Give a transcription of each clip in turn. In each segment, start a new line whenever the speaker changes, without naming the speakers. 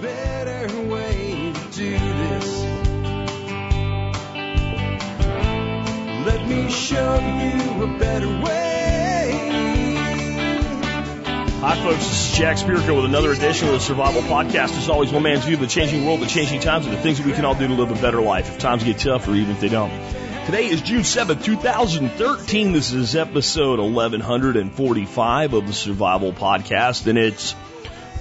better way to do this. Let me show you a better way.
Hi, folks. This is Jack Spirko with another edition of the Survival Podcast. As always, one man's view of the changing world, the changing times, and the things that we can all do to live a better life if times get tough or even if they don't. Today is June 7th, 2013. This is episode 1145 of the Survival Podcast, and it's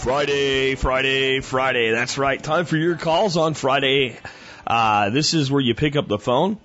Friday, Friday, Friday. That's right. Time for your calls on Friday. Uh, this is where you pick up the phone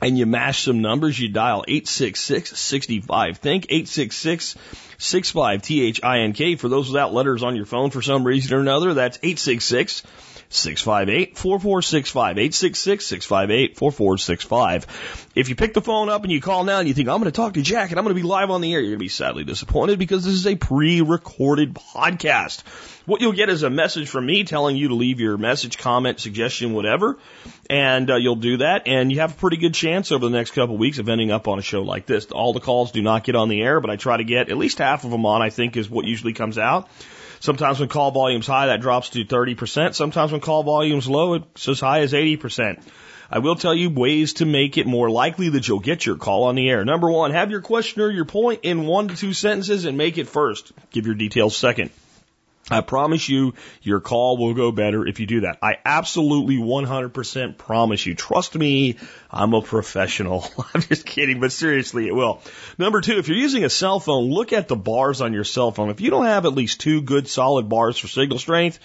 and you mash some numbers. You dial 866-65-THINK, 866-65-T-H-I-N-K. For those without letters on your phone for some reason or another, that's 866 658 4465. 866 658 4465. If you pick the phone up and you call now and you think, I'm going to talk to Jack and I'm going to be live on the air, you're going to be sadly disappointed because this is a pre recorded podcast. What you'll get is a message from me telling you to leave your message, comment, suggestion, whatever, and uh, you'll do that, and you have a pretty good chance over the next couple of weeks of ending up on a show like this. All the calls do not get on the air, but I try to get at least half of them on. I think is what usually comes out. Sometimes when call volume's high, that drops to 30%. Sometimes when call volume's low, it's as high as 80%. I will tell you ways to make it more likely that you'll get your call on the air. Number one, have your question or your point in one to two sentences and make it first. Give your details second. I promise you, your call will go better if you do that. I absolutely 100% promise you. Trust me, I'm a professional. I'm just kidding, but seriously, it will. Number two, if you're using a cell phone, look at the bars on your cell phone. If you don't have at least two good solid bars for signal strength,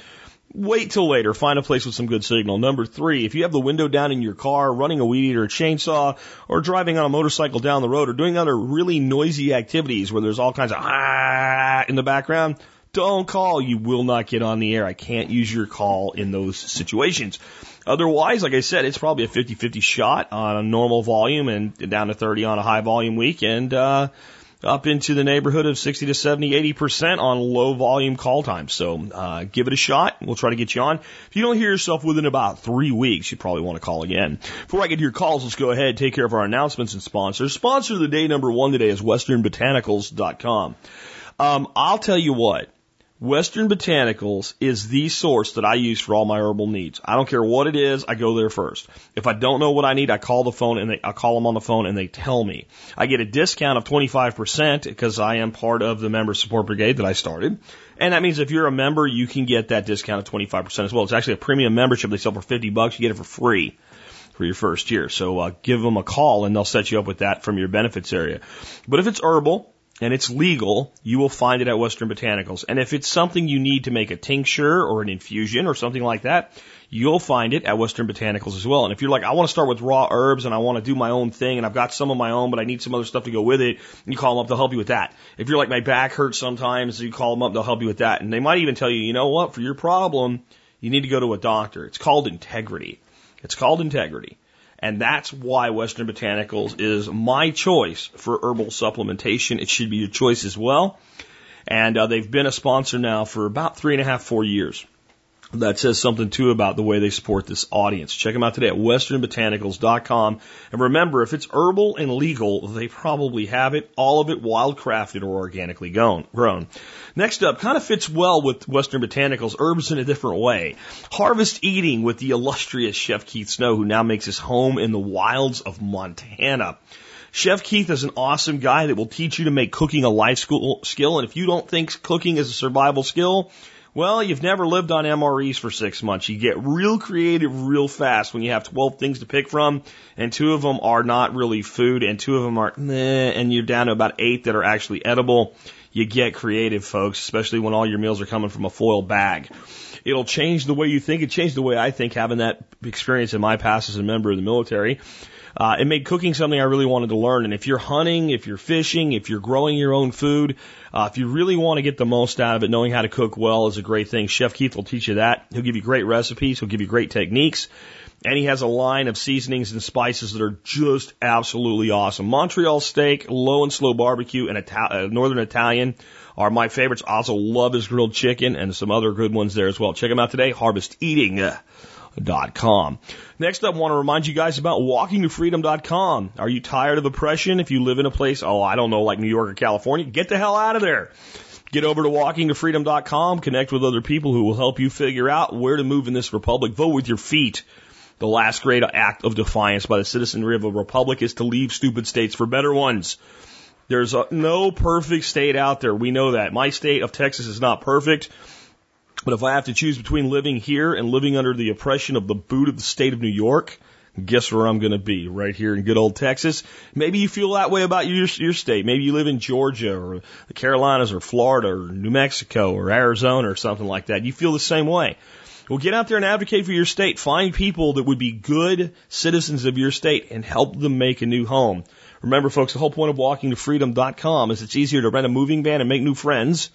wait till later. Find a place with some good signal. Number three, if you have the window down in your car, running a weed eater, a chainsaw, or driving on a motorcycle down the road, or doing other really noisy activities where there's all kinds of ah in the background, don't call. You will not get on the air. I can't use your call in those situations. Otherwise, like I said, it's probably a 50-50 shot on a normal volume and down to 30 on a high volume week and, uh, up into the neighborhood of 60 to 70, 80% on low volume call time. So, uh, give it a shot. We'll try to get you on. If you don't hear yourself within about three weeks, you probably want to call again. Before I get to your calls, let's go ahead and take care of our announcements and sponsors. Sponsor of the day number one today is westernbotanicals.com. Um, I'll tell you what. Western Botanicals is the source that I use for all my herbal needs. I don't care what it is, I go there first. If I don't know what I need, I call the phone and they, I call them on the phone and they tell me. I get a discount of 25% because I am part of the member support brigade that I started. And that means if you're a member, you can get that discount of 25% as well. It's actually a premium membership. They sell for 50 bucks. You get it for free for your first year. So uh, give them a call and they'll set you up with that from your benefits area. But if it's herbal, and it's legal, you will find it at Western Botanicals. And if it's something you need to make a tincture or an infusion or something like that, you'll find it at Western Botanicals as well. And if you're like, I want to start with raw herbs and I want to do my own thing and I've got some of my own, but I need some other stuff to go with it, you call them up, they'll help you with that. If you're like, my back hurts sometimes, you call them up, they'll help you with that. And they might even tell you, you know what, for your problem, you need to go to a doctor. It's called integrity. It's called integrity. And that's why Western Botanicals is my choice for herbal supplementation. It should be your choice as well. And uh, they've been a sponsor now for about three and a half, four years. That says something too about the way they support this audience. Check them out today at westernbotanicals.com. And remember, if it's herbal and legal, they probably have it, all of it wildcrafted or organically grown. Next up, kind of fits well with Western Botanicals, herbs in a different way. Harvest Eating with the illustrious Chef Keith Snow, who now makes his home in the wilds of Montana. Chef Keith is an awesome guy that will teach you to make cooking a life skill. And if you don't think cooking is a survival skill, well, you've never lived on MREs for six months. You get real creative real fast when you have 12 things to pick from, and two of them are not really food, and two of them are, nah, and you're down to about eight that are actually edible. You get creative, folks, especially when all your meals are coming from a foil bag. It'll change the way you think. It changed the way I think having that experience in my past as a member of the military. Uh, it made cooking something I really wanted to learn. And if you're hunting, if you're fishing, if you're growing your own food, uh, if you really want to get the most out of it, knowing how to cook well is a great thing. Chef Keith will teach you that. He'll give you great recipes. He'll give you great techniques. And he has a line of seasonings and spices that are just absolutely awesome. Montreal steak, low and slow barbecue, and Ita- uh, Northern Italian are my favorites. I also love his grilled chicken and some other good ones there as well. Check him out today. Harvest Eating. Com. Next up, I want to remind you guys about walkingtofreedom.com. Are you tired of oppression? If you live in a place, oh, I don't know, like New York or California, get the hell out of there. Get over to walkingtofreedom.com, connect with other people who will help you figure out where to move in this republic. Vote with your feet. The last great act of defiance by the citizenry of a republic is to leave stupid states for better ones. There's a, no perfect state out there. We know that. My state of Texas is not perfect. But if I have to choose between living here and living under the oppression of the boot of the state of New York, guess where I'm going to be? Right here in good old Texas. Maybe you feel that way about your, your state. Maybe you live in Georgia or the Carolinas or Florida or New Mexico or Arizona or something like that. You feel the same way. Well, get out there and advocate for your state. Find people that would be good citizens of your state and help them make a new home. Remember, folks, the whole point of walking to freedom.com is it's easier to rent a moving van and make new friends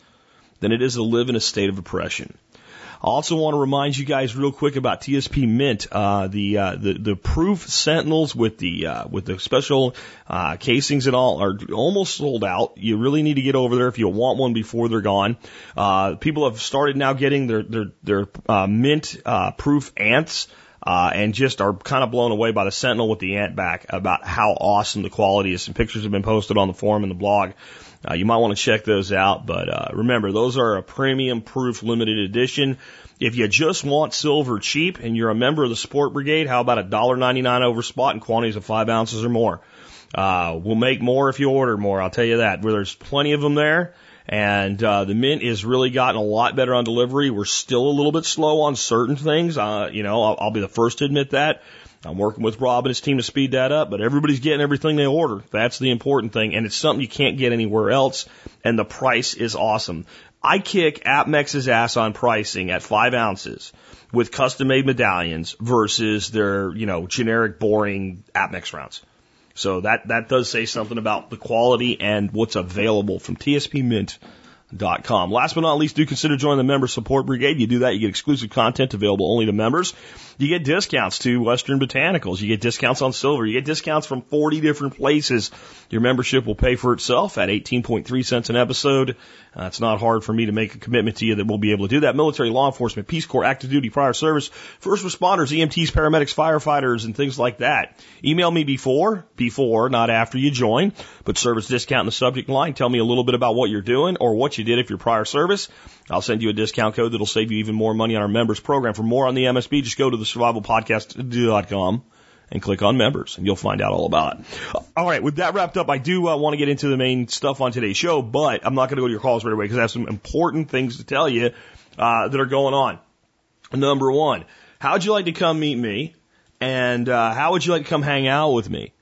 than it is to live in a state of oppression. I also want to remind you guys real quick about TSP Mint, uh, the, uh, the the proof Sentinels with the uh, with the special uh, casings and all are almost sold out. You really need to get over there if you want one before they're gone. Uh, people have started now getting their their their uh, Mint uh, proof ants. Uh, and just are kind of blown away by the Sentinel with the ant back about how awesome the quality is. Some pictures have been posted on the forum and the blog. Uh, you might want to check those out, but uh, remember, those are a premium proof limited edition. If you just want silver cheap and you're a member of the Sport Brigade, how about a dollar ninety nine over spot in quantities of five ounces or more? Uh, we'll make more if you order more. I'll tell you that. Where there's plenty of them there. And uh, the mint has really gotten a lot better on delivery. We're still a little bit slow on certain things. Uh, you know, I'll, I'll be the first to admit that. I'm working with Rob and his team to speed that up, but everybody's getting everything they order. That's the important thing, and it's something you can't get anywhere else, and the price is awesome. I kick APMEX's ass on pricing at five ounces with custom made medallions versus their, you know, generic boring APMEX rounds. So that, that does say something about the quality and what's available from TSP Mint Dot com. Last but not least, do consider joining the member support brigade. You do that, you get exclusive content available only to members. You get discounts to Western Botanicals. You get discounts on silver. You get discounts from 40 different places. Your membership will pay for itself at 18.3 cents an episode. Uh, it's not hard for me to make a commitment to you that we'll be able to do that. Military, law enforcement, Peace Corps, active duty, prior service, first responders, EMTs, paramedics, firefighters, and things like that. Email me before, before, not after you join. but service discount in the subject line. Tell me a little bit about what you're doing or what you did if you're prior service. I'll send you a discount code that'll save you even more money on our members program. For more on the MSB, just go to the survivalpodcast.com and click on members and you'll find out all about it. All right. With that wrapped up, I do uh, want to get into the main stuff on today's show, but I'm not going to go to your calls right away because I have some important things to tell you, uh, that are going on. Number one, how'd you like to come meet me? And, uh, how would you like to come hang out with me?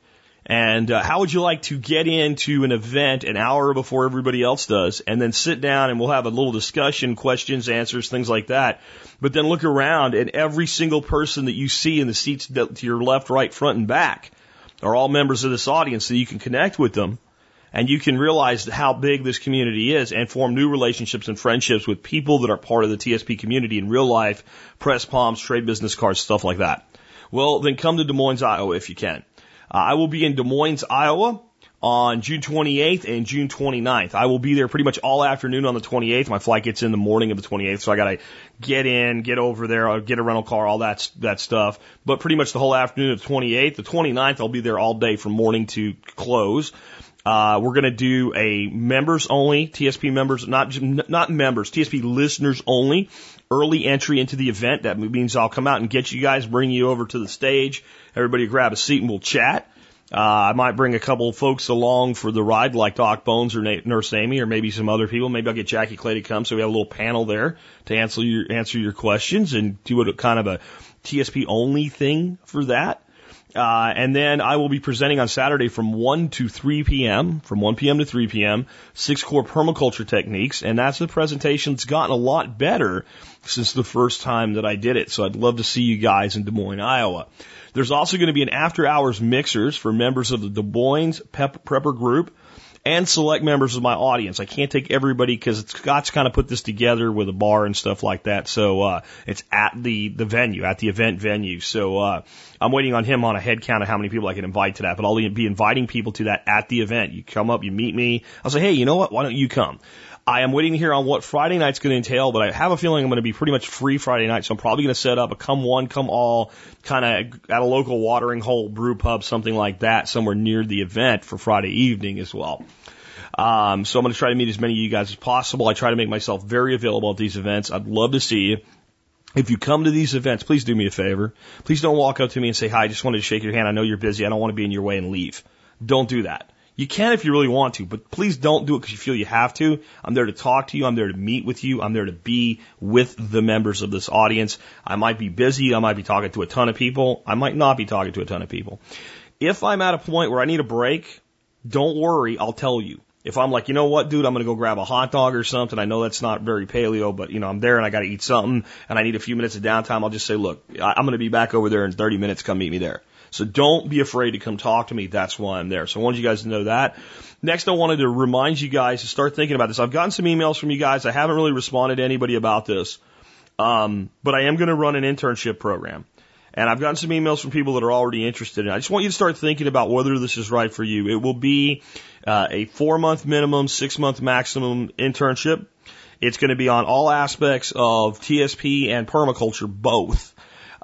And uh, how would you like to get into an event an hour before everybody else does, and then sit down and we'll have a little discussion, questions, answers, things like that. But then look around, and every single person that you see in the seats to your left, right, front, and back are all members of this audience, so you can connect with them, and you can realize how big this community is, and form new relationships and friendships with people that are part of the TSP community in real life, press palms, trade business cards, stuff like that. Well, then come to Des Moines, Iowa if you can. Uh, I will be in Des Moines, Iowa on June 28th and June 29th. I will be there pretty much all afternoon on the 28th. My flight gets in the morning of the 28th, so I got to get in, get over there, uh, get a rental car, all that that stuff. But pretty much the whole afternoon of the 28th. The 29th, I'll be there all day from morning to close. Uh, we're going to do a members only, TSP members, not not members, TSP listeners only, early entry into the event. That means I'll come out and get you guys, bring you over to the stage. Everybody grab a seat and we'll chat. Uh, I might bring a couple of folks along for the ride, like Doc Bones or Na- Nurse Amy, or maybe some other people. Maybe I'll get Jackie Clay to come, so we have a little panel there to answer your answer your questions and do a kind of a TSP only thing for that. Uh, and then I will be presenting on Saturday from 1 to 3 p.m., from 1 p.m. to 3 p.m., six core permaculture techniques. And that's a presentation that's gotten a lot better since the first time that I did it. So I'd love to see you guys in Des Moines, Iowa. There's also going to be an after hours mixers for members of the Des Moines Pep Prepper group and select members of my audience. I can't take everybody because Scott's kind of put this together with a bar and stuff like that. So uh, it's at the the venue, at the event venue. So uh, I'm waiting on him on a head count of how many people I can invite to that. But I'll be inviting people to that at the event. You come up, you meet me. I'll say, hey, you know what? Why don't you come? I am waiting to hear on what Friday night's going to entail, but I have a feeling I'm going to be pretty much free Friday night, so I'm probably going to set up a come one, come all kind of at a local watering hole brew pub, something like that, somewhere near the event for Friday evening as well. Um, so I'm going to try to meet as many of you guys as possible. I try to make myself very available at these events. I'd love to see you. If you come to these events, please do me a favor. Please don't walk up to me and say, hi, I just wanted to shake your hand. I know you're busy. I don't want to be in your way and leave. Don't do that. You can if you really want to, but please don't do it because you feel you have to. I'm there to talk to you. I'm there to meet with you. I'm there to be with the members of this audience. I might be busy. I might be talking to a ton of people. I might not be talking to a ton of people. If I'm at a point where I need a break, don't worry. I'll tell you. If I'm like, you know what, dude, I'm going to go grab a hot dog or something. I know that's not very paleo, but you know, I'm there and I got to eat something and I need a few minutes of downtime. I'll just say, look, I'm going to be back over there in 30 minutes. Come meet me there. So don't be afraid to come talk to me. That's why I'm there. So I wanted you guys to know that. Next, I wanted to remind you guys to start thinking about this. I've gotten some emails from you guys. I haven't really responded to anybody about this. Um, but I am going to run an internship program. And I've gotten some emails from people that are already interested in. I just want you to start thinking about whether this is right for you. It will be uh, a four month minimum, six month maximum internship. It's going to be on all aspects of TSP and permaculture, both.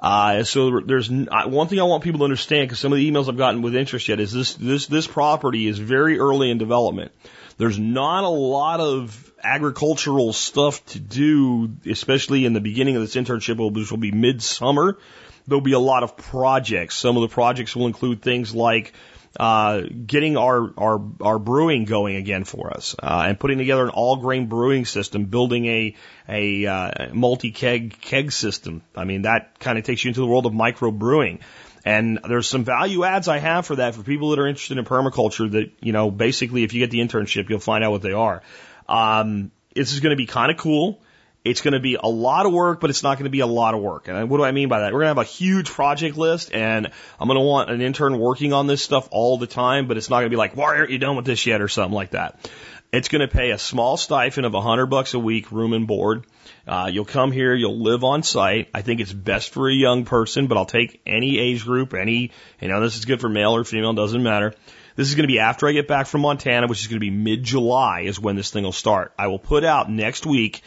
Uh, so there's one thing I want people to understand because some of the emails I've gotten with interest yet is this this this property is very early in development. There's not a lot of agricultural stuff to do, especially in the beginning of this internship, which will be midsummer. There'll be a lot of projects. Some of the projects will include things like uh, getting our, our, our brewing going again for us, uh, and putting together an all grain brewing system, building a, a, uh, multi keg keg system. I mean, that kind of takes you into the world of micro brewing. And there's some value adds I have for that for people that are interested in permaculture that, you know, basically if you get the internship, you'll find out what they are. Um, this is going to be kind of cool. It's going to be a lot of work, but it's not going to be a lot of work. And what do I mean by that? We're going to have a huge project list and I'm going to want an intern working on this stuff all the time, but it's not going to be like, why aren't you done with this yet or something like that. It's going to pay a small stipend of a hundred bucks a week, room and board. Uh, you'll come here, you'll live on site. I think it's best for a young person, but I'll take any age group, any, you know, this is good for male or female, doesn't matter. This is going to be after I get back from Montana, which is going to be mid July is when this thing will start. I will put out next week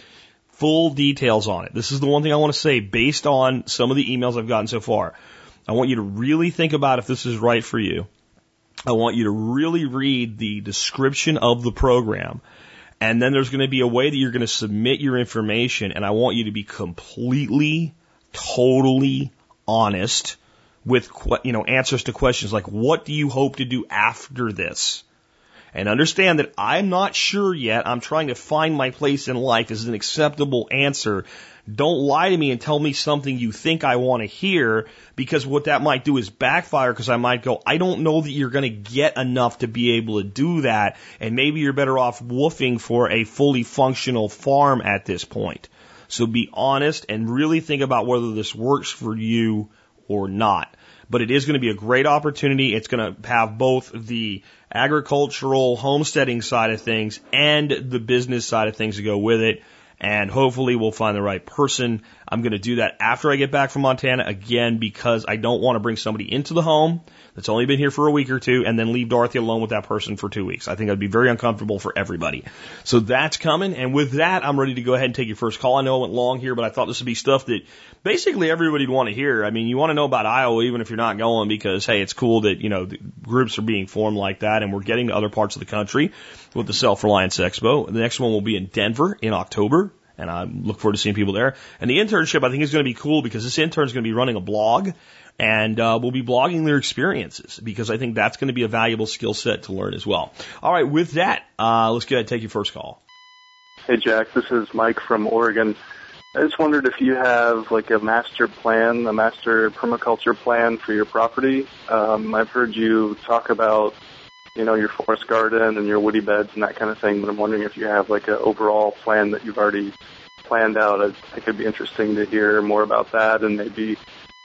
full details on it. This is the one thing I want to say based on some of the emails I've gotten so far. I want you to really think about if this is right for you. I want you to really read the description of the program. And then there's going to be a way that you're going to submit your information. And I want you to be completely, totally honest with, you know, answers to questions like, what do you hope to do after this? And understand that I'm not sure yet. I'm trying to find my place in life as an acceptable answer. Don't lie to me and tell me something you think I want to hear because what that might do is backfire because I might go, I don't know that you're going to get enough to be able to do that. And maybe you're better off WWOOFing for a fully functional farm at this point. So be honest and really think about whether this works for you or not. But it is going to be a great opportunity. It's going to have both the agricultural homesteading side of things and the business side of things to go with it. And hopefully we'll find the right person. I'm going to do that after I get back from Montana again because I don't want to bring somebody into the home that's only been here for a week or two and then leave Dorothy alone with that person for two weeks. I think that'd be very uncomfortable for everybody. So that's coming. And with that, I'm ready to go ahead and take your first call. I know I went long here, but I thought this would be stuff that basically everybody'd want to hear. I mean, you want to know about Iowa even if you're not going because, hey, it's cool that, you know, groups are being formed like that and we're getting to other parts of the country with the Self Reliance Expo. The next one will be in Denver in October and I look forward to seeing people there. And the internship I think is going to be cool because this intern is going to be running a blog and uh, we'll be blogging their experiences because I think that's going to be a valuable skill set to learn as well. All right, with that, uh, let's go ahead and take your first call.
Hey, Jack, this is Mike from Oregon. I just wondered if you have like a master plan, a master permaculture plan for your property. Um, I've heard you talk about, you know, your forest garden and your woody beds and that kind of thing, but I'm wondering if you have like an overall plan that you've already planned out. I think it'd be interesting to hear more about that and maybe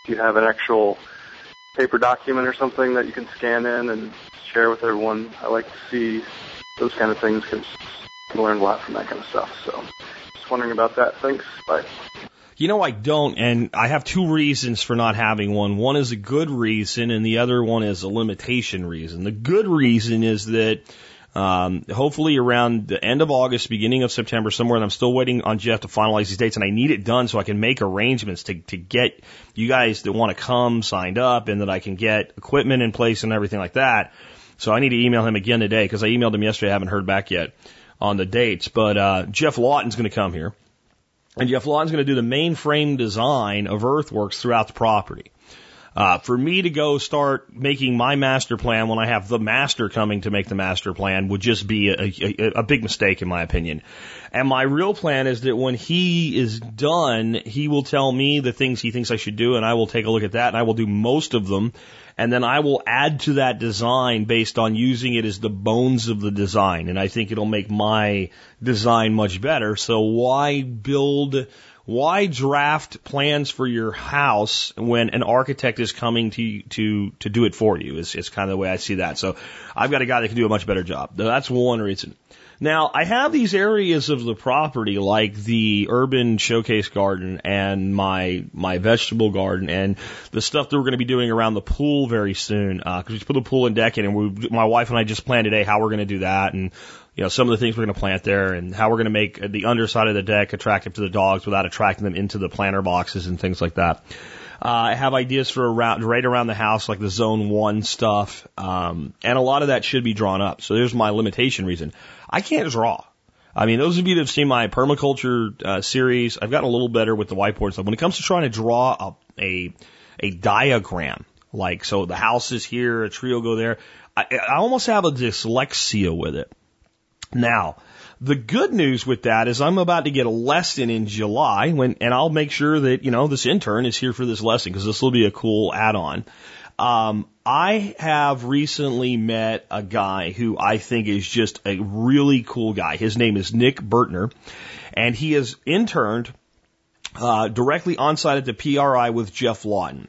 do you have an actual paper document or something that you can scan in and share with everyone? I like to see those kind of things because you can learn a lot from that kind of stuff. So just wondering about that. Thanks. Bye.
You know, I don't, and I have two reasons for not having one. One is a good reason, and the other one is a limitation reason. The good reason is that um, hopefully around the end of August, beginning of September, somewhere. And I'm still waiting on Geoff to finalize these dates, and I need it done so I can make arrangements to to get you guys that want to come signed up, and that I can get equipment in place and everything like that. So I need to email him again today because I emailed him yesterday. I haven't heard back yet on the dates. But uh, Geoff Lawton's going to come here. And Geoff Lawton's going to do the mainframe design of earthworks throughout the property. Uh, for me to go start making my master plan when I have the master coming to make the master plan would just be a, a, a big mistake in my opinion. And my real plan is that when he is done, he will tell me the things he thinks I should do and I will take a look at that and I will do most of them. And then I will add to that design based on using it as the bones of the design. And I think it'll make my design much better. So why build why draft plans for your house when an architect is coming to to to do it for you? Is is kind of the way I see that. So I've got a guy that can do a much better job. That's one reason. Now I have these areas of the property like the urban showcase garden and my my vegetable garden and the stuff that we're going to be doing around the pool very soon Uh because uh, we put the pool and deck in and we, my wife and I just planned today how we're going to do that and you know, some of the things we're going to plant there and how we're going to make the underside of the deck attractive to the dogs without attracting them into the planter boxes and things like that. Uh, I have ideas for around, right around the house, like the zone one stuff. Um, and a lot of that should be drawn up. So there's my limitation reason. I can't draw. I mean, those of you that have seen my permaculture uh, series, I've gotten a little better with the whiteboard stuff. When it comes to trying to draw a, a, a diagram, like, so the house is here, a tree will go there, I, I almost have a dyslexia with it. Now, the good news with that is I'm about to get a lesson in July when, and I'll make sure that, you know, this intern is here for this lesson because this will be a cool add-on. Um, I have recently met a guy who I think is just a really cool guy. His name is Nick Bertner, and he has interned uh, directly on site at the PRI with Geoff Lawton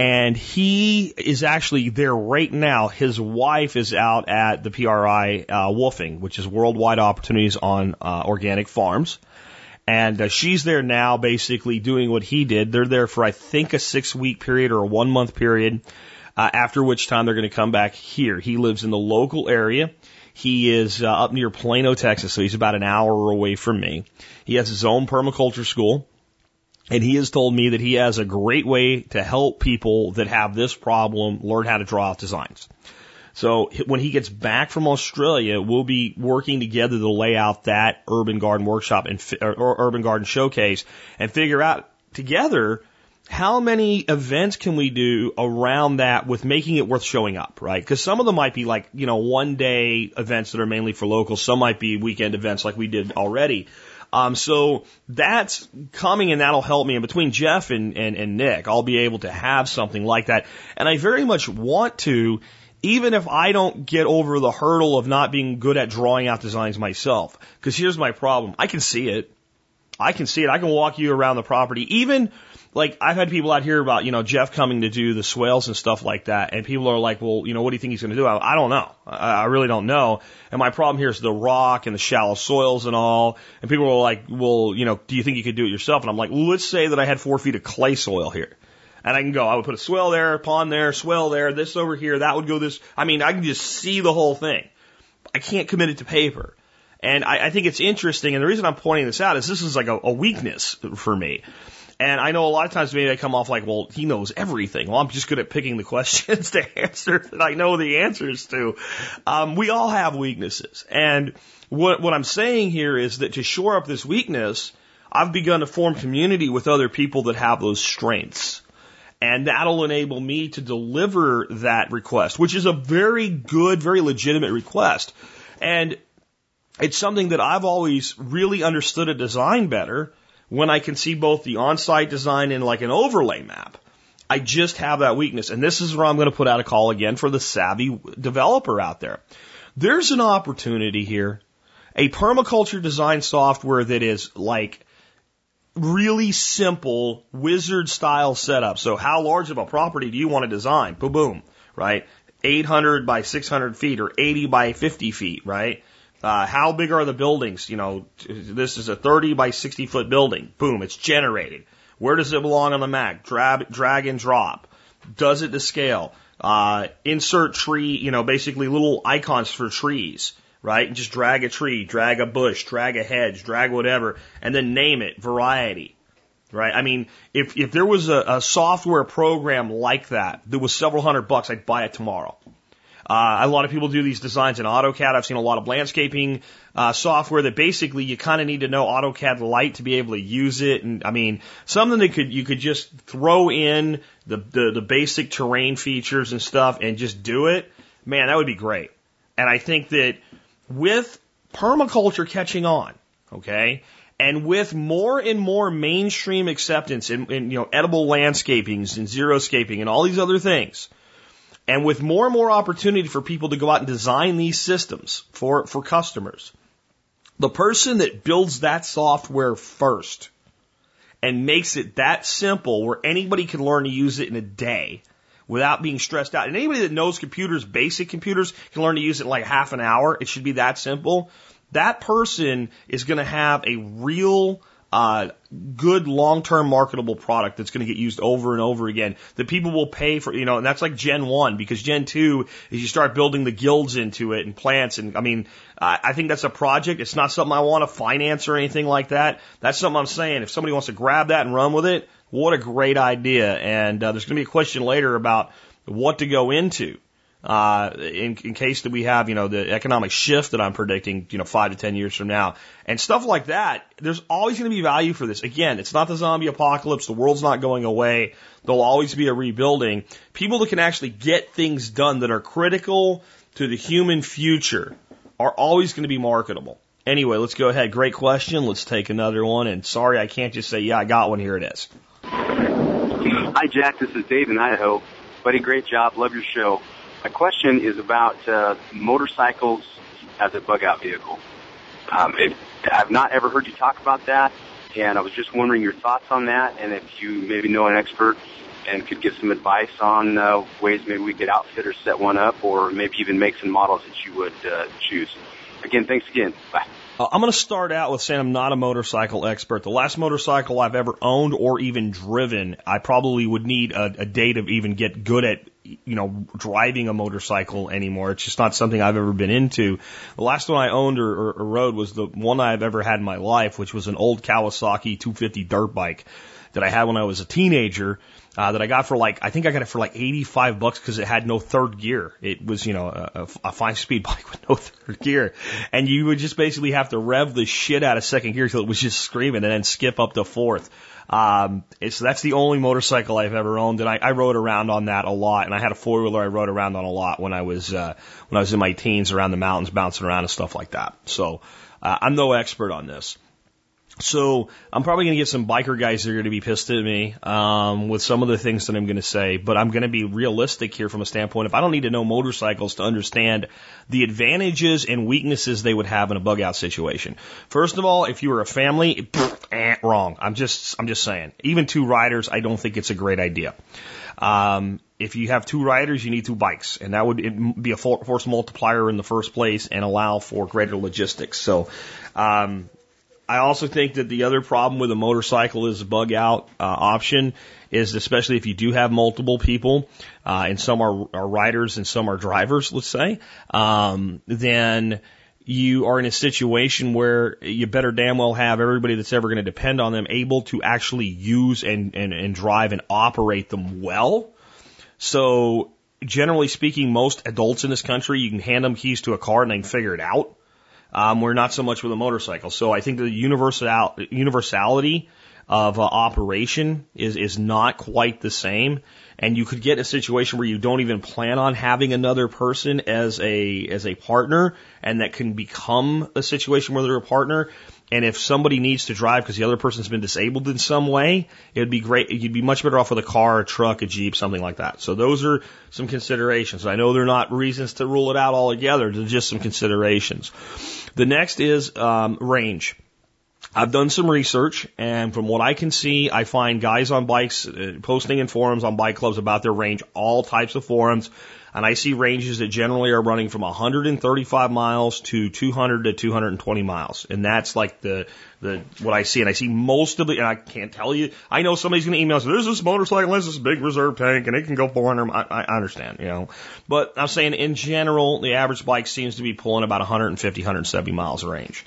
and he is actually there right now. His wife is out at the PRI uh, WWOOFing, which is Worldwide Opportunities on uh, Organic Farms. And uh, she's there now basically doing what he did. They're there for, I think, a six week period or a one month period, uh, after which time they're going to come back here. He lives in the local area. He is uh, up near Plano, Texas, so he's about an hour away from me. He has his own permaculture school. And he has told me that he has a great way to help people that have this problem learn how to draw out designs. So when he gets back from Australia, we'll be working together to lay out that urban garden workshop and or urban garden showcase and figure out together how many events can we do around that with making it worth showing up, right? Because some of them might be like, you know, one day events that are mainly for locals. Some might be weekend events like we did already. Um, so that's coming and that'll help me. And between Geoff and, and, and Nick, I'll be able to have something like that. And I very much want to, even if I don't get over the hurdle of not being good at drawing out designs myself. Because here's my problem. I can see it. I can see it. I can walk you around the property. Even like I've had people out here about, you know, Geoff coming to do the swales and stuff like that. And people are like, well, you know, what do you think he's going to do? I, I don't know. I, I really don't know. And my problem here is the rock and the shallow soils and all. And people are like, well, you know, do you think you could do it yourself? And I'm like, let's say that I had four feet of clay soil here. And I can go, I would put a swale there, a pond there, swale there, this over here, that would go this. I mean, I can just see the whole thing. I can't commit it to paper. And I, I think it's interesting. And the reason I'm pointing this out is this is like a, a weakness for me. And I know a lot of times maybe I come off like, well, he knows everything. Well, I'm just good at picking the questions to answer that I know the answers to. Um, we all have weaknesses. And what, what I'm saying here is that to shore up this weakness, I've begun to form community with other people that have those strengths. And that'll enable me to deliver that request, which is a very good, very legitimate request. And it's something that I've always really understood a design better when I can see both the on-site design and like an overlay map. I just have that weakness. And this is where I'm going to put out a call again for the savvy developer out there. There's an opportunity here. A permaculture design software that is like really simple wizard style setup. So how large of a property do you want to design? Boom, boom, right? 800 by 600 feet or 80 by 50 feet, right? Uh, how big are the buildings? You know, this is a 30 by 60 foot building. Boom, it's generated. Where does it belong on the Mac? Drag, drag and drop. Does it to scale? Uh, insert tree, you know, basically little icons for trees, right? And Just drag a tree, drag a bush, drag a hedge, drag whatever, and then name it variety, right? I mean, if, if there was a, a software program like that that was several hundred bucks, I'd buy it tomorrow. Uh, a lot of people do these designs in AutoCAD. I've seen a lot of landscaping uh, software that basically you kind of need to know AutoCAD Lite to be able to use it. And I mean, something that could you could just throw in the, the the basic terrain features and stuff and just do it. Man, that would be great. And I think that with permaculture catching on, okay, and with more and more mainstream acceptance in, in you know edible landscapings and xeriscaping and all these other things, and with more and more opportunity for people to go out and design these systems for, for customers, the person that builds that software first and makes it that simple where anybody can learn to use it in a day without being stressed out. And anybody that knows computers, basic computers, can learn to use it in like half an hour. It should be that simple. That person is going to have a real uh, good long-term marketable product that's going to get used over and over again that people will pay for, you know, and that's like Gen 1 because Gen 2 is you start building the guilds into it and plants. And I mean, I think that's a project. It's not something I want to finance or anything like that. That's something I'm saying. If somebody wants to grab that and run with it, what a great idea. And uh, there's going to be a question later about what to go into uh, in, in case that we have, you know, the economic shift that I'm predicting, you know, five to 10 years from now and stuff like that. There's always going to be value for this. Again, it's not the zombie apocalypse. The world's not going away. There'll always be a rebuilding. People that can actually get things done that are critical to the human future are always going to be marketable. Anyway, let's go ahead. Great question. Let's take another one. And sorry, I can't just say, yeah, I got one. Here it is.
Hi, Jack. This is Dave in Idaho. Buddy, great job. Love your show. My question is about uh, motorcycles as a bug out vehicle. Um, it, I've not ever heard you talk about that, and I was just wondering your thoughts on that, and if you maybe know an expert and could give some advice on uh, ways maybe we could outfit or set one up, or maybe even make some models that you would uh, choose. Again, thanks again. Bye.
Uh, I'm going to start out with saying I'm not a motorcycle expert. The last motorcycle I've ever owned or even driven, I probably would need a, a day to even get good at, you know, driving a motorcycle anymore. It's just not something I've ever been into. The last one I owned or, or, or rode was the one I've ever had in my life, which was an old Kawasaki 250 dirt bike that I had when I was a teenager uh, that I got for like, I think I got it for like 85 bucks because it had no third gear. It was, you know, a, a five speed bike with no third gear. And you would just basically have to rev the shit out of second gear till it was just screaming and then skip up to fourth. Um, it's, that's the only motorcycle I've ever owned, and I, I rode around on that a lot. And I had a four wheeler I rode around on a lot when I was uh, when I was in my teens, around the mountains, bouncing around and stuff like that. So uh, I'm no expert on this. So I'm probably going to get some biker guys that are going to be pissed at me um, with some of the things that I'm going to say, but I'm going to be realistic here from a standpoint if I don't need to know motorcycles to understand the advantages and weaknesses they would have in a bug out situation. First of all, if you were a family, pff, eh, wrong. I'm just I'm just saying. Even two riders, I don't think it's a great idea. Um, if you have two riders, you need two bikes, and that would be a force multiplier in the first place and allow for greater logistics. So, um, I also think that the other problem with a motorcycle is a bug out uh, option is especially if you do have multiple people, uh, and some are, are riders and some are drivers, let's say, um, then you are in a situation where you better damn well have everybody that's ever going to depend on them able to actually use and, and, and drive and operate them well. So generally speaking, most adults in this country, you can hand them keys to a car and they can figure it out. Um, we're not so much with a motorcycle. So I think the universal universality of uh, operation is is not quite the same. And you could get a situation where you don't even plan on having another person as a as a partner, and that can become a situation where they're a partner. And if somebody needs to drive because the other person's been disabled in some way, it would be great. You'd be much better off with a car, a truck, a Jeep, something like that. So those are some considerations. I know they're not reasons to rule it out altogether. They're just some considerations. The next is um, range. I've done some research, and from what I can see, I find guys on bikes uh, posting in forums on bike clubs about their range, all types of forums, and I see ranges that generally are running from 135 miles to 200 to 220 miles, and that's like the the what I see, and I see most of it, and I can't tell you. I know somebody's going to email us. There's this motorcycle, there's this big reserve tank, and it can go 400. I, I understand, you know, but I'm saying in general, the average bike seems to be pulling about 150, 170 miles of range.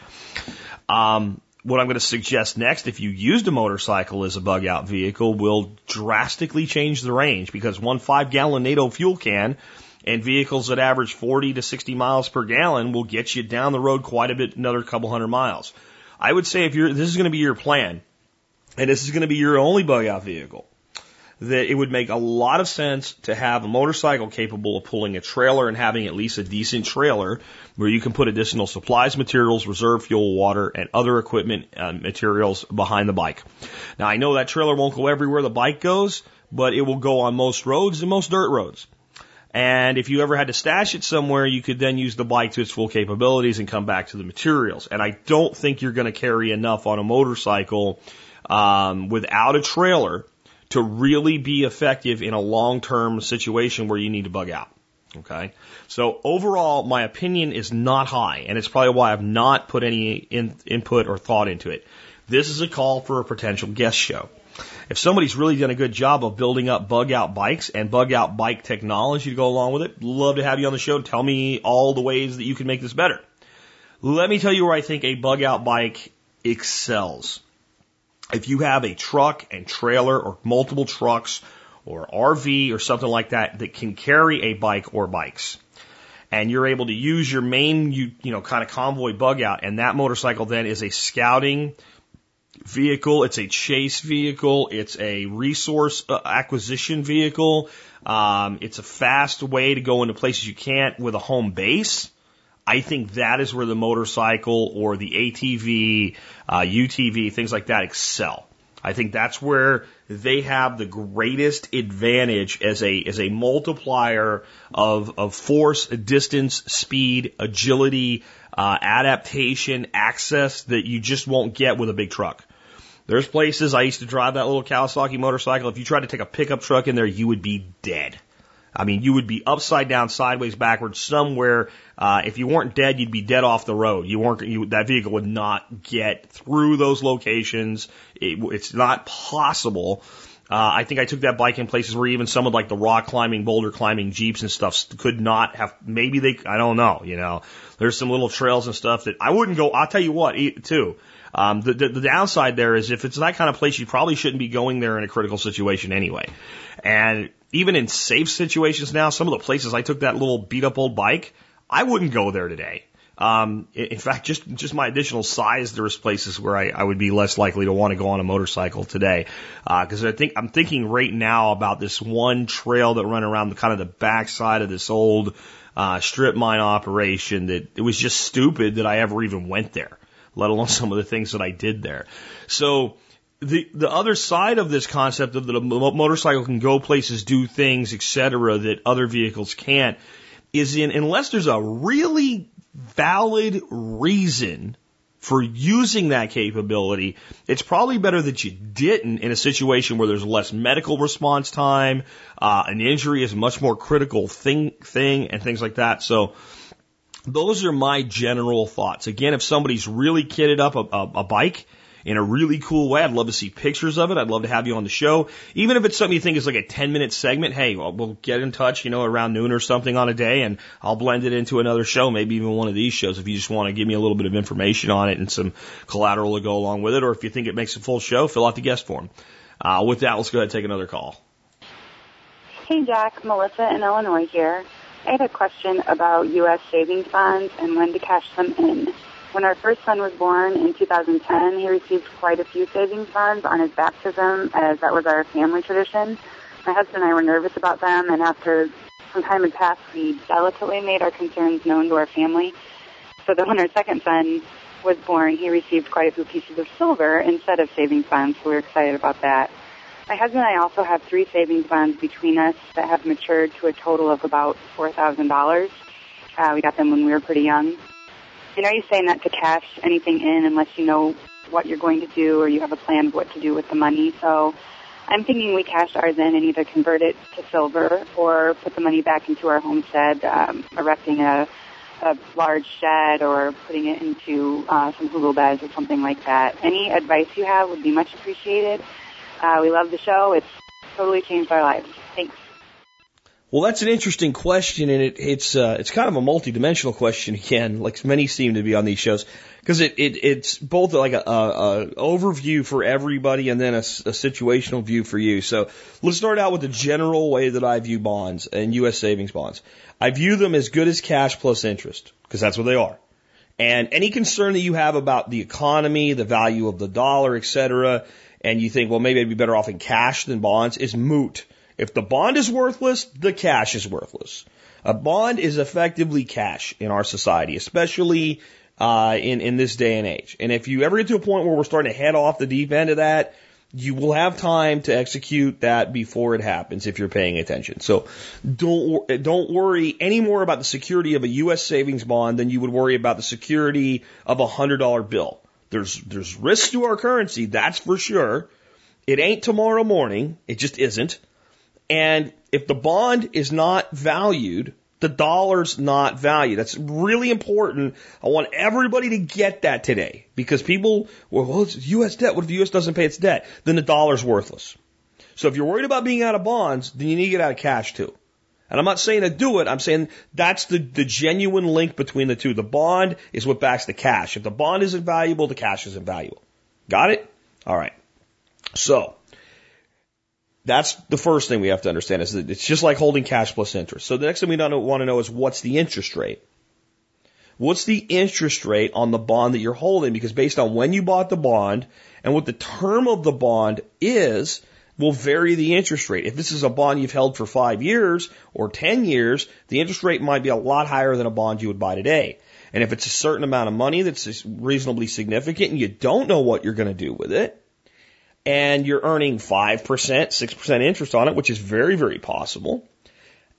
Um, what I'm going to suggest next, if you used a motorcycle as a bug out vehicle, will drastically change the range because one five gallon NATO fuel can And vehicles that average 40 to 60 miles per gallon will get you down the road quite a bit, another couple hundred miles. I would say if you're, this is going to be your plan, and this is going to be your only bug out vehicle, that it would make a lot of sense to have a motorcycle capable of pulling a trailer and having at least a decent trailer where you can put additional supplies, materials, reserve fuel, water, and other equipment uh, materials behind the bike. Now I know that trailer won't go everywhere the bike goes, but it will go on most roads and most dirt roads. And if you ever had to stash it somewhere, you could then use the bike to its full capabilities and come back to the materials. And I don't think you're going to carry enough on a motorcycle um, without a trailer to really be effective in a long-term situation where you need to bug out. Okay. So overall, my opinion is not high, and it's probably why I've not put any in, input or thought into it. This is a call for a potential guest show. If somebody's really done a good job of building up bug out bikes and bug out bike technology to go along with it, love to have you on the show. Tell me all the ways that you can make this better. Let me tell you where I think a bug out bike excels. If you have a truck and trailer or multiple trucks or RV or something like that that can carry a bike or bikes, and you're able to use your main, you, you know, kind of convoy bug out, and that motorcycle then is a scouting vehicle, it's a chase vehicle, it's a resource uh, acquisition vehicle, um, it's a fast way to go into places you can't with a home base. I think that is where the motorcycle or the ATV, uh, UTV, things like that excel. I think that's where they have the greatest advantage as a as a multiplier of of force, distance, speed, agility, uh, adaptation, access that you just won't get with a big truck. There's places I used to drive that little Kawasaki motorcycle. If you tried to take a pickup truck in there, you would be dead. I mean, you would be upside down, sideways, backwards, somewhere. Uh, if you weren't dead, you'd be dead off the road. You weren't. You, that vehicle would not get through those locations. It, it's not possible. Uh, I think I took that bike in places where even some of like the rock climbing, boulder climbing jeeps and stuff could not have. Maybe they. I don't know. You know, there's some little trails and stuff that I wouldn't go. I'll tell you what, too. Um, the, the, the downside there is if it's that kind of place, you probably shouldn't be going there in a critical situation anyway. And even in safe situations now, some of the places I took that little beat up old bike, I wouldn't go there today. Um, in fact, just just my additional size, there's places where I, I would be less likely to want to go on a motorcycle today, because uh, I think I'm thinking right now about this one trail that ran around the kind of the backside of this old uh, strip mine operation that it was just stupid that I ever even went there, let alone some of the things that I did there. So the the other side of this concept of that a motorcycle can go places, do things, etc., that other vehicles can't, is in unless there's a really valid reason for using that capability, it's probably better that you didn't in a situation where there's less medical response time, uh, an injury is a much more critical thing, thing, and things like that. So. Those are my general thoughts. Again, if somebody's really kitted up a, a, a bike in a really cool way. I'd love to see pictures of it. I'd love to have you on the show. Even if it's something you think is like a 10 minute segment, hey, we'll, we'll get in touch, you know, around noon or something on a day and I'll blend it into another show, maybe even one of these shows if you just want to give me a little bit of information on it and some collateral to go along with it. Or if you think it makes a full show, fill out the guest form. Uh, with that, let's go ahead and take another call.
Hey, Jack. Melissa in Illinois here. I had a question about U.S. savings bonds and when to cash them in. When our first son was born in 2010, he received quite a few savings bonds on his baptism, as that was our family tradition. My husband and I were nervous about them, and after some time had passed, we delicately made our concerns known to our family. So that when our second son was born, he received quite a few pieces of silver instead of savings bonds, so we were excited about that. My husband and I also have three savings bonds between us that have matured to a total of about $4,000. Uh, we got them when we were pretty young. And are you saying not to cash anything in unless you know what you're going to do or you have a plan of what to do with the money? So I'm thinking we cash ours in and either convert it to silver or put the money back into our homestead, um, erecting a, a large shed or putting it into uh, some hugel beds or something like that. Any advice you have would be much appreciated. Uh, we love the show. It's totally changed our lives. Thanks.
Well, that's an interesting question, and it, it's uh, it's kind of a multidimensional question again, like many seem to be on these shows, because it, it it's both like a, a, a overview for everybody and then a, a situational view for you. So let's start out with the general way that I view bonds and U.S. savings bonds. I view them as good as cash plus interest because that's what they are. And any concern that you have about the economy, the value of the dollar, et cetera, and you think, well, maybe I'd be better off in cash than bonds is moot. If the bond is worthless, the cash is worthless. A bond is effectively cash in our society, especially uh, in in this day and age. And if you ever get to a point where we're starting to head off the deep end of that, you will have time to execute that before it happens if you're paying attention. So don't don't worry any more about the security of a U.S. savings bond than you would worry about the security of a hundred dollar bill. There's there's risks to our currency, that's for sure. It ain't tomorrow morning. It just isn't. And if the bond is not valued, the dollar's not valued. That's really important. I want everybody to get that today because people, well, well it's U.S. debt. What if the U.S. doesn't pay its debt? Then the dollar's worthless. So if you're worried about being out of bonds, then you need to get out of cash too. And I'm not saying to do it. I'm saying that's the, the genuine link between the two. The bond is what backs the cash. If the bond isn't valuable, the cash isn't valuable. Got it? All right. So that's the first thing we have to understand is that it's just like holding cash plus interest. So the next thing we want to know is what's the interest rate? What's the interest rate on the bond that you're holding? Because based on when you bought the bond and what the term of the bond is, will vary the interest rate. If this is a bond you've held for five years or 10 years, the interest rate might be a lot higher than a bond you would buy today. And if it's a certain amount of money that's reasonably significant and you don't know what you're going to do with it, and you're earning 5%, 6% interest on it, which is very, very possible.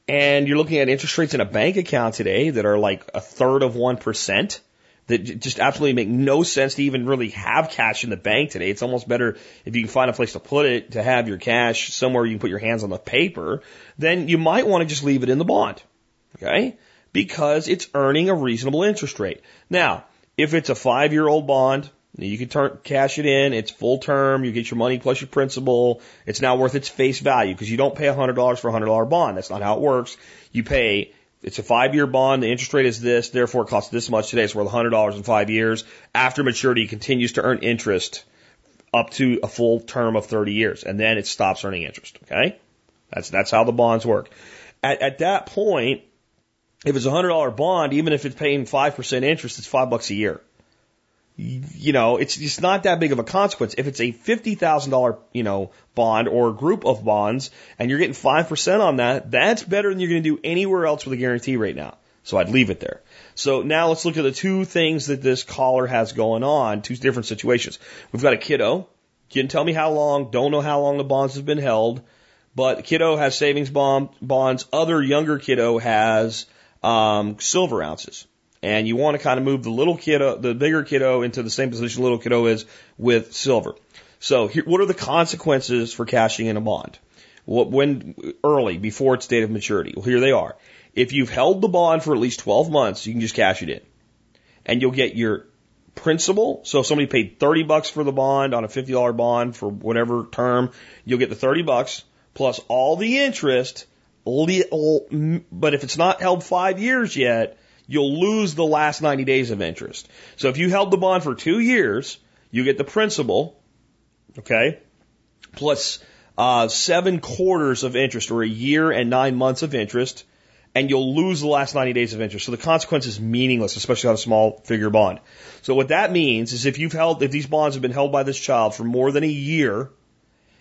And you're looking at interest rates in a bank account today that are like a third of 1% that just absolutely make no sense to even really have cash in the bank today. It's almost better if you can find a place to put it to have your cash somewhere you can put your hands on the paper. Then you might want to just leave it in the bond. Okay. Because it's earning a reasonable interest rate. Now, if it's a five year old bond, you can turn, cash it in. It's full term. You get your money plus your principal. It's now worth its face value because you don't pay $100 for a $100 bond. That's not how it works. You pay, it's a five year bond. The interest rate is this. Therefore, it costs this much today. It's worth $100 in five years. After maturity, it continues to earn interest up to a full term of 30 years. And then it stops earning interest. Okay. That's, that's how the bonds work. At, at that point, if it's a $100 bond, even if it's paying 5% interest, it's five bucks a year you know, it's just not that big of a consequence. If it's a $50,000, you know, bond or group of bonds and you're getting 5% on that, that's better than you're going to do anywhere else with a guarantee right now. So I'd leave it there. So now let's look at the two things that this caller has going on, two different situations. We've got a kiddo. Can tell me how long, don't know how long the bonds have been held, but kiddo has savings bond, bonds. Other younger kiddo has um, silver ounces and you want to kind of move the little kiddo, the bigger kiddo into the same position little kiddo is with silver. So here, what are the consequences for cashing in a bond? What, when early, before its date of maturity? Well, here they are. If you've held the bond for at least 12 months, you can just cash it in. And you'll get your principal. So if somebody paid 30 bucks for the bond on a $50 bond for whatever term, you'll get the 30 bucks plus all the interest. But if it's not held five years yet, you'll lose the last 90 days of interest. So if you held the bond for two years, you get the principal, okay, plus uh, seven quarters of interest or a year and nine months of interest, and you'll lose the last 90 days of interest. So the consequence is meaningless, especially on a small figure bond. So what that means is if you've held, if these bonds have been held by this child for more than a year,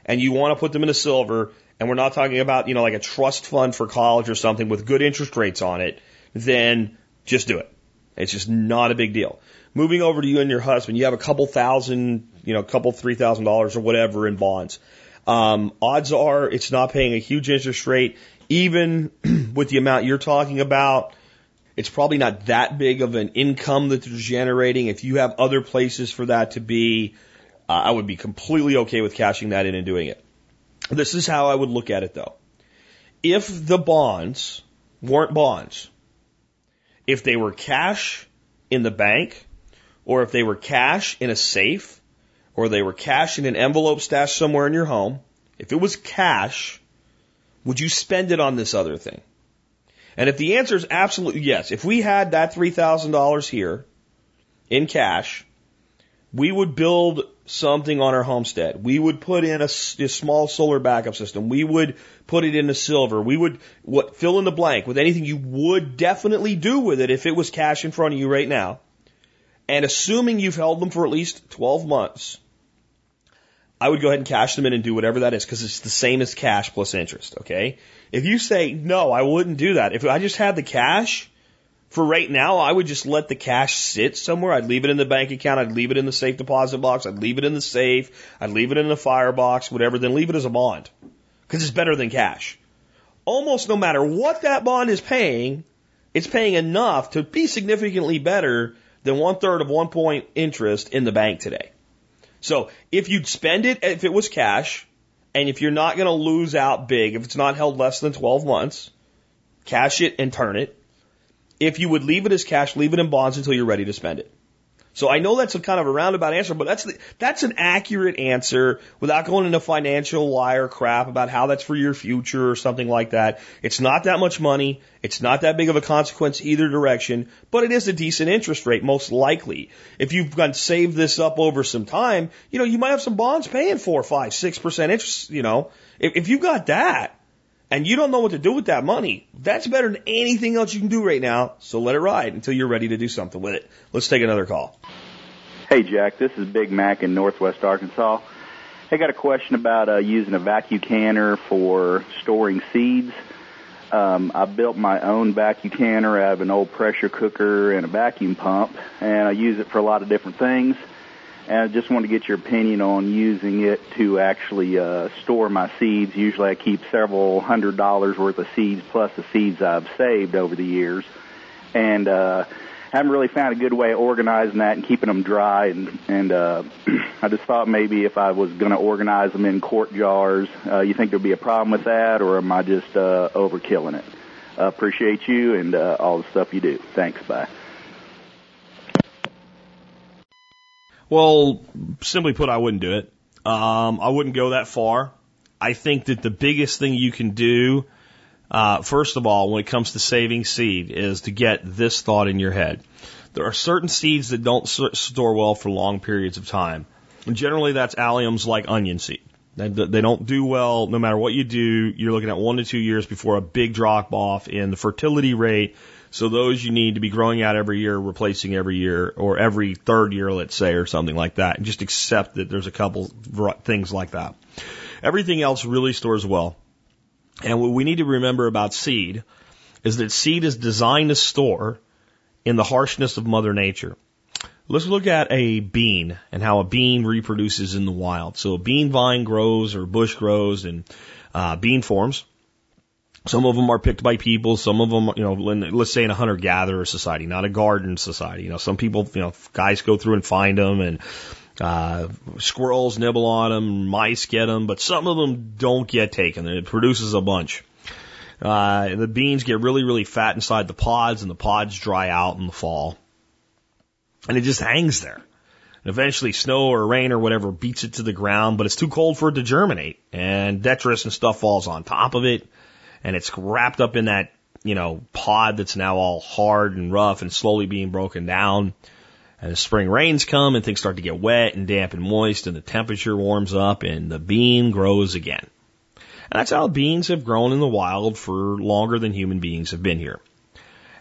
and you want to put them in a silver, and we're not talking about, you know, like a trust fund for college or something with good interest rates on it, then just do it. It's just not a big deal. Moving over to you and your husband, you have a couple thousand, you know, a couple three thousand dollars or whatever in bonds. Um, odds are it's not paying a huge interest rate, even with the amount you're talking about. It's probably not that big of an income that they're generating. If you have other places for that to be, uh, I would be completely okay with cashing that in and doing it. This is how I would look at it though. If the bonds weren't bonds, if they were cash in the bank, or if they were cash in a safe, or they were cash in an envelope stashed somewhere in your home, if it was cash, Would you spend it on this other thing? And if the answer is absolutely yes, if we had that $3,000 here in cash, we would build something on our homestead. We would put in a, a, small solar backup system. We would put it into silver. We would what fill in the blank with anything you would definitely do with it if it was cash in front of you right now. And assuming you've held them for at least 12 months, I would go ahead and cash them in and do whatever that is because it's the same as cash plus interest. Okay. If you say, no, I wouldn't do that. If I just had the cash, for right now, I would just let the cash sit somewhere. I'd leave it in the bank account. I'd leave it in the safe deposit box. I'd leave it in the safe. I'd leave it in the firebox, whatever. Then leave it as a bond because it's better than cash. Almost no matter what that bond is paying, it's paying enough to be significantly better than one third of one point interest in the bank today. So if you'd spend it, if it was cash, and if you're not going to lose out big, if it's not held less than 12 months, cash it and turn it if you would leave it as cash, leave it in bonds until you're ready to spend it. So I know that's a kind of a roundabout answer, but that's the, that's an accurate answer without going into financial liar crap about how that's for your future or something like that. It's not that much money. It's not that big of a consequence either direction, but it is a decent interest rate, most likely. If you've got saved this up over some time, you know, you might have some bonds paying four, five, six percent interest, you know. If, if you've got that, and you don't know what to do with that money, that's better than anything else you can do right now. So let it ride until you're ready to do something with it. Let's take another call.
Hey, Jack. This is Big Mac in Northwest Arkansas. I got a question about uh, using a vacuum canner for storing seeds. Um, I built my own vacuum canner. I have an old pressure cooker and a vacuum pump, and I use it for a lot of different things. And I just want to get your opinion on using it to actually uh, store my seeds. Usually I keep several hundred dollars worth of seeds plus the seeds I've saved over the years. And uh, haven't really found a good way of organizing that and keeping them dry. And, and uh, I just thought maybe if I was going to organize them in quart jars, uh, you think there'd be a problem with that, or am I just uh, overkilling it? Uh, appreciate you and uh, all the stuff you do. Thanks. Bye.
Well, simply put, I wouldn't do it. Um, I wouldn't go that far. I think that the biggest thing you can do, uh, first of all, when it comes to saving seed, is to get this thought in your head. There are certain seeds that don't store well for long periods of time. And generally, that's alliums like onion seed. They, they don't do well no matter what you do. You're looking at one to two years before a big drop off in the fertility rate so those you need to be growing out every year, replacing every year, or every third year, let's say, or something like that. And just accept that there's a couple things like that. Everything else really stores well. And what we need to remember about seed is that seed is designed to store in the harshness of Mother Nature. Let's look at a bean and how a bean reproduces in the wild. So a bean vine grows or bush grows and uh, bean forms. Some of them are picked by people. Some of them, you know, let's say in a hunter gatherer society, not a garden society. You know, some people, you know, guys go through and find them and, uh, squirrels nibble on them, mice get them, but some of them don't get taken. It produces a bunch. Uh, the beans get really, really fat inside the pods and the pods dry out in the fall. And it just hangs there. And eventually snow or rain or whatever beats it to the ground, but it's too cold for it to germinate. And detritus and stuff falls on top of it and it's wrapped up in that, you know, pod that's now all hard and rough and slowly being broken down. And the spring rains come and things start to get wet and damp and moist and the temperature warms up and the bean grows again. And that's how beans have grown in the wild for longer than human beings have been here.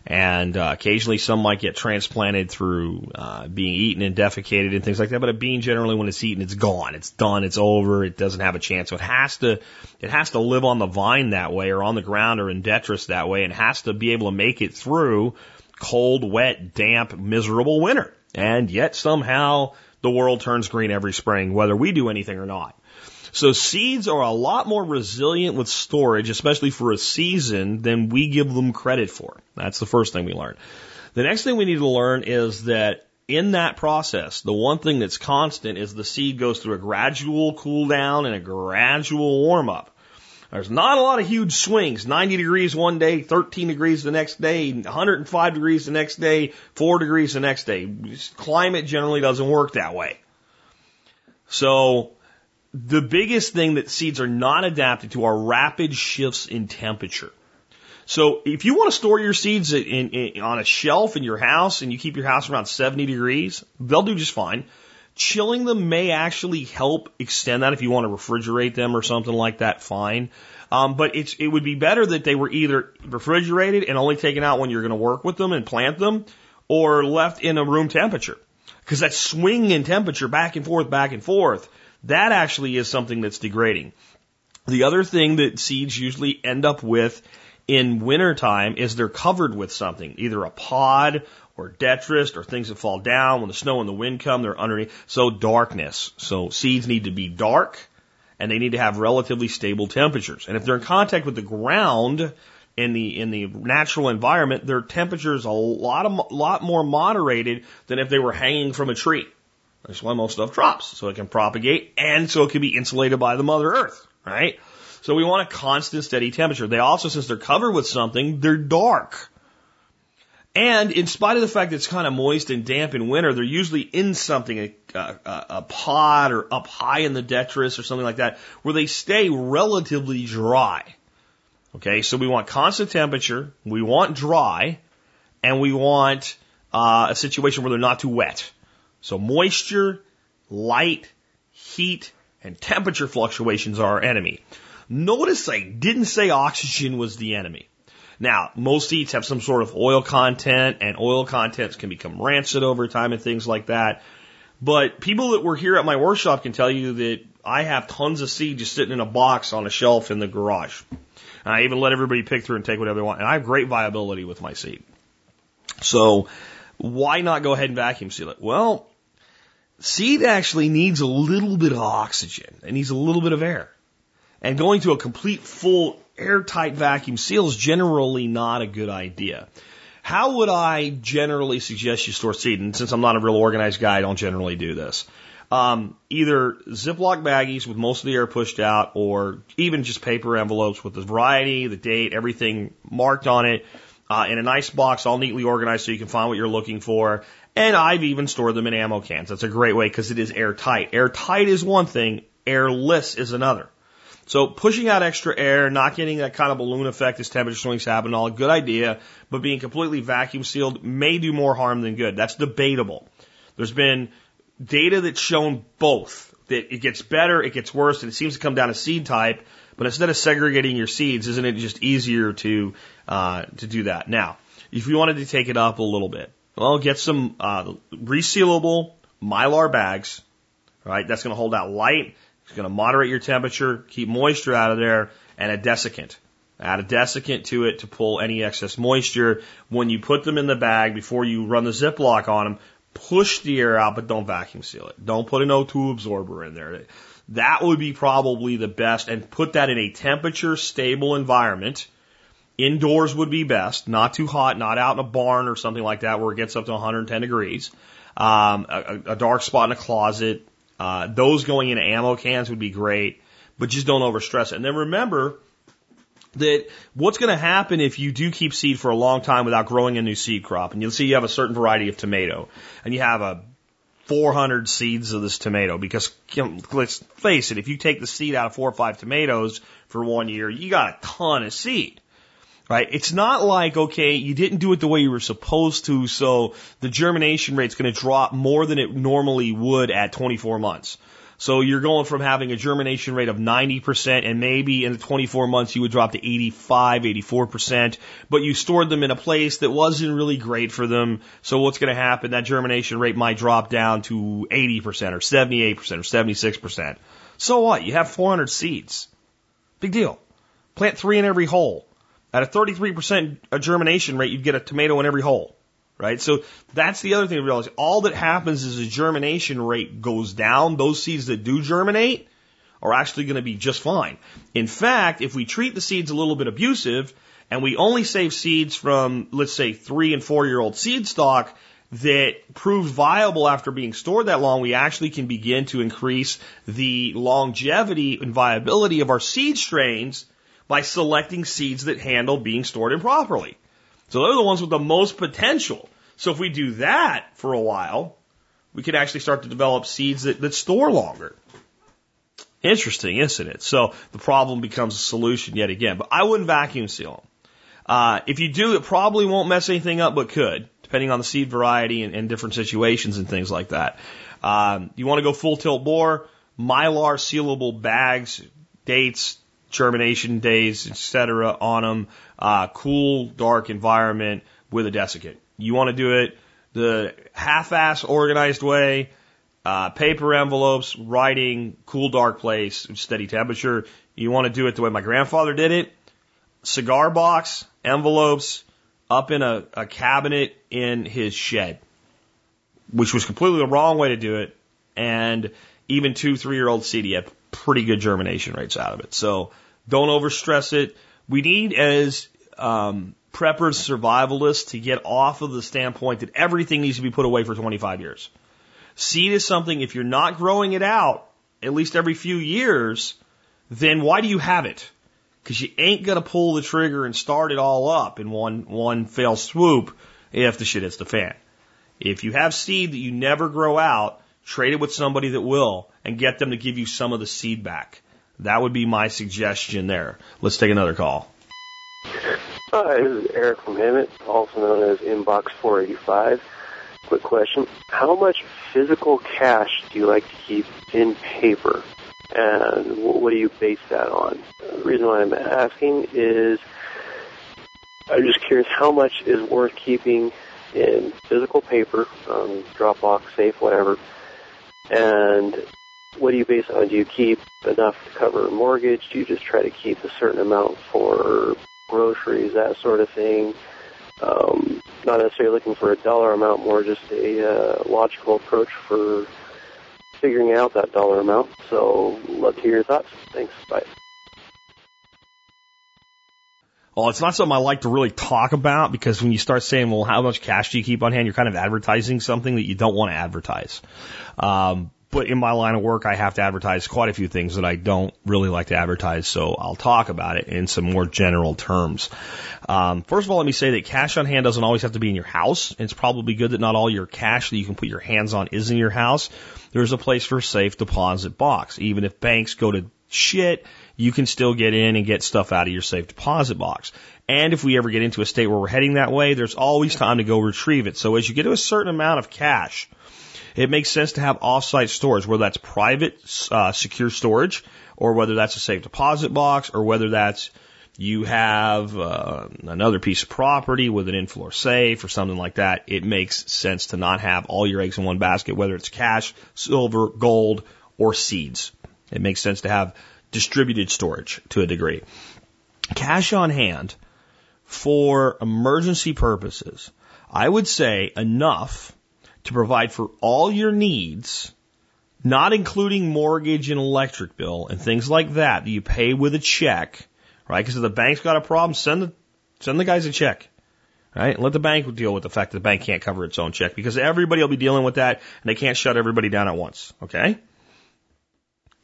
And uh, occasionally some might get transplanted through uh, being eaten and defecated and things like that. But a bean generally, when it's eaten, it's gone. It's done. It's over. It doesn't have a chance. So it has to, it has to live on the vine that way, or on the ground, or in detritus that way, and has to be able to make it through cold, wet, damp, miserable winter. And yet somehow the world turns green every spring, whether we do anything or not. So seeds are a lot more resilient with storage, especially for a season, than we give them credit for. That's the first thing we learn. The next thing we need to learn is that in that process, the one thing that's constant is the seed goes through a gradual cool down and a gradual warm up. There's not a lot of huge swings. 90 degrees one day, 13 degrees the next day, 105 degrees the next day, 4 degrees the next day. Climate generally doesn't work that way. So the biggest thing that seeds are not adapted to are rapid shifts in temperature. So if you want to store your seeds in, in, on a shelf in your house and you keep your house around 70 degrees, they'll do just fine. Chilling them may actually help extend that if you want to refrigerate them or something like that, fine. Um, but it's, it would be better that they were either refrigerated and only taken out when you're going to work with them and plant them or left in a room temperature. Because that swing in temperature back and forth, back and forth, that actually is something that's degrading. The other thing that seeds usually end up with in wintertime is they're covered with something, either a pod or detritus or things that fall down. When the snow and the wind come, they're underneath. So darkness. So seeds need to be dark and they need to have relatively stable temperatures. And if they're in contact with the ground in the in the natural environment, their temperature is a lot of lot more moderated than if they were hanging from a tree. That's why most stuff drops, so it can propagate and so it can be insulated by the Mother Earth, right? So we want a constant, steady temperature. They also, since they're covered with something, they're dark. And in spite of the fact that it's kind of moist and damp in winter, they're usually in something, a, a, a or up high in the detritus or something like that, where they stay relatively dry. Okay, so we want constant temperature, we want dry, and we want uh, a situation where they're not too wet. So moisture, light, heat, and temperature fluctuations are our enemy. Notice I didn't say oxygen was the enemy. Now, most seeds have some sort of oil content, and oil contents can become rancid over time and things like that. But people that were here at my workshop can tell you that I have tons of seed just sitting in a box on a shelf in the garage. And I even let everybody pick through and take whatever they want. And I have great viability with my seed. So why not go ahead and vacuum seal it? Well, seed actually needs a little bit of oxygen. It needs a little bit of air. And going to a complete full airtight vacuum seal is generally not a good idea. How would I generally suggest you store seed? And since I'm not a real organized guy, I don't generally do this. Um, either Ziploc baggies with most of the air pushed out, or even just paper envelopes with the variety, the date, everything marked on it, uh, in a nice box, all neatly organized so you can find what you're looking for. And I've even stored them in ammo cans. That's a great way because it is airtight. Airtight is one thing, airless is another. So pushing out extra air, not getting that kind of balloon effect as temperature swings happen, all a good idea, but being completely vacuum sealed may do more harm than good. That's debatable. There's been data that's shown both, that it gets better, it gets worse, and it seems to come down to seed type, but instead of segregating your seeds, isn't it just easier to, uh, to do that? Now, if you wanted to take it up a little bit, well, get some, uh, resealable mylar bags, right? That's going to hold out light it's going to moderate your temperature, keep moisture out of there, and a desiccant. Add a desiccant to it to pull any excess moisture. When you put them in the bag, before you run the Ziploc on them, push the air out, but don't vacuum seal it. Don't put an O2 absorber in there. That would be probably the best, and put that in a temperature stable environment. Indoors would be best, not too hot, not out in a barn or something like that where it gets up to 110 degrees. Um, a, a dark spot in a closet, uh, those going in ammo cans would be great, but just don't overstress it. And then remember that what's going to happen if you do keep seed for a long time without growing a new seed crop, and you'll see you have a certain variety of tomato, and you have a 400 seeds of this tomato because you know, let's face it, if you take the seed out of four or five tomatoes for one year, you got a ton of seed right? It's not like, okay, you didn't do it the way you were supposed to, so the germination rate's going to drop more than it normally would at 24 months. So you're going from having a germination rate of 90% and maybe in the 24 months you would drop to 85, 84%, but you stored them in a place that wasn't really great for them. So what's going to happen? That germination rate might drop down to 80% or 78% or 76%. So what? You have 400 seeds. Big deal. Plant three in every hole. At a 33% germination rate, you'd get a tomato in every hole, right? So that's the other thing to realize. All that happens is the germination rate goes down. Those seeds that do germinate are actually going to be just fine. In fact, if we treat the seeds a little bit abusive and we only save seeds from, let's say, three and four year old seed stock, that prove viable after being stored that long, we actually can begin to increase the longevity and viability of our seed strains by selecting seeds that handle being stored improperly. So they're the ones with the most potential. So if we do that for a while, we could actually start to develop seeds that, that store longer. Interesting, isn't it? So the problem becomes a solution yet again. But I wouldn't vacuum seal them. Uh, if you do, it probably won't mess anything up, but could, depending on the seed variety and, and different situations and things like that. Um, you want to go full tilt bore, mylar sealable bags, dates, germination days, etc. on them, uh, cool, dark environment with a desiccant. You want to do it the half-ass organized way, uh, paper envelopes, writing, cool, dark place, steady temperature. You want to do it the way my grandfather did it. Cigar box, envelopes, up in a, a cabinet in his shed, which was completely the wrong way to do it. And even two, three year old had pretty good germination rates out of it. So don't overstress it. We need as um, preppers, survivalists to get off of the standpoint that everything needs to be put away for 25 years. Seed is something, if you're not growing it out at least every few years, then why do you have it? Because you ain't going to pull the trigger and start it all up in one, one fell swoop if the shit hits the fan. If you have seed that you never grow out, trade it with somebody that will and get them to give you some of the seed back. That would be my suggestion there. Let's take another call.
Hi, this is Eric from Hemet, also known as Inbox 485. Quick question. How much physical cash do you like to keep in paper? And what do you base that on? The reason why I'm asking is I'm just curious how much is worth keeping in physical paper, um, Dropbox, safe, whatever, and what do you base it on? Do you keep enough to cover a mortgage? Do you just try to keep a certain amount for groceries, that sort of thing? Um, not necessarily looking for a dollar amount, more just a uh, logical approach for figuring out that dollar amount. So, love to hear your thoughts. Thanks. Bye.
Well, it's not something I like to really talk about because when you start saying, well, how much cash do you keep on hand? You're kind of advertising something that you don't want to advertise. Um, but in my line of work, I have to advertise quite a few things that I don't really like to advertise, so I'll talk about it in some more general terms. Um, first of all, let me say that cash on hand doesn't always have to be in your house. It's probably good that not all your cash that you can put your hands on is in your house. There's a place for a safe deposit box. Even if banks go to shit, you can still get in and get stuff out of your safe deposit box. And if we ever get into a state where we're heading that way, there's always time to go retrieve it. So as you get to a certain amount of cash, it makes sense to have offsite storage, whether that's private, uh, secure storage, or whether that's a safe deposit box, or whether that's you have uh, another piece of property with an in-floor safe or something like that. It makes sense to not have all your eggs in one basket, whether it's cash, silver, gold, or seeds. It makes sense to have distributed storage to a degree. Cash on hand for emergency purposes, I would say enough to provide for all your needs, not including mortgage and electric bill and things like that that you pay with a check, right? Because if the bank's got a problem, send the send the guys a check, right? And let the bank deal with the fact that the bank can't cover its own check because everybody will be dealing with that and they can't shut everybody down at once, okay?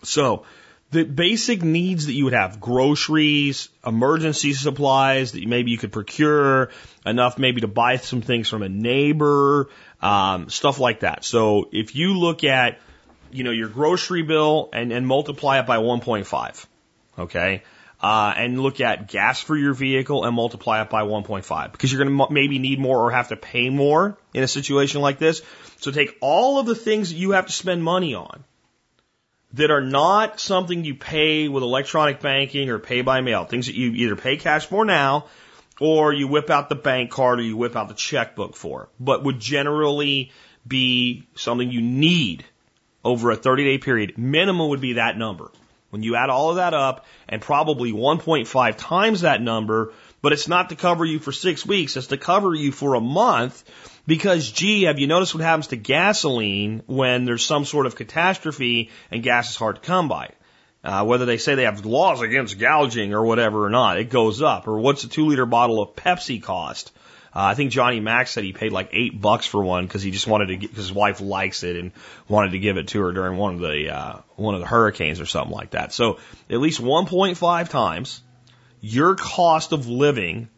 So the basic needs that you would have groceries, emergency supplies that maybe you could procure, enough maybe to buy some things from a neighbor, um, stuff like that. So if you look at, you know, your grocery bill and, and multiply it by 1.5, okay, uh, and look at gas for your vehicle and multiply it by 1.5 because you're going to maybe need more or have to pay more in a situation like this. So take all of the things that you have to spend money on that are not something you pay with electronic banking or pay by mail, things that you either pay cash for now or you whip out the bank card or you whip out the checkbook for, it, but would generally be something you need over a 30 day period. Minimum would be that number. When you add all of that up and probably 1.5 times that number, but it's not to cover you for six weeks, it's to cover you for a month because, gee, have you noticed what happens to gasoline when there's some sort of catastrophe and gas is hard to come by? Uh, whether they say they have laws against gouging or whatever or not, it goes up. Or what's a two liter bottle of Pepsi cost? Uh, I think Johnny Mac said he paid like eight bucks for one because he just wanted to, because his wife likes it and wanted to give it to her during one of the uh, one of the hurricanes or something like that. So at least 1.5 times your cost of living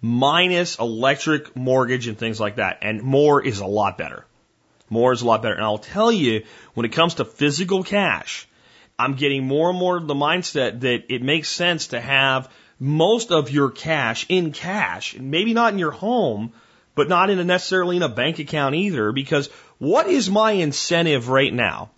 minus electric, mortgage, and things like that. And more is a lot better. More is a lot better. And I'll tell you, when it comes to physical cash, I'm getting more and more of the mindset that it makes sense to have most of your cash in cash, maybe not in your home, but not in necessarily in a bank account either, because what is my incentive right now?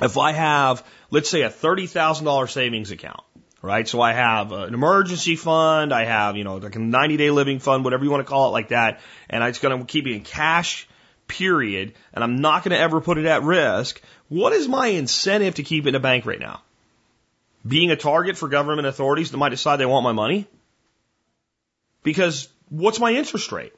If I have, let's say, a $30,000 savings account, right? So I have an emergency fund, I have, you know, like a 90 day living fund, whatever you want to call it like that, and just going to keep it in cash, period, and I'm not going to ever put it at risk. What is my incentive to keep it in a bank right now? Being a target for government authorities that might decide they want my money? Because what's my interest rate?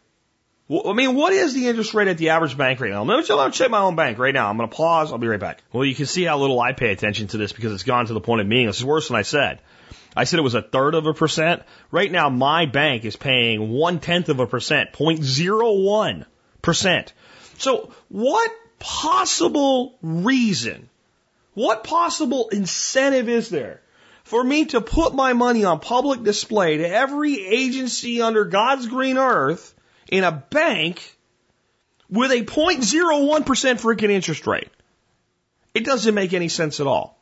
Well, I mean, what is the interest rate at the average bank right now? Let me, let me check my own bank right now. I'm going to pause. I'll be right back. Well, you can see how little I pay attention to this because it's gone to the point of being. This is worse than I said. I said it was a third of a percent. Right now, my bank is paying one tenth of a percent, 0.01 percent. So what possible reason, what possible incentive is there for me to put my money on public display to every agency under God's green earth in a bank with a 0.01% freaking interest rate. It doesn't make any sense at all.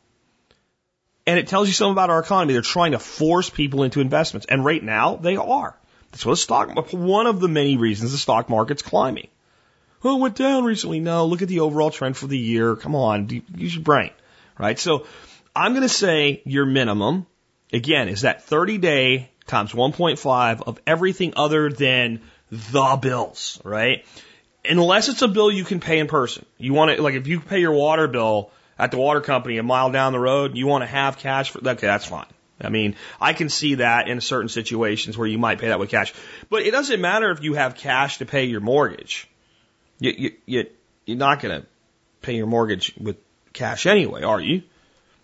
And it tells you something about our economy. They're trying to force people into investments. And right now, they are. That's what stock, one of the many reasons the stock market's climbing. Oh, it went down recently. No, look at the overall trend for the year. Come on, use your brain. Right? So I'm going to say your minimum, again, is that 30 day times 1.5 of everything other than the bills, right? Unless it's a bill you can pay in person. You want to, like, if you pay your water bill at the water company a mile down the road, you want to have cash for that, okay, that's fine. I mean, I can see that in certain situations where you might pay that with cash. But it doesn't matter if you have cash to pay your mortgage. You, you, you, you're not going to pay your mortgage with cash anyway, are you?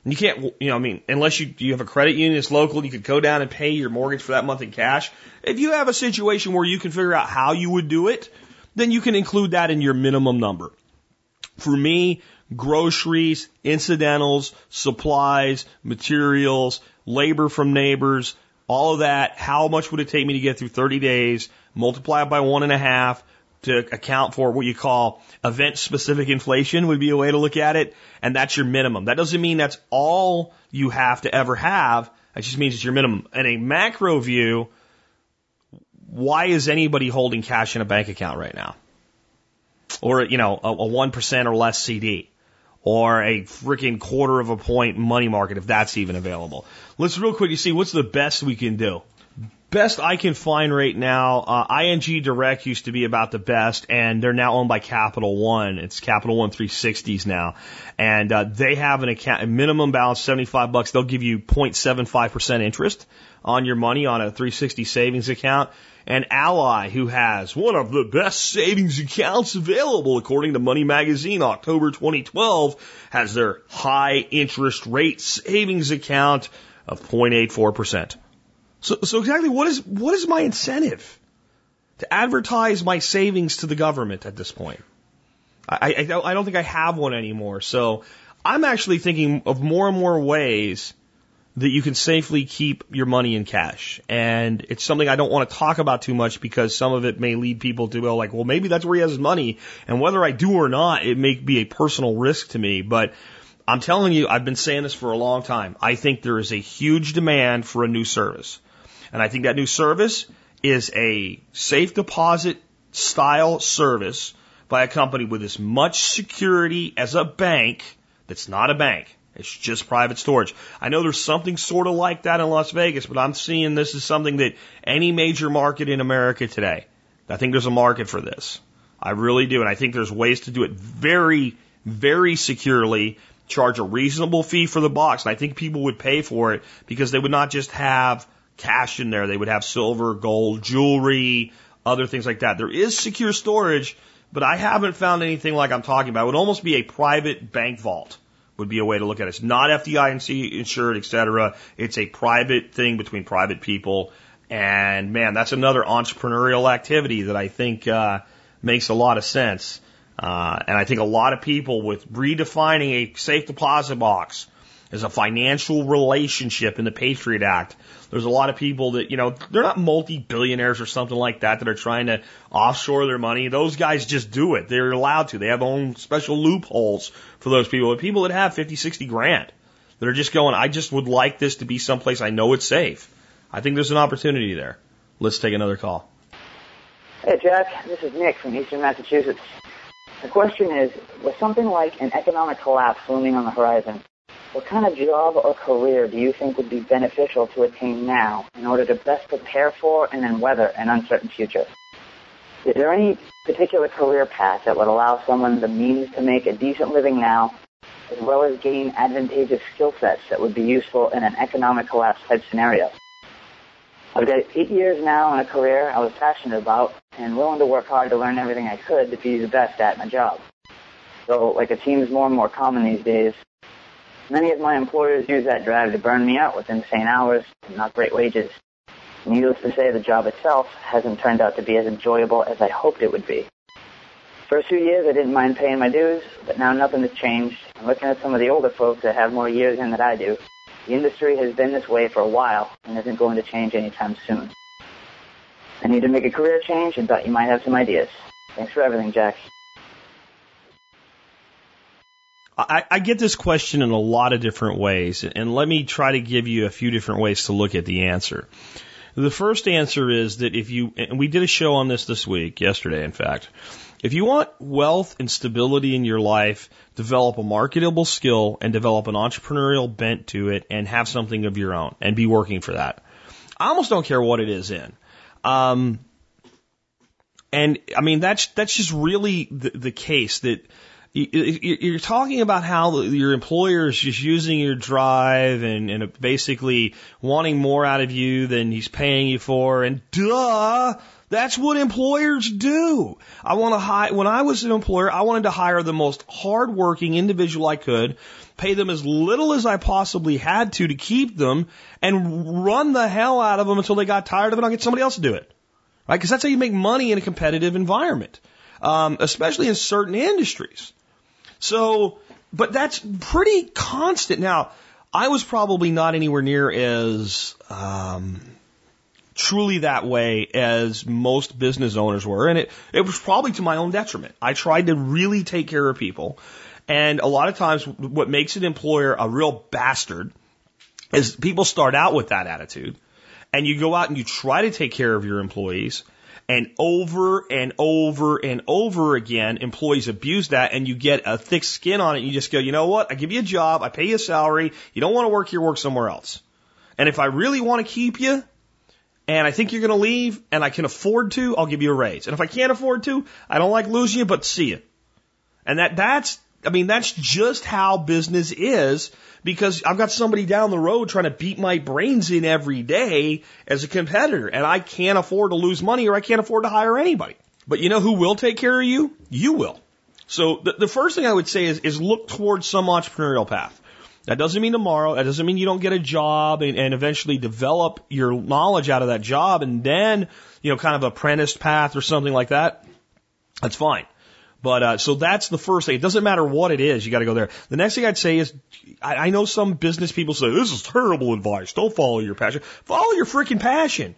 You can't, you know, I mean, unless you, you have a credit union that's local, you could go down and pay your mortgage for that month in cash. If you have a situation where you can figure out how you would do it, then you can include that in your minimum number. For me, groceries, incidentals, supplies, materials, labor from neighbors, all of that, how much would it take me to get through 30 days, multiply it by one and a half, to account for what you call event specific inflation would be a way to look at it. And that's your minimum. That doesn't mean that's all you have to ever have. It just means it's your minimum. In a macro view, why is anybody holding cash in a bank account right now? Or, you know, a, a 1% or less CD. Or a freaking quarter of a point money market, if that's even available. Let's real quick, you see, what's the best we can do? Best I can find right now, uh, ING Direct used to be about the best, and they're now owned by Capital One. It's Capital One 360s now, and uh, they have an account, minimum balance 75 bucks. They'll give you 0.75 percent interest on your money on a 360 savings account. And Ally, who has one of the best savings accounts available according to Money Magazine, October 2012, has their high interest rate savings account of 0.84 percent. So, so exactly what is what is my incentive to advertise my savings to the government at this point? I, I, I don't think I have one anymore. So I'm actually thinking of more and more ways that you can safely keep your money in cash. And it's something I don't want to talk about too much because some of it may lead people to go like, well, maybe that's where he has his money. And whether I do or not, it may be a personal risk to me. But I'm telling you, I've been saying this for a long time. I think there is a huge demand for a new service. And I think that new service is a safe deposit style service by a company with as much security as a bank that's not a bank. It's just private storage. I know there's something sort of like that in Las Vegas, but I'm seeing this as something that any major market in America today, I think there's a market for this. I really do. And I think there's ways to do it very, very securely, charge a reasonable fee for the box. And I think people would pay for it because they would not just have cash in there. They would have silver, gold, jewelry, other things like that. There is secure storage, but I haven't found anything like I'm talking about. It would almost be a private bank vault would be a way to look at it. It's not FDIC insured, et cetera. It's a private thing between private people. And man, that's another entrepreneurial activity that I think uh, makes a lot of sense. Uh, and I think a lot of people with redefining a safe deposit box as a financial relationship in the Patriot Act there's a lot of people that, you know, they're not multi-billionaires or something like that that are trying to offshore their money. Those guys just do it. They're allowed to. They have own special loopholes for those people. But people that have 50, 60 grand, that are just going, I just would like this to be someplace I know it's safe. I think there's an opportunity there. Let's take another call.
Hey, Jack. This is Nick from Eastern Massachusetts. The question is, with something like an economic collapse looming on the horizon, what kind of job or career do you think would be beneficial to attain now in order to best prepare for and then weather an uncertain future? Is there any particular career path that would allow someone the means to make a decent living now, as well as gain advantageous skill sets that would be useful in an economic collapse type scenario? I've got eight years now in a career I was passionate about and willing to work hard to learn everything I could to be the best at my job. So, like it seems more and more common these days, many of my employers use that drive to burn me out with insane hours and not great wages. Needless to say, the job itself hasn't turned out to be as enjoyable as I hoped it would be. For a few years, I didn't mind paying my dues, but now nothing has changed. I'm looking at some of the older folks that have more years in than I do. The industry has been this way for a while and isn't going to change anytime soon. I need to make a career change and thought you might have some ideas. Thanks for everything, Jack.
I, I get this question in a lot of different ways, and let me try to give you a few different ways to look at the answer. The first answer is that if you, and we did a show on this this week, yesterday, in fact. If you want wealth and stability in your life, develop a marketable skill and develop an entrepreneurial bent to it and have something of your own and be working for that. I almost don't care what it is in. Um, and I mean, that's, that's just really the, the case that you're talking about how your employer is just using your drive and, and basically wanting more out of you than he's paying you for. And duh, that's what employers do. I want to hire, when I was an employer, I wanted to hire the most hardworking individual I could, pay them as little as I possibly had to to keep them, and run the hell out of them until they got tired of it. I'll get somebody else to do it. Right? Because that's how you make money in a competitive environment, um, especially in certain industries. So, but that's pretty constant. Now, I was probably not anywhere near as um, truly that way as most business owners were. And it, it was probably to my own detriment. I tried to really take care of people. And a lot of times, what makes an employer a real bastard is people start out with that attitude. And you go out and you try to take care of your employees. And over and over and over again, employees abuse that and you get a thick skin on it. You just go, you know what? I give you a job. I pay you a salary. You don't want to work here, work somewhere else. And if I really want to keep you, and I think you're going to leave and I can afford to, I'll give you a raise. And if I can't afford to, I don't like losing you, but see you. And that, that's, I mean, that's just how business is because I've got somebody down the road trying to beat my brains in every day as a competitor and I can't afford to lose money or I can't afford to hire anybody. But you know who will take care of you? You will. So the, the first thing I would say is, is look towards some entrepreneurial path. That doesn't mean tomorrow. That doesn't mean you don't get a job and, and eventually develop your knowledge out of that job and then, you know, kind of apprentice path or something like that. That's fine. But uh, so that's the first thing. It doesn't matter what it is, you got to go there. The next thing I'd say is, I, I know some business people say this is terrible advice. Don't follow your passion. Follow your freaking passion,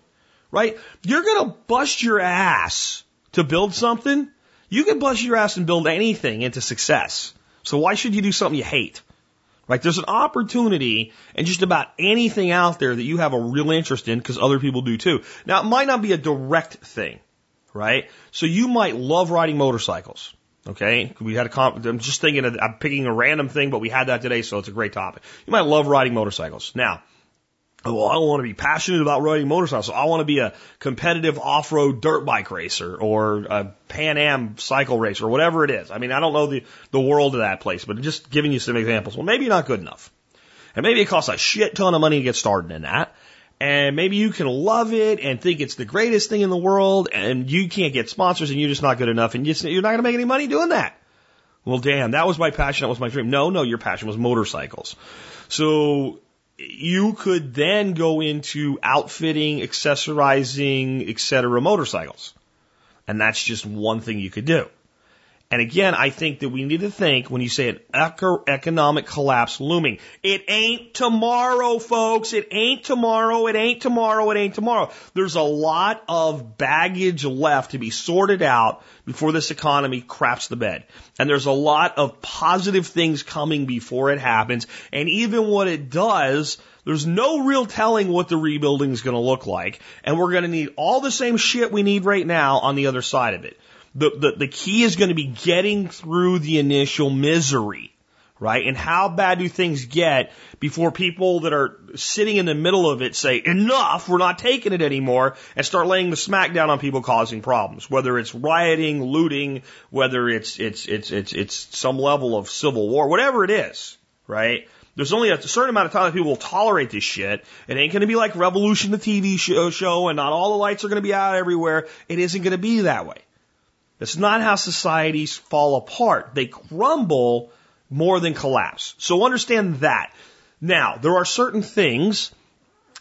right? You're gonna bust your ass to build something. You can bust your ass and build anything into success. So why should you do something you hate? Right? There's an opportunity in just about anything out there that you have a real interest in because other people do too. Now, it might not be a direct thing, right? So you might love riding motorcycles. Okay. We had a comp, I'm just thinking of, I'm picking a random thing, but we had that today, so it's a great topic. You might love riding motorcycles. Now, well, I want to be passionate about riding motorcycles. So I want to be a competitive off-road dirt bike racer or a Pan Am cycle racer or whatever it is. I mean, I don't know the, the world of that place, but I'm just giving you some examples. Well, maybe you're not good enough. And maybe it costs a shit ton of money to get started in that. And maybe you can love it and think it's the greatest thing in the world and you can't get sponsors and you're just not good enough and you're not going to make any money doing that. Well, damn, that was my passion. That was my dream. No, no, your passion was motorcycles. So you could then go into outfitting, accessorizing, etc. motorcycles. And that's just one thing you could do. And again, I think that we need to think when you say an eco- economic collapse looming, it ain't tomorrow, folks. It ain't tomorrow. It ain't tomorrow. It ain't tomorrow. There's a lot of baggage left to be sorted out before this economy craps the bed. And there's a lot of positive things coming before it happens. And even what it does, there's no real telling what the rebuilding is going to look like. And we're going to need all the same shit we need right now on the other side of it. The, the, the key is going to be getting through the initial misery, right? And how bad do things get before people that are sitting in the middle of it say, enough, we're not taking it anymore, and start laying the smack down on people causing problems, whether it's rioting, looting, whether it's, it's, it's, it's, it's some level of civil war, whatever it is, right? There's only a certain amount of time that people will tolerate this shit. It ain't going to be like Revolution, the TV show, show, and not all the lights are going to be out everywhere. It isn't going to be that way. That's not how societies fall apart. They crumble more than collapse. So understand that. Now, there are certain things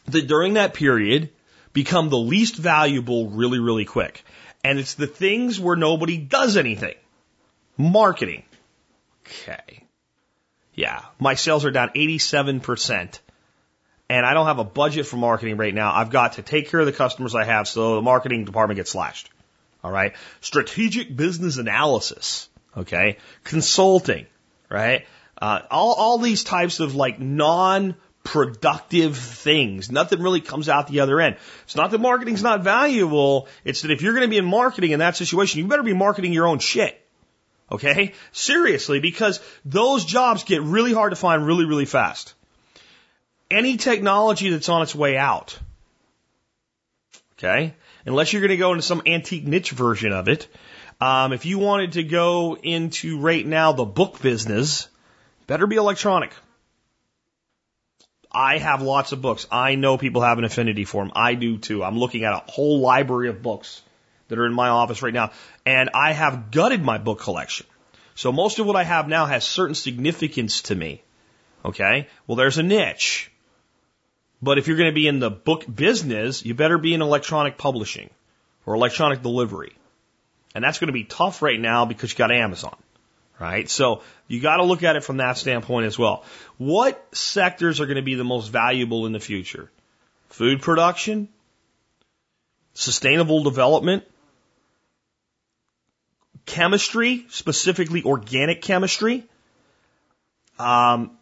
that during that period become the least valuable really, really quick. And it's the things where nobody does anything. Marketing. Okay. Yeah. My sales are down 87%. And I don't have a budget for marketing right now. I've got to take care of the customers I have so the marketing department gets slashed. All right. Strategic business analysis. Okay. Consulting. Right. Uh, all, all these types of like non productive things. Nothing really comes out the other end. It's not that marketing's not valuable. It's that if you're going to be in marketing in that situation, you better be marketing your own shit. Okay? Seriously, because those jobs get really hard to find really, really fast. Any technology that's on its way out. Okay? Unless you're going to go into some antique niche version of it. Um, if you wanted to go into right now the book business, better be electronic. I have lots of books. I know people have an affinity for them. I do too. I'm looking at a whole library of books that are in my office right now, and I have gutted my book collection. So most of what I have now has certain significance to me. Okay? Well, there's a niche. But if you're going to be in the book business, you better be in electronic publishing or electronic delivery. And that's going to be tough right now because you got Amazon, right? So you got to look at it from that standpoint as well. What sectors are going to be the most valuable in the future? Food production, sustainable development, chemistry, specifically organic chemistry, um,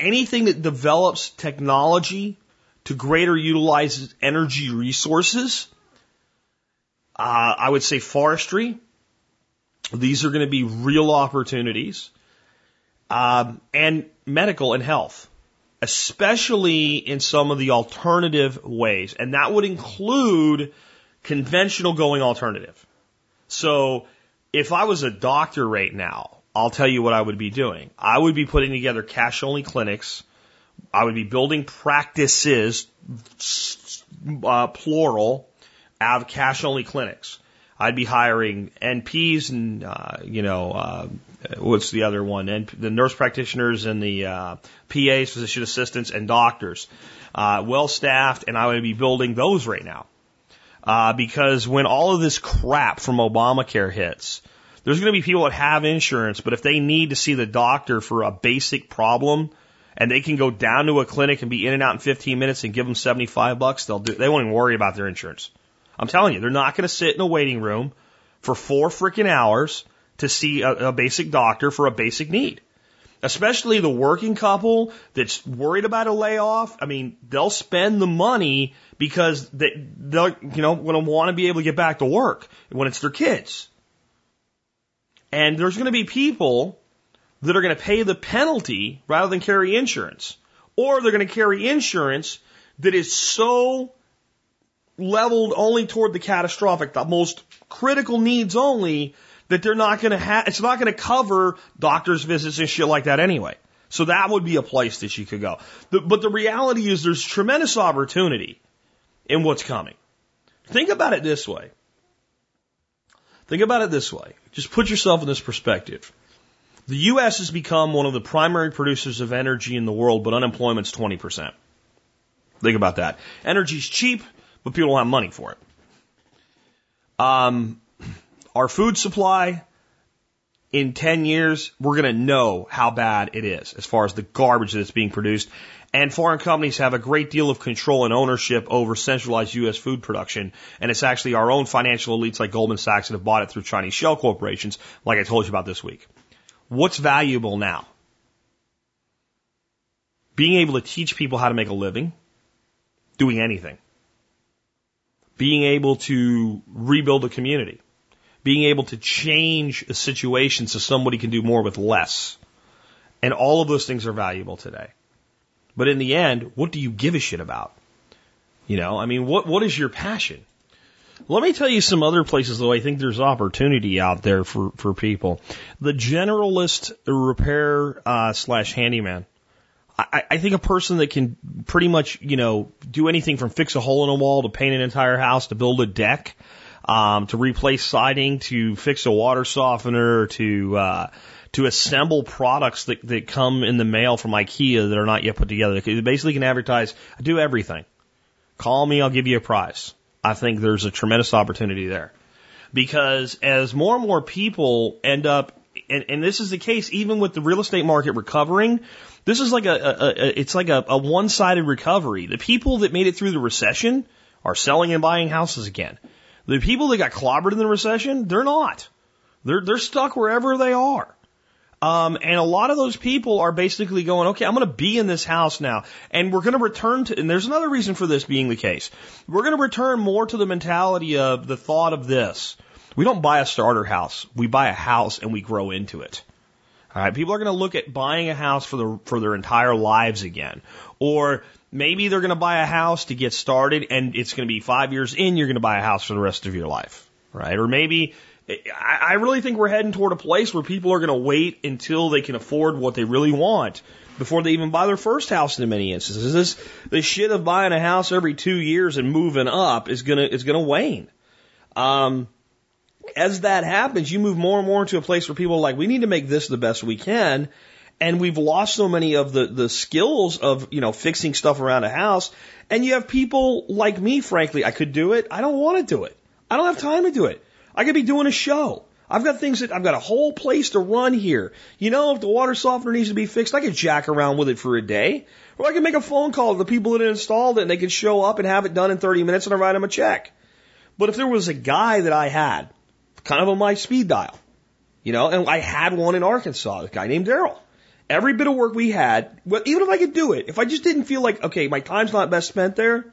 anything that develops technology to greater utilize energy resources, uh, I would say forestry. These are going to be real opportunities. Um, and medical and health, especially in some of the alternative ways. And that would include conventional going alternative. So if I was a doctor right now, I'll tell you what I would be doing. I would be putting together cash only clinics. I would be building practices, uh, plural, out of cash only clinics. I'd be hiring NPs and, uh, you know, uh, what's the other one? And the nurse practitioners and the uh, PAs, physician assistants, and doctors. Uh, well staffed, and I would be building those right now. Uh, because when all of this crap from Obamacare hits, there's going to be people that have insurance, but if they need to see the doctor for a basic problem and they can go down to a clinic and be in and out in 15 minutes and give them 75 bucks, they'll do, they won't even worry about their insurance. I'm telling you, they're not going to sit in a waiting room for four freaking hours to see a, a basic doctor for a basic need. Especially the working couple that's worried about a layoff. I mean, they'll spend the money because they, they'll, you know, going to want to be able to get back to work when it's their kids. And there's going to be people that are going to pay the penalty rather than carry insurance. Or they're going to carry insurance that is so leveled only toward the catastrophic, the most critical needs only, that they're not going to have, it's not going to cover doctor's visits and shit like that anyway. So that would be a place that you could go. The, but the reality is there's tremendous opportunity in what's coming. Think about it this way. Think about it this way. Just put yourself in this perspective. The U.S. has become one of the primary producers of energy in the world, but unemployment's 20%. Think about that. Energy's cheap, but people don't have money for it. Um, our food supply in 10 years, we're going to know how bad it is as far as the garbage that's being produced. And foreign companies have a great deal of control and ownership over centralized U.S. food production. And it's actually our own financial elites like Goldman Sachs that have bought it through Chinese shell corporations, like I told you about this week. What's valuable now? Being able to teach people how to make a living, doing anything. Being able to rebuild a community being able to change a situation so somebody can do more with less. And all of those things are valuable today. But in the end, what do you give a shit about? You know, I mean, what, what is your passion? Let me tell you some other places though I think there's opportunity out there for, for people. The generalist repair, uh, slash handyman. I, I think a person that can pretty much, you know, do anything from fix a hole in a wall to paint an entire house to build a deck um, to replace siding, to fix a water softener, to uh, to assemble products that, that come in the mail from IKEA that are not yet put together. They basically can advertise, I do everything. Call me, I'll give you a prize. I think there's a tremendous opportunity there. Because as more and more people end up, and, and this is the case even with the real estate market recovering, this is like a, a, a it's like a, a one-sided recovery. The people that made it through the recession are selling and buying houses again. The people that got clobbered in the recession, they're not. They're, they're stuck wherever they are. Um, and a lot of those people are basically going, okay, I'm going to be in this house now. And we're going to return to, and there's another reason for this being the case. We're going to return more to the mentality of the thought of this. We don't buy a starter house. We buy a house and we grow into it. All right. People are going to look at buying a house for the, for their entire lives again. Or Maybe they're going to buy a house to get started and it's going to be five years in, you're going to buy a house for the rest of your life, right? Or maybe I really think we're heading toward a place where people are going to wait until they can afford what they really want before they even buy their first house in many instances. This, this shit of buying a house every two years and moving up is going to, is going to wane. Um, as that happens, you move more and more into a place where people are like, we need to make this the best we can. And we've lost so many of the, the skills of, you know, fixing stuff around a house. And you have people like me, frankly, I could do it. I don't want to do it. I don't have time to do it. I could be doing a show. I've got things that I've got a whole place to run here. You know, if the water softener needs to be fixed, I could jack around with it for a day. Or I can make a phone call to the people that installed it and they can show up and have it done in 30 minutes and I write them a check. But if there was a guy that I had, kind of on my speed dial, you know, and I had one in Arkansas, a guy named Daryl every bit of work we had, well, even if I could do it, if I just didn't feel like, okay, my time's not best spent there,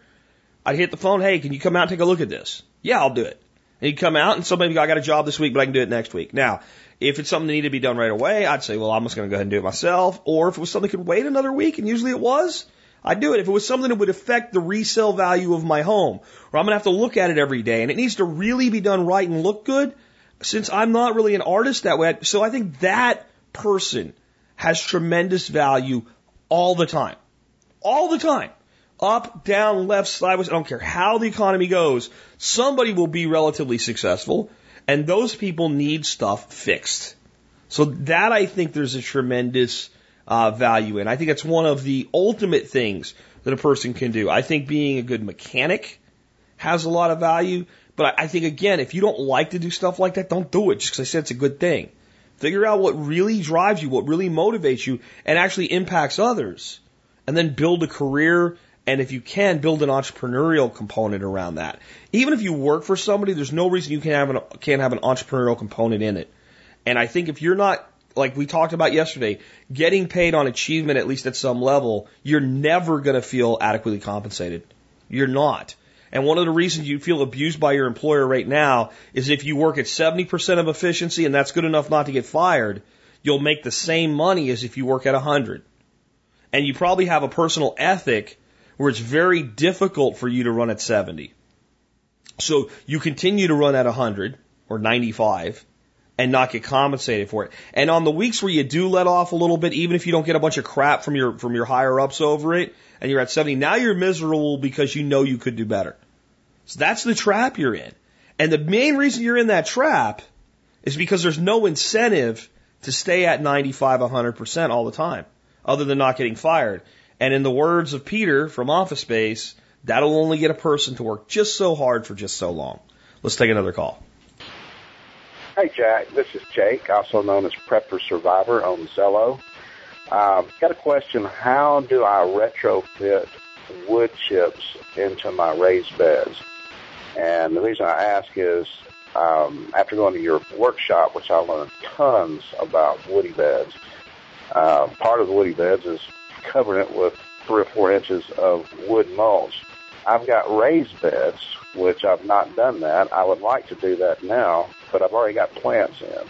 I'd hit the phone, hey, can you come out and take a look at this? Yeah, I'll do it. He'd come out and somebody go, I got a job this week, but I can do it next week. Now, if it's something that needed to be done right away, I'd say, well, I'm just going to go ahead and do it myself. Or if it was something that could wait another week, and usually it was, I'd do it. If it was something that would affect the resale value of my home, or I'm going to have to look at it every day, and it needs to really be done right and look good, since I'm not really an artist that way, so I think that person has tremendous value all the time. All the time. Up, down, left, sideways, I don't care how the economy goes, somebody will be relatively successful, and those people need stuff fixed. So that I think there's a tremendous uh, value in. I think it's one of the ultimate things that a person can do. I think being a good mechanic has a lot of value, but I think again, if you don't like to do stuff like that, don't do it just because I said it's a good thing. Figure out what really drives you, what really motivates you, and actually impacts others. And then build a career, and if you can, build an entrepreneurial component around that. Even if you work for somebody, there's no reason you can't have an, can't have an entrepreneurial component in it. And I think if you're not, like we talked about yesterday, getting paid on achievement, at least at some level, you're never going to feel adequately compensated. You're not. And one of the reasons you feel abused by your employer right now is if you work at 70% of efficiency and that's good enough not to get fired, you'll make the same money as if you work at 100. And you probably have a personal ethic where it's very difficult for you to run at 70. So you continue to run at 100 or 95 and not get compensated for it. And on the weeks where you do let off a little bit, even if you don't get a bunch of crap from your from your higher ups over it, and you're at 70, now you're miserable because you know you could do better. So that's the trap you're in. And the main reason you're in that trap is because there's no incentive to stay at 95, 100% all the time, other than not getting fired. And in the words of Peter from Office Space, that'll only get a person to work just so hard for just so long. Let's take another call.
Hey, Jack. This is Jake, also known as Prepper Survivor on Zello. Um, got a question. How do I retrofit wood chips into my raised beds? And the reason I ask is um, after going to your workshop, which I learned tons about woody beds, uh, part of the woody beds is covering it with three or four inches of wood mulch. I've got raised beds, which I've not done that. I would like to do that now, but I've already got plants in.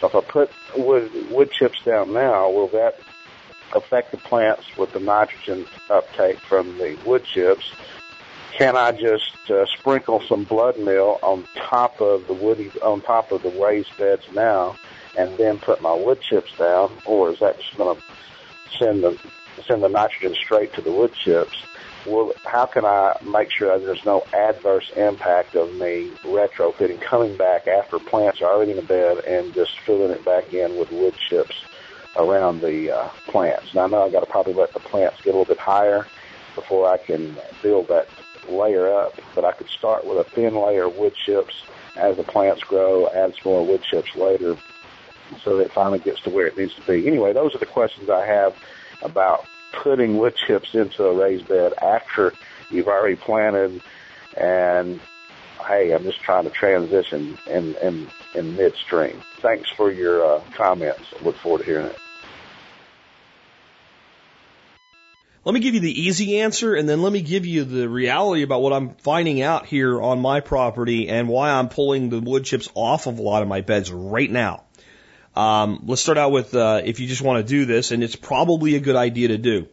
So if I put wood, wood chips down now, will that affect the plants with the nitrogen uptake from the wood chips? Can I just uh, sprinkle some blood meal on top of the woody, on top of the raised beds now, and then put my wood chips down, or is that just going to send the send the nitrogen straight to the wood chips? Well, how can I make sure that there's no adverse impact of me retrofitting, coming back after plants are already in the bed and just filling it back in with wood chips around the uh, plants? Now I know I've got to probably let the plants get a little bit higher before I can build that layer up, but I could start with a thin layer of wood chips as the plants grow, add some more wood chips later, so that it finally gets to where it needs to be. Anyway, those are the questions I have about putting wood chips into a raised bed after you've already planted and hey, I'm just trying to transition in in, in midstream. Thanks for your uh, comments. I look forward to hearing it.
Let me give you the easy answer and then let me give you the reality about what I'm finding out here on my property and why I'm pulling the wood chips off of a lot of my beds right now. Um, let's start out with uh, if you just want to do this, and it's probably a good idea to do.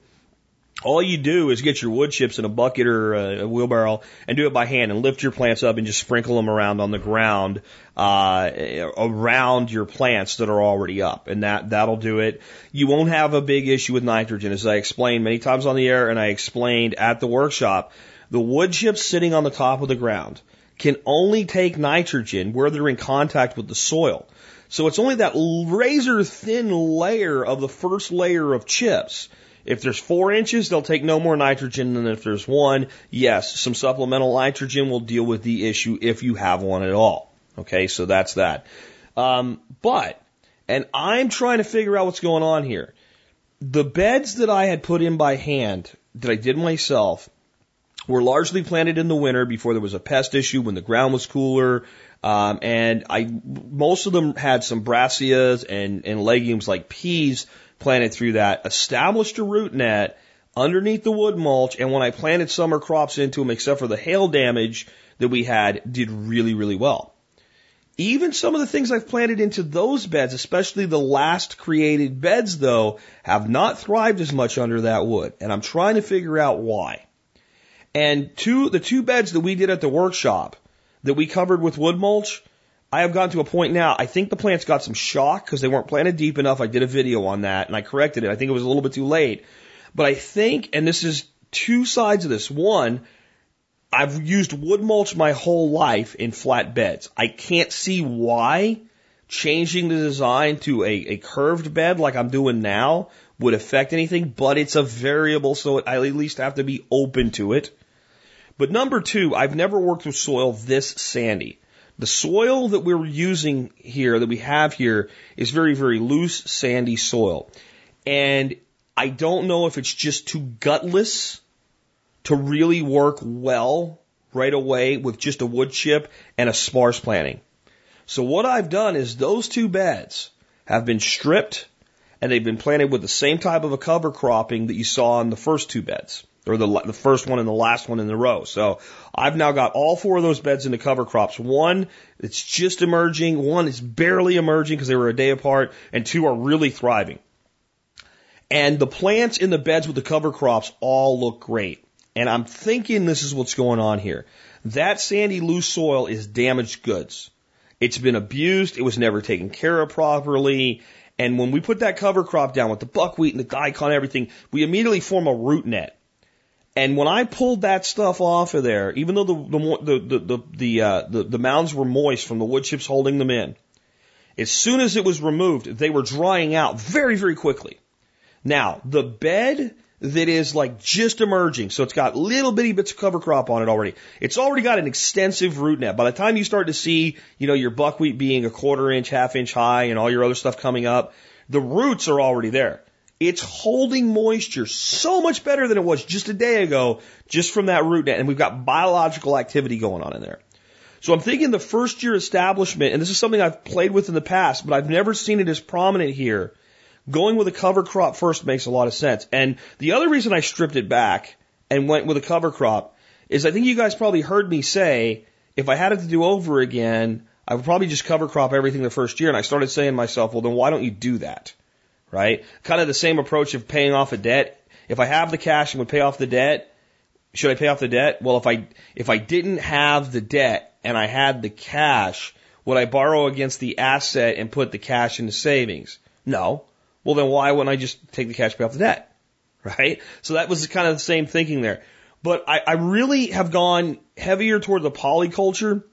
All you do is get your wood chips in a bucket or a wheelbarrow and do it by hand and lift your plants up and just sprinkle them around on the ground uh, around your plants that are already up, and that that'll do it. You won't have a big issue with nitrogen, as I explained many times on the air, and I explained at the workshop. The wood chips sitting on the top of the ground can only take nitrogen where they're in contact with the soil. So it's only that razor thin layer of the first layer of chips. If there's four inches, they'll take no more nitrogen than if there's one. Yes, some supplemental nitrogen will deal with the issue if you have one at all. Okay, so that's that. Um, but, and I'm trying to figure out what's going on here. The beds that I had put in by hand, that I did myself, were largely planted in the winter before there was a pest issue when the ground was cooler. Um, and I, most of them had some brassicas and, and legumes like peas planted through that, established a root net underneath the wood mulch. And when I planted summer crops into them, except for the hail damage that we had, did really, really well. Even some of the things I've planted into those beds, especially the last created beds though, have not thrived as much under that wood. And I'm trying to figure out why. And two, the two beds that we did at the workshop, that we covered with wood mulch, I have gotten to a point now, I think the plants got some shock because they weren't planted deep enough. I did a video on that and I corrected it. I think it was a little bit too late. But I think, and this is two sides of this. One, I've used wood mulch my whole life in flat beds. I can't see why changing the design to a, a curved bed like I'm doing now would affect anything, but it's a variable, so I at least have to be open to it. But number two, I've never worked with soil this sandy. The soil that we're using here, that we have here, is very, very loose, sandy soil. And I don't know if it's just too gutless to really work well right away with just a wood chip and a sparse planting. So what I've done is those two beds have been stripped and they've been planted with the same type of a cover cropping that you saw in the first two beds or the, the first one and the last one in the row. So I've now got all four of those beds into cover crops. One it's just emerging, one is barely emerging because they were a day apart, and two are really thriving. And the plants in the beds with the cover crops all look great. And I'm thinking this is what's going on here. That sandy loose soil is damaged goods. It's been abused. It was never taken care of properly. And when we put that cover crop down with the buckwheat and the daikon and everything, we immediately form a root net. And when I pulled that stuff off of there, even though the the the the the, uh, the, the mounds were moist from the wood chips holding them in, as soon as it was removed, they were drying out very very quickly. Now the bed that is like just emerging. So it's got little bitty bits of cover crop on it already. It's already got an extensive root net. By the time you start to see, you know, your buckwheat being a quarter inch, half inch high and all your other stuff coming up, the roots are already there. It's holding moisture so much better than it was just a day ago, just from that root net. And we've got biological activity going on in there. So I'm thinking the first year establishment, and this is something I've played with in the past, but I've never seen it as prominent here going with a cover crop first makes a lot of sense. And the other reason I stripped it back and went with a cover crop is I think you guys probably heard me say if I had it to do over again, I would probably just cover crop everything the first year. And I started saying to myself, well, then why don't you do that? Right? Kind of the same approach of paying off a debt. If I have the cash and would pay off the debt, should I pay off the debt? Well, if I, if I didn't have the debt and I had the cash, would I borrow against the asset and put the cash into savings? No. Well, then why wouldn't I just take the cash pay off the debt? Right? So that was kind of the same thinking there. But I, I really have gone heavier toward the polyculture.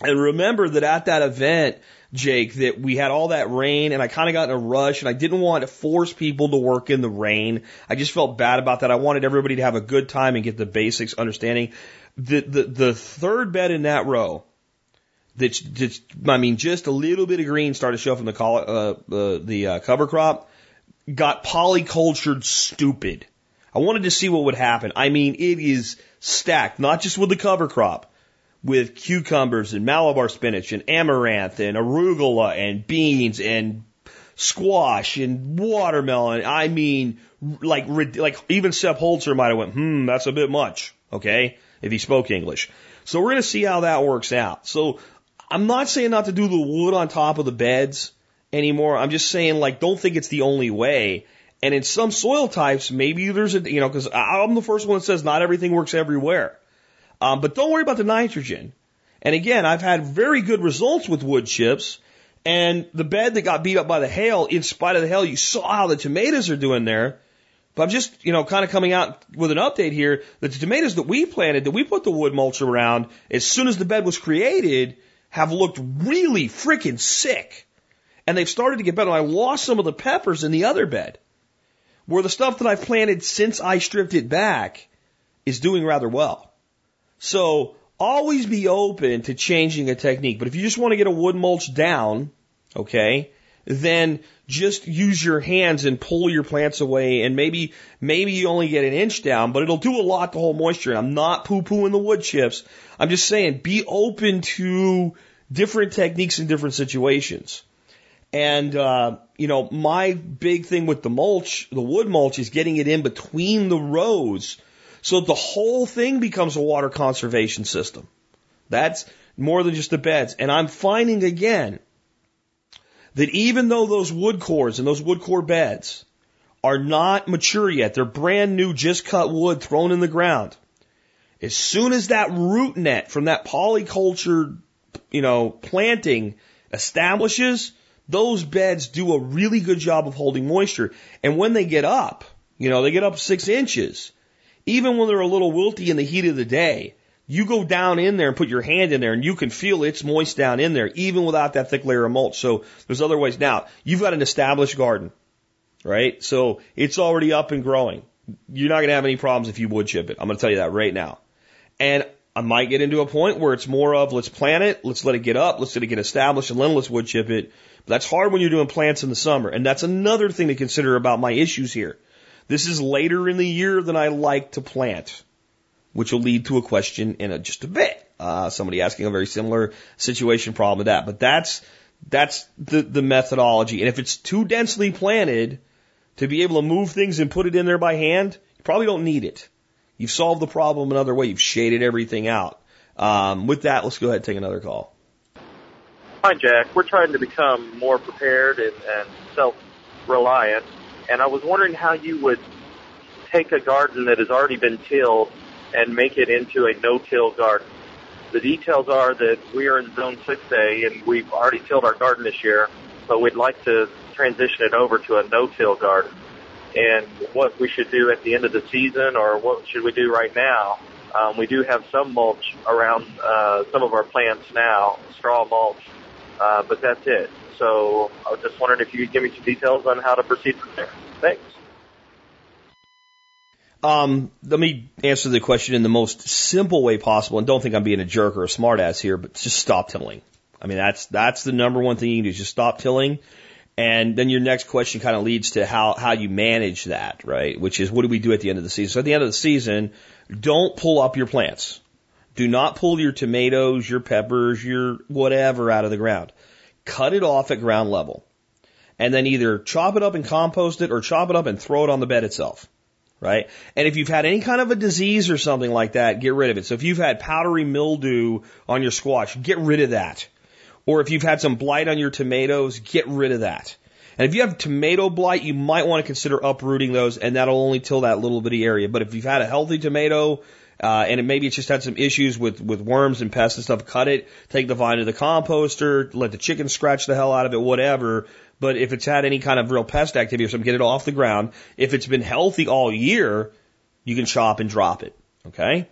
And remember that at that event, Jake, that we had all that rain and I kind of got in a rush and I didn't want to force people to work in the rain. I just felt bad about that. I wanted everybody to have a good time and get the basics understanding. The, the, the third bed in that row, that's just, I mean, just a little bit of green started to show in the, uh, uh, the uh, cover crop, got polycultured stupid. I wanted to see what would happen. I mean, it is stacked, not just with the cover crop, with cucumbers and Malabar spinach and amaranth and arugula and beans and squash and watermelon. I mean, like, like even Sepp Holzer might have went, hmm, that's a bit much. Okay. If he spoke English. So we're going to see how that works out. So I'm not saying not to do the wood on top of the beds anymore. I'm just saying, like, don't think it's the only way. And in some soil types, maybe there's a, you know, because I'm the first one that says not everything works everywhere. Um, but don't worry about the nitrogen. And again, I've had very good results with wood chips. And the bed that got beat up by the hail, in spite of the hail, you saw how the tomatoes are doing there. But I'm just, you know, kind of coming out with an update here that the tomatoes that we planted, that we put the wood mulch around, as soon as the bed was created, have looked really freaking sick. And they've started to get better. I lost some of the peppers in the other bed. Where the stuff that I've planted since I stripped it back is doing rather well. So always be open to changing a technique. But if you just want to get a wood mulch down, okay, then just use your hands and pull your plants away and maybe maybe you only get an inch down, but it'll do a lot to hold moisture. And I'm not poo pooing the wood chips. I'm just saying be open to different techniques in different situations. And uh, you know, my big thing with the mulch, the wood mulch, is getting it in between the rows so the whole thing becomes a water conservation system. That's more than just the beds. And I'm finding again that even though those wood cores and those wood core beds are not mature yet, they're brand new, just cut wood thrown in the ground. As soon as that root net from that polyculture, you know, planting establishes, those beds do a really good job of holding moisture. And when they get up, you know, they get up six inches, even when they're a little wilty in the heat of the day, you go down in there and put your hand in there and you can feel it's moist down in there, even without that thick layer of mulch. So there's other ways. Now, you've got an established garden, right? So it's already up and growing. You're not going to have any problems if you wood chip it. I'm going to tell you that right now. And I might get into a point where it's more of let's plant it, let's let it get up, let's let it get established, and then let's wood chip it. But that's hard when you're doing plants in the summer. And that's another thing to consider about my issues here. This is later in the year than I like to plant which will lead to a question in a, just a bit. Uh, somebody asking a very similar situation problem to that. But that's, that's the, the methodology. And if it's too densely planted to be able to move things and put it in there by hand, you probably don't need it. You've solved the problem another way. You've shaded everything out. Um, with that, let's go ahead and take another call.
Hi, Jack. We're trying to become more prepared and, and self-reliant, and I was wondering how you would take a garden that has already been tilled and make it into a no-till garden. The details are that we are in Zone 6A and we've already tilled our garden this year, but we'd like to transition it over to a no-till garden. And what we should do at the end of the season or what should we do right now? Um, we do have some mulch around uh, some of our plants now, straw mulch, uh, but that's it. So I was just wondering if you could give me some details on how to proceed from there. Thanks.
Um, let me answer the question in the most simple way possible, and don't think I'm being a jerk or a smartass here, but just stop tilling. I mean, that's that's the number one thing you can do. Is just stop tilling, and then your next question kind of leads to how how you manage that, right? Which is what do we do at the end of the season? So at the end of the season, don't pull up your plants. Do not pull your tomatoes, your peppers, your whatever out of the ground. Cut it off at ground level, and then either chop it up and compost it, or chop it up and throw it on the bed itself right? And if you've had any kind of a disease or something like that, get rid of it. So if you've had powdery mildew on your squash, get rid of that. Or if you've had some blight on your tomatoes, get rid of that. And if you have tomato blight, you might want to consider uprooting those, and that'll only till that little bitty area. But if you've had a healthy tomato, uh, and it maybe it's just had some issues with, with worms and pests and stuff, cut it, take the vine to the composter, let the chicken scratch the hell out of it, whatever. But if it's had any kind of real pest activity or something, get it off the ground. If it's been healthy all year, you can chop and drop it. Okay?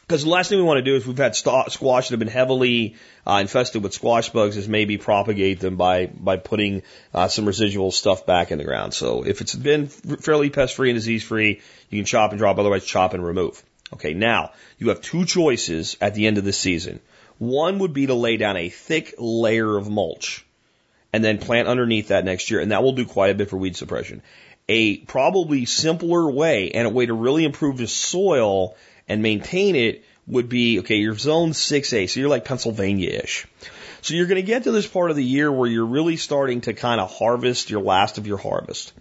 Because the last thing we want to do is we've had squash that have been heavily uh, infested with squash bugs is maybe propagate them by by putting uh, some residual stuff back in the ground. So if it's been fairly pest free and disease free, you can chop and drop. Otherwise, chop and remove. Okay, now you have two choices at the end of the season. One would be to lay down a thick layer of mulch and then plant underneath that next year, and that will do quite a bit for weed suppression. A probably simpler way and a way to really improve the soil and maintain it would be okay, you're zone 6A, so you're like Pennsylvania ish. So you're going to get to this part of the year where you're really starting to kind of harvest your last of your harvest.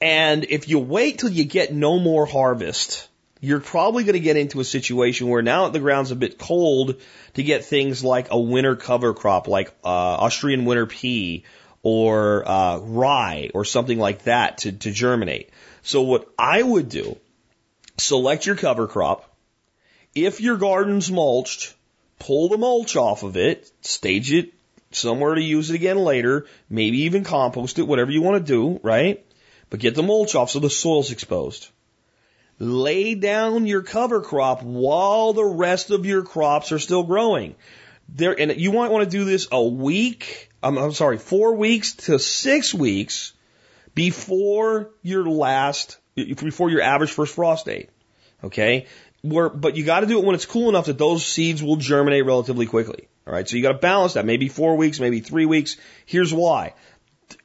And if you wait till you get no more harvest, you're probably going to get into a situation where now the ground's a bit cold to get things like a winter cover crop, like uh, Austrian winter pea or uh, rye or something like that to, to germinate. So what I would do, select your cover crop. If your garden's mulched, pull the mulch off of it, stage it somewhere to use it again later, maybe even compost it, whatever you want to do, right? But get the mulch off so the soil's exposed lay down your cover crop while the rest of your crops are still growing. There, and you might want to do this a week, I'm, I'm sorry, four weeks to six weeks before your last, before your average first frost date. Okay? Where, but you got to do it when it's cool enough that those seeds will germinate relatively quickly. All right. So you got to balance that. Maybe four weeks, maybe three weeks. Here's why.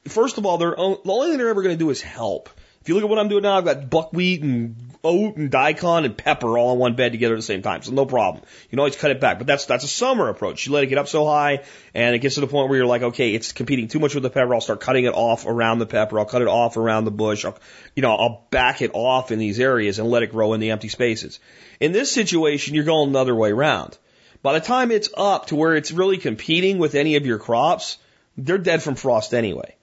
First of all, they're, the only thing they're ever going to do is help. If you look at what I'm doing now, I've got buckwheat and oat and daikon and pepper all on one bed together at the same time. So no problem. You can always cut it back. But that's that's a summer approach. You let it get up so high and it gets to the point where you're like, okay, it's competing too much with the pepper. I'll start cutting it off around the pepper. I'll cut it off around the bush. I'll, you know, I'll back it off in these areas and let it grow in the empty spaces. In this situation, you're going another way around. By the time it's up to where it's really competing with any of your crops, they're dead from frost anyway.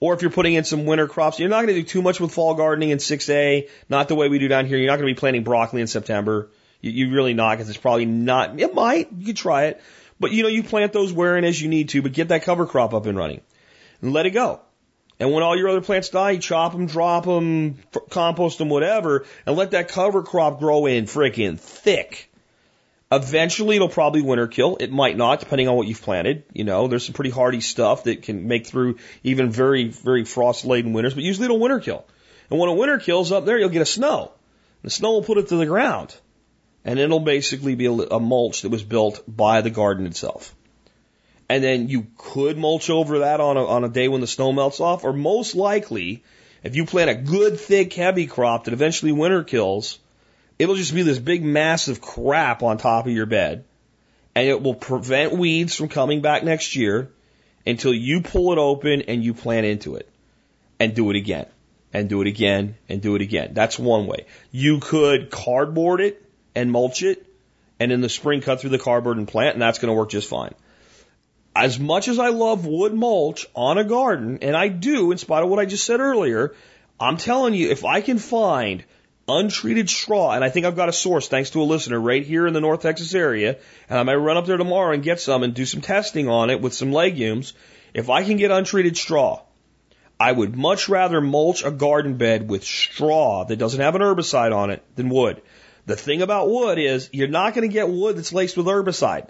Or if you're putting in some winter crops, you're not going to do too much with fall gardening in 6A, not the way we do down here. You're not going to be planting broccoli in September. You, you really not, because it's probably not, it might, you could try it. But you know, you plant those where and as you need to, but get that cover crop up and running. And let it go. And when all your other plants die, you chop them, drop them, compost them, whatever, and let that cover crop grow in freaking thick. Eventually, it'll probably winter kill. It might not, depending on what you've planted. You know, there's some pretty hardy stuff that can make through even very, very frost laden winters, but usually it'll winter kill. And when a winter kills up there, you'll get a snow. The snow will put it to the ground. And it'll basically be a, a mulch that was built by the garden itself. And then you could mulch over that on a, on a day when the snow melts off, or most likely, if you plant a good, thick, heavy crop that eventually winter kills, It'll just be this big mass of crap on top of your bed. And it will prevent weeds from coming back next year until you pull it open and you plant into it. And do it again. And do it again and do it again. That's one way. You could cardboard it and mulch it and in the spring cut through the cardboard and plant and that's going to work just fine. As much as I love wood mulch on a garden, and I do in spite of what I just said earlier, I'm telling you, if I can find untreated straw, and I think I've got a source thanks to a listener right here in the North Texas area, and I might run up there tomorrow and get some and do some testing on it with some legumes. If I can get untreated straw, I would much rather mulch a garden bed with straw that doesn't have an herbicide on it than wood. The thing about wood is you're not going to get wood that's laced with herbicide.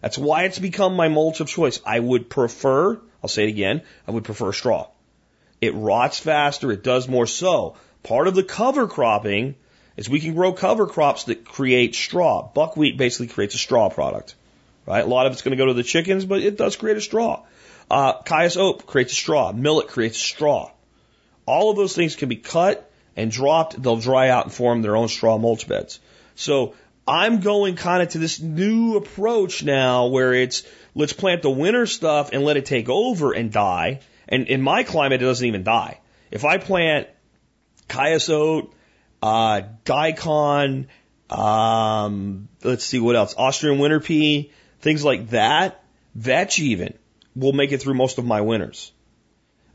That's why it's become my mulch of choice. I would prefer, I'll say it again, I would prefer straw. It rots faster, it does more so. Part of the cover cropping is we can grow cover crops that create straw. Buckwheat basically creates a straw product, right? A lot of it's going to go to the chickens, but it does create a straw. Uh, Cayuse oat creates a straw. Millet creates straw. All of those things can be cut and dropped. They'll dry out and form their own straw mulch beds. So I'm going kind of to this new approach now where it's let's plant the winter stuff and let it take over and die. And in my climate, it doesn't even die. If I plant Oat, uh, daikon, um, let's see what else, Austrian winter pea, things like that, vetch even will make it through most of my winters.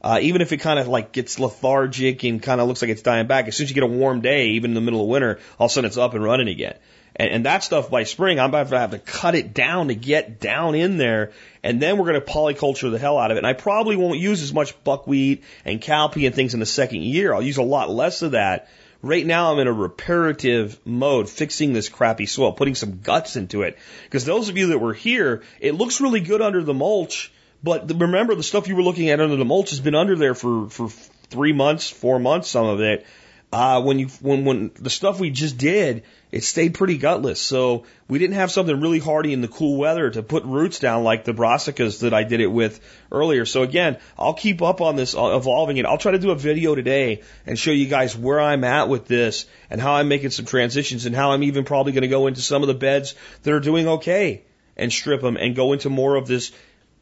Uh, even if it kind of like gets lethargic and kind of looks like it's dying back, as soon as you get a warm day, even in the middle of winter, all of a sudden it's up and running again. And, and that stuff by spring, I'm about to have to cut it down to get down in there. And then we're going to polyculture the hell out of it. And I probably won't use as much buckwheat and cowpea and things in the second year. I'll use a lot less of that. Right now I'm in a reparative mode, fixing this crappy soil, putting some guts into it. Because those of you that were here, it looks really good under the mulch but remember, the stuff you were looking at under the mulch has been under there for, for three months, four months, some of it. Uh, when you, when, when the stuff we just did, it stayed pretty gutless. So we didn't have something really hardy in the cool weather to put roots down like the brassicas that I did it with earlier. So again, I'll keep up on this, uh, evolving it. I'll try to do a video today and show you guys where I'm at with this and how I'm making some transitions and how I'm even probably going to go into some of the beds that are doing okay and strip them and go into more of this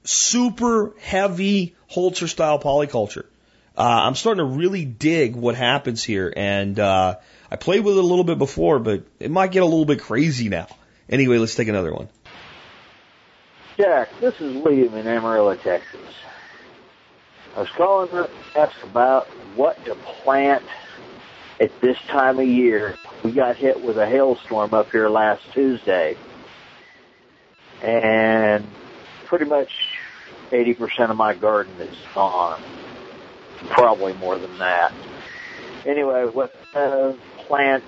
super heavy Holzer style polyculture. Uh, I'm starting to really dig what happens here, and uh, I played with it a little bit before, but it might get a little bit crazy now. Anyway, let's take another one.
Jack, this is William in Amarillo, Texas. I was calling to ask about what to plant at this time of year. We got hit with a hailstorm up here last Tuesday, and pretty much 80% of my garden is gone. Probably more than that. Anyway, what uh, plant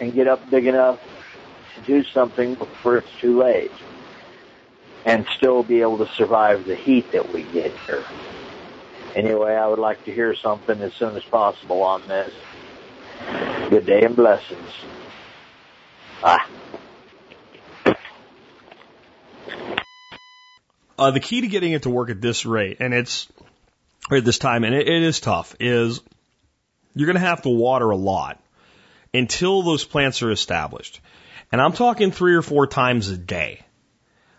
and get up big enough to do something before it's too late and still be able to survive the heat that we get here. Anyway, I would like to hear something as soon as possible on this. Good day and blessings. Ah.
Uh, the key to getting it to work at this rate, and it's at this time, and it, it is tough, is you're going to have to water a lot until those plants are established. And I'm talking three or four times a day.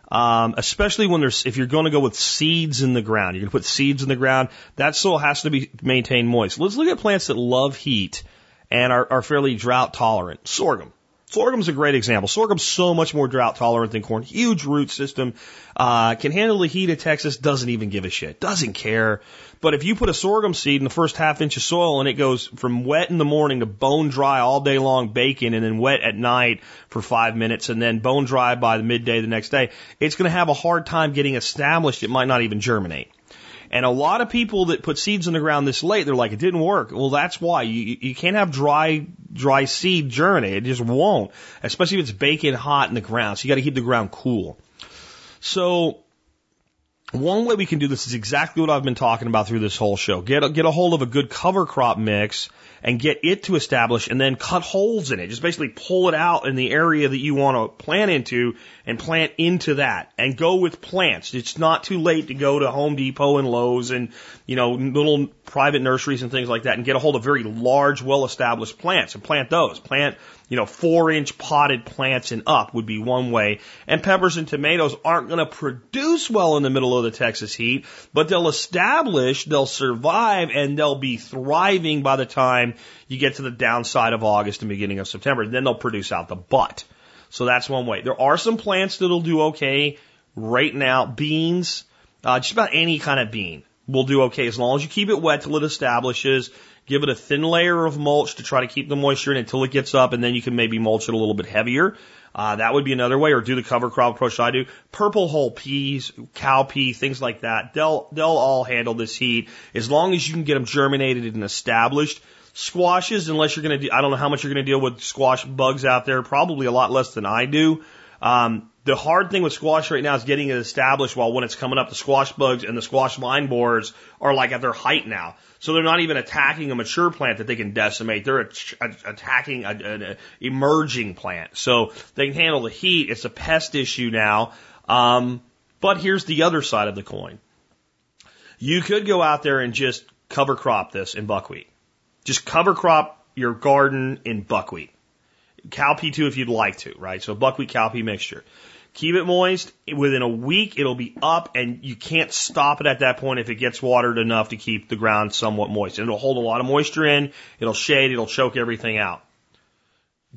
Um, especially when there's, if you're going to go with seeds in the ground, you're going to put seeds in the ground, that soil has to be maintained moist. Let's look at plants that love heat and are, are fairly drought tolerant. Sorghum. Sorghum's a great example. Sorghum's so much more drought tolerant than corn. Huge root system. Uh, can handle the heat of Texas. Doesn't even give a shit. Doesn't care. But if you put a sorghum seed in the first half inch of soil and it goes from wet in the morning to bone dry all day long baking and then wet at night for five minutes and then bone dry by the midday the next day, it's going to have a hard time getting established. It might not even germinate. And a lot of people that put seeds in the ground this late, they're like, it didn't work. Well, that's why you, you can't have dry, dry seed germinate. It just won't, especially if it's baking hot in the ground. So you got to keep the ground cool. So one way we can do this is exactly what I've been talking about through this whole show. Get a, get a hold of a good cover crop mix and get it to establish and then cut holes in it. Just basically pull it out in the area that you want to plant into and plant into that and go with plants. It's not too late to go to Home Depot and Lowe's and, you know, little private nurseries and things like that and get a hold of very large, well established plants and plant those. Plant you know, four inch potted plants and up would be one way. And peppers and tomatoes aren't going to produce well in the middle of the Texas heat, but they'll establish, they'll survive, and they'll be thriving by the time you get to the downside of August and beginning of September. Then they'll produce out the butt. So that's one way. There are some plants that'll do okay right now. Beans, uh, just about any kind of bean will do okay as long as you keep it wet till it establishes. Give it a thin layer of mulch to try to keep the moisture in until it gets up, and then you can maybe mulch it a little bit heavier. Uh, that would be another way, or do the cover crop approach I do. Purple hull peas, cowpea, things like that. They'll they'll all handle this heat as long as you can get them germinated and established. Squashes, unless you're going to, do I don't know how much you're going to deal with squash bugs out there. Probably a lot less than I do. Um, The hard thing with squash right now is getting it established while when it's coming up, the squash bugs and the squash vine borers are like at their height now. So they're not even attacking a mature plant that they can decimate. They're at- attacking an emerging plant. So they can handle the heat. It's a pest issue now. Um, but here's the other side of the coin. You could go out there and just cover crop this in buckwheat. Just cover crop your garden in buckwheat. Cowpea too if you'd like to, right? So buckwheat cowpea mixture. Keep it moist. Within a week, it'll be up, and you can't stop it at that point if it gets watered enough to keep the ground somewhat moist. It'll hold a lot of moisture in. It'll shade. It'll choke everything out.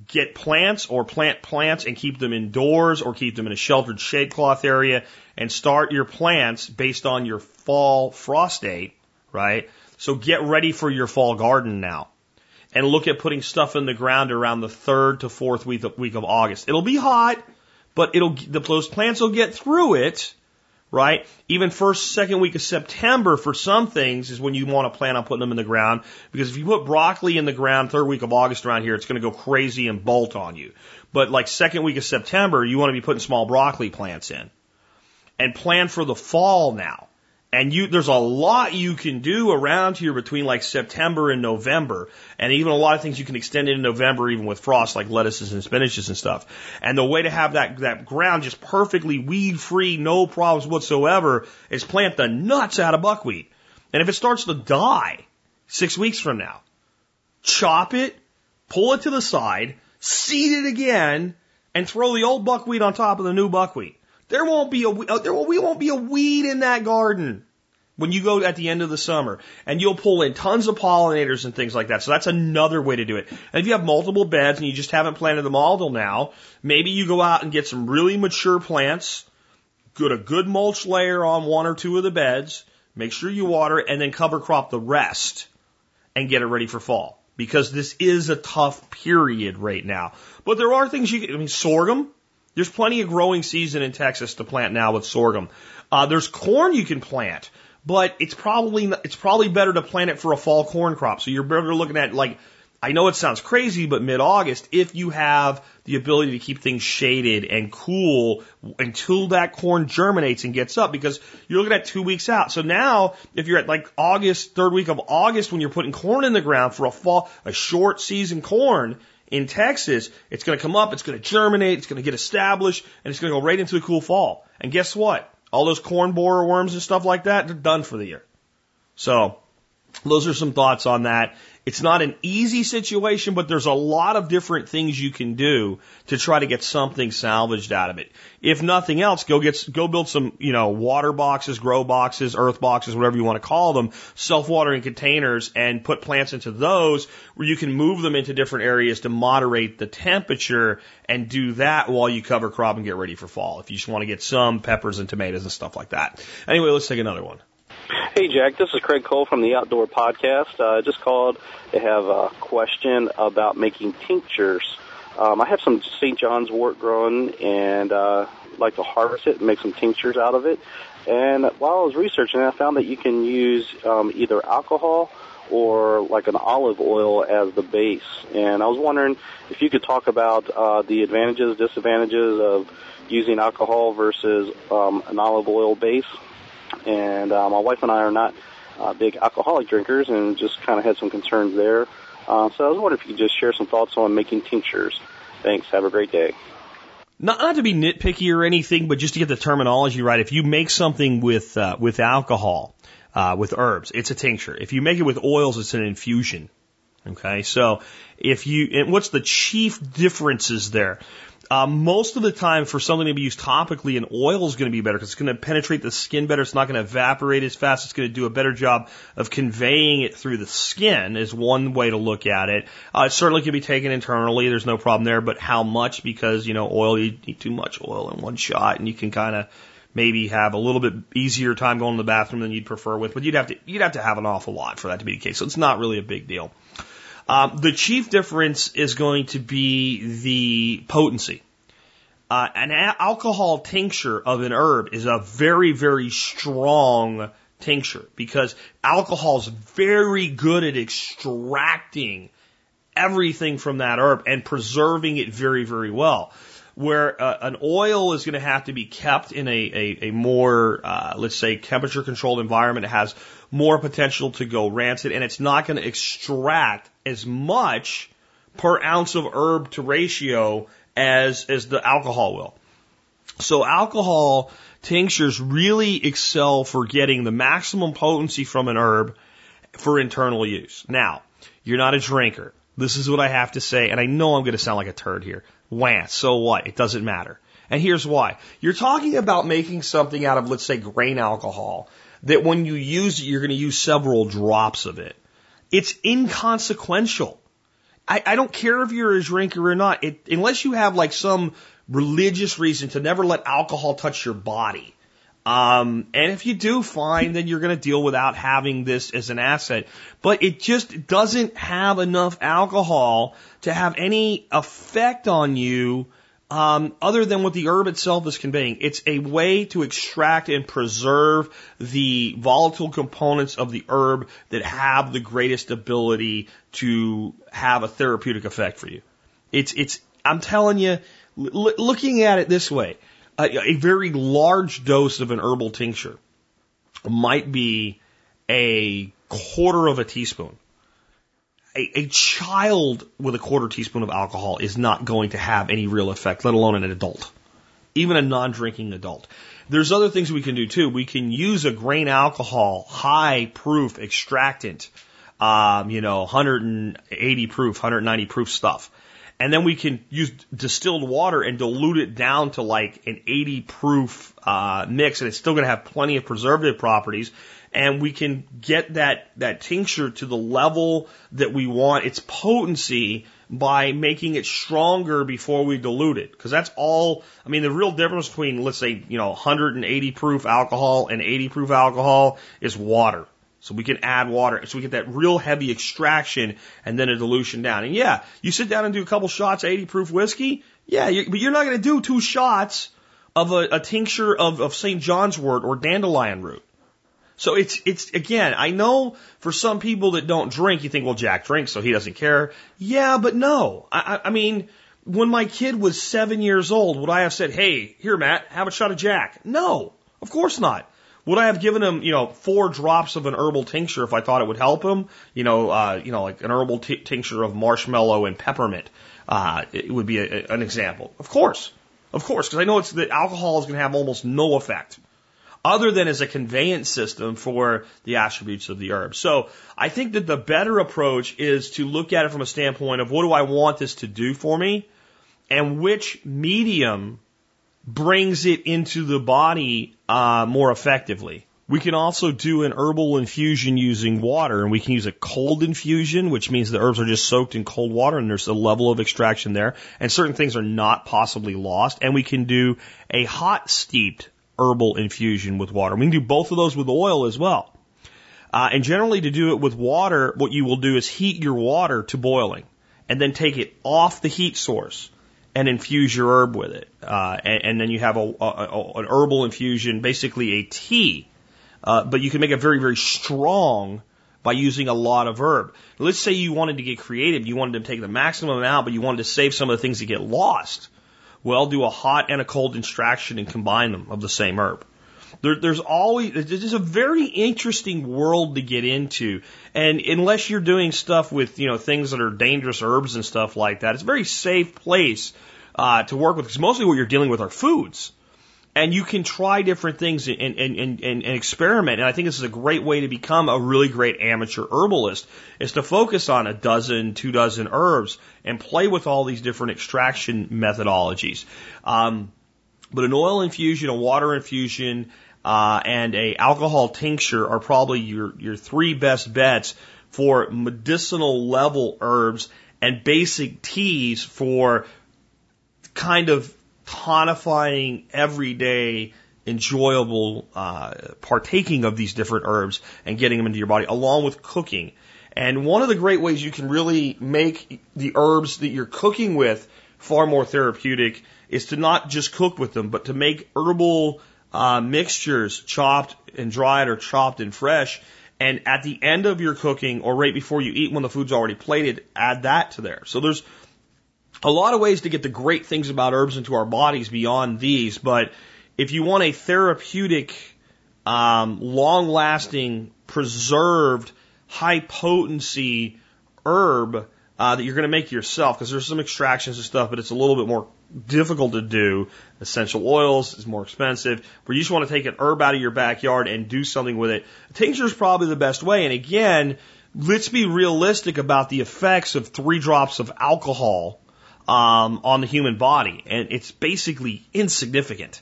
Get plants or plant plants and keep them indoors or keep them in a sheltered shade cloth area and start your plants based on your fall frost date, right? So get ready for your fall garden now and look at putting stuff in the ground around the third to fourth week of, week of August. It'll be hot but it'll the, those plants will get through it, right? Even first, second week of September for some things is when you want to plan on putting them in the ground because if you put broccoli in the ground third week of August around here, it's going to go crazy and bolt on you. But like second week of September, you want to be putting small broccoli plants in and plan for the fall now. And you, there's a lot you can do around here between like September and November, and even a lot of things you can extend into November, even with frost, like lettuces and spinaches and stuff. And the way to have that that ground just perfectly weed free, no problems whatsoever, is plant the nuts out of buckwheat. And if it starts to die six weeks from now, chop it, pull it to the side, seed it again, and throw the old buckwheat on top of the new buckwheat. There won't be a uh, there will, we won't be a weed in that garden when you go at the end of the summer, and you'll pull in tons of pollinators and things like that. So that's another way to do it. And if you have multiple beds and you just haven't planted them all till now, maybe you go out and get some really mature plants, put a good mulch layer on one or two of the beds, make sure you water and then cover crop the rest and get it ready for fall. Because this is a tough period right now. But there are things you can, I mean, sorghum, there's plenty of growing season in Texas to plant now with sorghum. Uh, there's corn you can plant, but it's probably it's probably better to plant it for a fall corn crop. So you're better looking at like I know it sounds crazy, but mid-August, if you have the ability to keep things shaded and cool until that corn germinates and gets up, because you're looking at two weeks out. So now, if you're at like August, third week of August, when you're putting corn in the ground for a fall, a short season corn, in Texas, it's going to come up, it's going to germinate, it's going to get established, and it's going to go right into the cool fall. And guess what? All those corn borer worms and stuff like that, they're done for the year. So, those are some thoughts on that. It's not an easy situation, but there's a lot of different things you can do to try to get something salvaged out of it. If nothing else, go get, go build some, you know, water boxes, grow boxes, earth boxes, whatever you want to call them, self-watering containers and put plants into those where you can move them into different areas to moderate the temperature and do that while you cover crop and get ready for fall. If you just want to get some peppers and tomatoes and stuff like that. Anyway, let's take another one.
Hey, Jack, this is Craig Cole from the Outdoor Podcast. I uh, just called to have a question about making tinctures. Um, I have some St. John's wort growing and uh, like to harvest it and make some tinctures out of it. And while I was researching, I found that you can use um, either alcohol or like an olive oil as the base. And I was wondering if you could talk about uh, the advantages, disadvantages of using alcohol versus um, an olive oil base and uh, my wife and I are not uh, big alcoholic drinkers, and just kind of had some concerns there. Uh, so I was wondering if you could just share some thoughts on making tinctures. Thanks. Have a great day.
Not, not to be nitpicky or anything, but just to get the terminology right. If you make something with uh, with alcohol, uh, with herbs, it's a tincture. If you make it with oils, it's an infusion. Okay, so if you, and what's the chief differences there? Uh, most of the time, for something to be used topically, an oil is going to be better because it's going to penetrate the skin better. It's not going to evaporate as fast. It's going to do a better job of conveying it through the skin. Is one way to look at it. Uh, it certainly can be taken internally. There's no problem there. But how much? Because you know, oil you need too much oil in one shot, and you can kind of maybe have a little bit easier time going to the bathroom than you'd prefer with. But you'd have to you'd have to have an awful lot for that to be the case. So it's not really a big deal. Um, the chief difference is going to be the potency. Uh, an alcohol tincture of an herb is a very, very strong tincture because alcohol is very good at extracting everything from that herb and preserving it very, very well. where uh, an oil is going to have to be kept in a, a, a more, uh, let's say, temperature controlled environment. It has more potential to go rancid and it's not going to extract as much per ounce of herb to ratio as, as the alcohol will. So alcohol tinctures really excel for getting the maximum potency from an herb for internal use. Now, you're not a drinker. This is what I have to say, and I know I'm going to sound like a turd here. Wah, so what? It doesn't matter. And here's why. You're talking about making something out of, let's say, grain alcohol, that when you use it, you're going to use several drops of it. It's inconsequential. I, I don't care if you're a drinker or not, it, unless you have like some religious reason to never let alcohol touch your body. Um, and if you do, fine, then you're going to deal without having this as an asset. But it just doesn't have enough alcohol to have any effect on you um, other than what the herb itself is conveying. It's a way to extract and preserve the volatile components of the herb that have the greatest ability to have a therapeutic effect for you. It's, it's, I'm telling you, looking at it this way, a, a very large dose of an herbal tincture might be a quarter of a teaspoon. A, a, child with a quarter teaspoon of alcohol is not going to have any real effect, let alone an adult, even a non-drinking adult. There's other things we can do too. We can use a grain alcohol, high proof extractant, um, you know, 180 proof, 190 proof stuff. And then we can use distilled water and dilute it down to like an 80 proof uh, mix, and it's still going to have plenty of preservative properties. And we can get that that tincture to the level that we want its potency by making it stronger before we dilute it. Because that's all. I mean, the real difference between let's say you know 180 proof alcohol and 80 proof alcohol is water. So we can add water. So we get that real heavy extraction and then a dilution down. And yeah, you sit down and do a couple shots of 80 proof whiskey. Yeah, you, but you're not going to do two shots of a, a tincture of, of St. John's wort or dandelion root. So it's, it's, again, I know for some people that don't drink, you think, well, Jack drinks, so he doesn't care. Yeah, but no. I, I mean, when my kid was seven years old, would I have said, hey, here, Matt, have a shot of Jack? No, of course not. Would I have given him, you know, four drops of an herbal tincture if I thought it would help him? You know, uh, you know, like an herbal t- tincture of marshmallow and peppermint. Uh, it would be a, an example. Of course, of course, because I know it's the alcohol is going to have almost no effect, other than as a conveyance system for the attributes of the herb. So I think that the better approach is to look at it from a standpoint of what do I want this to do for me, and which medium brings it into the body uh, more effectively. We can also do an herbal infusion using water, and we can use a cold infusion, which means the herbs are just soaked in cold water, and there's a level of extraction there, and certain things are not possibly lost. And we can do a hot steeped herbal infusion with water. We can do both of those with oil as well. Uh, and generally, to do it with water, what you will do is heat your water to boiling, and then take it off the heat source and infuse your herb with it. Uh, and, and, then you have a, a, a, an herbal infusion, basically a tea. Uh, but you can make it very, very strong by using a lot of herb. Let's say you wanted to get creative. You wanted to take the maximum amount, but you wanted to save some of the things that get lost. Well, do a hot and a cold extraction and combine them of the same herb. There, there's always, there's a very interesting world to get into. And unless you're doing stuff with, you know, things that are dangerous herbs and stuff like that, it's a very safe place, uh, to work with because mostly what you're dealing with are foods. And you can try different things and, and, and, and, experiment. And I think this is a great way to become a really great amateur herbalist is to focus on a dozen, two dozen herbs and play with all these different extraction methodologies. Um, but an oil infusion, a water infusion, uh, and a alcohol tincture are probably your your three best bets for medicinal level herbs and basic teas for kind of tonifying everyday enjoyable uh, partaking of these different herbs and getting them into your body along with cooking. And one of the great ways you can really make the herbs that you're cooking with far more therapeutic is to not just cook with them, but to make herbal uh, mixtures chopped and dried or chopped and fresh. And at the end of your cooking or right before you eat when the food's already plated, add that to there. So there's a lot of ways to get the great things about herbs into our bodies beyond these, but if you want a therapeutic, um, long lasting, preserved, high potency herb uh, that you're going to make yourself, because there's some extractions and stuff, but it's a little bit more difficult to do. Essential oils is more expensive. but you just want to take an herb out of your backyard and do something with it. Tincture is probably the best way. And again, let's be realistic about the effects of three drops of alcohol um, on the human body, and it's basically insignificant.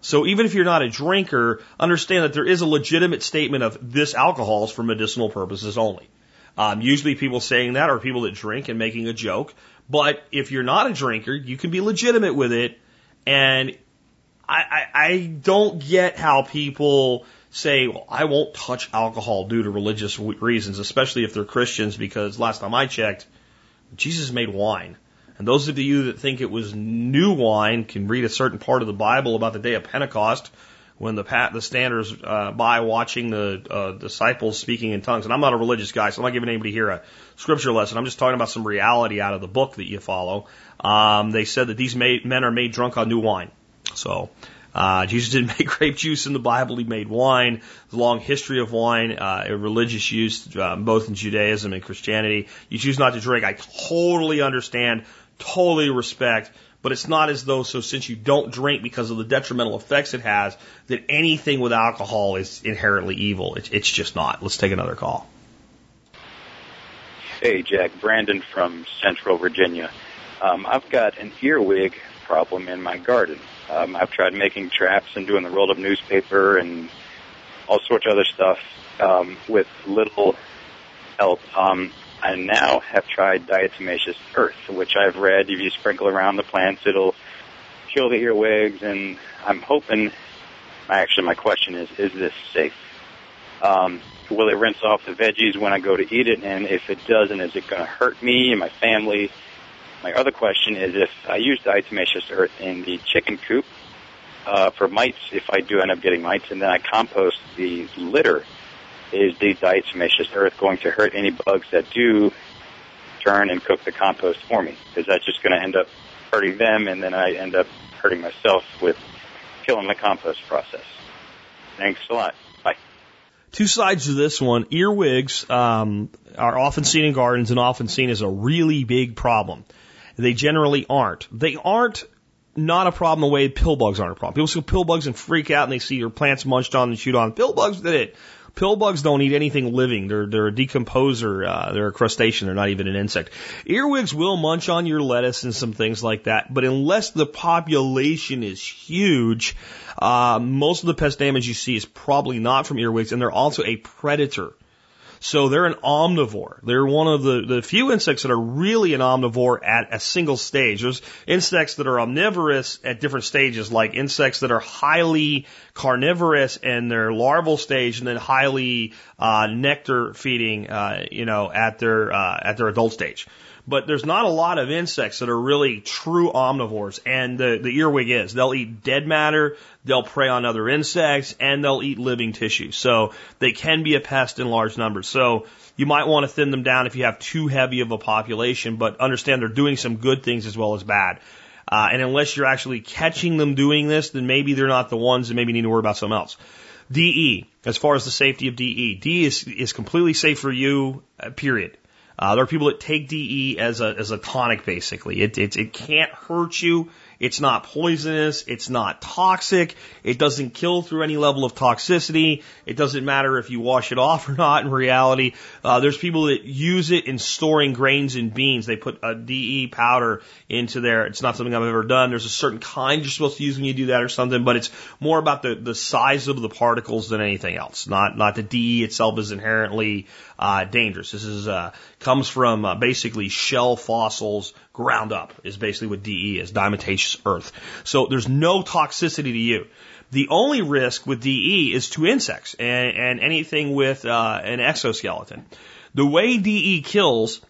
So even if you're not a drinker, understand that there is a legitimate statement of this alcohol is for medicinal purposes only. Um, usually people saying that are people that drink and making a joke. But if you're not a drinker, you can be legitimate with it. And I, I, I don't get how people say, well, I won't touch alcohol due to religious reasons, especially if they're Christians, because last time I checked, Jesus made wine. And those of you that think it was new wine can read a certain part of the Bible about the day of Pentecost when the pat the standers uh, by watching the uh, disciples speaking in tongues. And I'm not a religious guy, so I'm not giving anybody here a scripture lesson. I'm just talking about some reality out of the book that you follow. Um, they said that these made, men are made drunk on new wine. So uh, Jesus didn't make grape juice in the Bible. He made wine. There's a long history of wine, uh, religious use, uh, both in Judaism and Christianity. You choose not to drink. I totally understand, totally respect but it's not as though, so since you don't drink because of the detrimental effects it has, that anything with alcohol is inherently evil. It's, it's just not. Let's take another call.
Hey, Jack. Brandon from Central Virginia. Um, I've got an earwig problem in my garden. Um, I've tried making traps and doing the rolled up newspaper and all sorts of other stuff um, with little help. Um, I now have tried diatomaceous earth, which I've read if you sprinkle around the plants, it'll kill the earwigs. And I'm hoping, actually, my question is, is this safe? Um, will it rinse off the veggies when I go to eat it? And if it doesn't, is it going to hurt me and my family? My other question is if I use diatomaceous earth in the chicken coop uh, for mites, if I do end up getting mites, and then I compost the litter is the diatomaceous earth going to hurt any bugs that do turn and cook the compost for me? Is that just going to end up hurting them and then I end up hurting myself with killing the compost process? Thanks a lot. Bye.
Two sides to this one. Earwigs um, are often seen in gardens and often seen as a really big problem. They generally aren't. They aren't not a problem the way pill bugs aren't a problem. People see pill bugs and freak out and they see your plants munched on and chewed on. Pill bugs did it. Pill bugs don't eat anything living. They're they're a decomposer. Uh, they're a crustacean. They're not even an insect. Earwigs will munch on your lettuce and some things like that. But unless the population is huge, uh, most of the pest damage you see is probably not from earwigs, and they're also a predator. So they're an omnivore. They're one of the, the few insects that are really an omnivore at a single stage. There's insects that are omnivorous at different stages, like insects that are highly carnivorous in their larval stage and then highly uh, nectar feeding, uh, you know, at their uh, at their adult stage but there's not a lot of insects that are really true omnivores, and the, the earwig is. They'll eat dead matter, they'll prey on other insects, and they'll eat living tissue. So they can be a pest in large numbers. So you might want to thin them down if you have too heavy of a population, but understand they're doing some good things as well as bad. Uh, and unless you're actually catching them doing this, then maybe they're not the ones that maybe need to worry about something else. DE, as far as the safety of DE, DE is, is completely safe for you, uh, period. Uh, there are people that take DE as a as a tonic, basically. It, it it can't hurt you. It's not poisonous. It's not toxic. It doesn't kill through any level of toxicity. It doesn't matter if you wash it off or not. In reality, uh, there's people that use it in storing grains and beans. They put a DE powder into there. It's not something I've ever done. There's a certain kind you're supposed to use when you do that or something, but it's more about the the size of the particles than anything else. Not not the DE itself is inherently uh, dangerous. This is uh, comes from uh, basically shell fossils ground up is basically what DE is, diatomaceous earth. So there's no toxicity to you. The only risk with DE is to insects and, and anything with uh, an exoskeleton. The way DE kills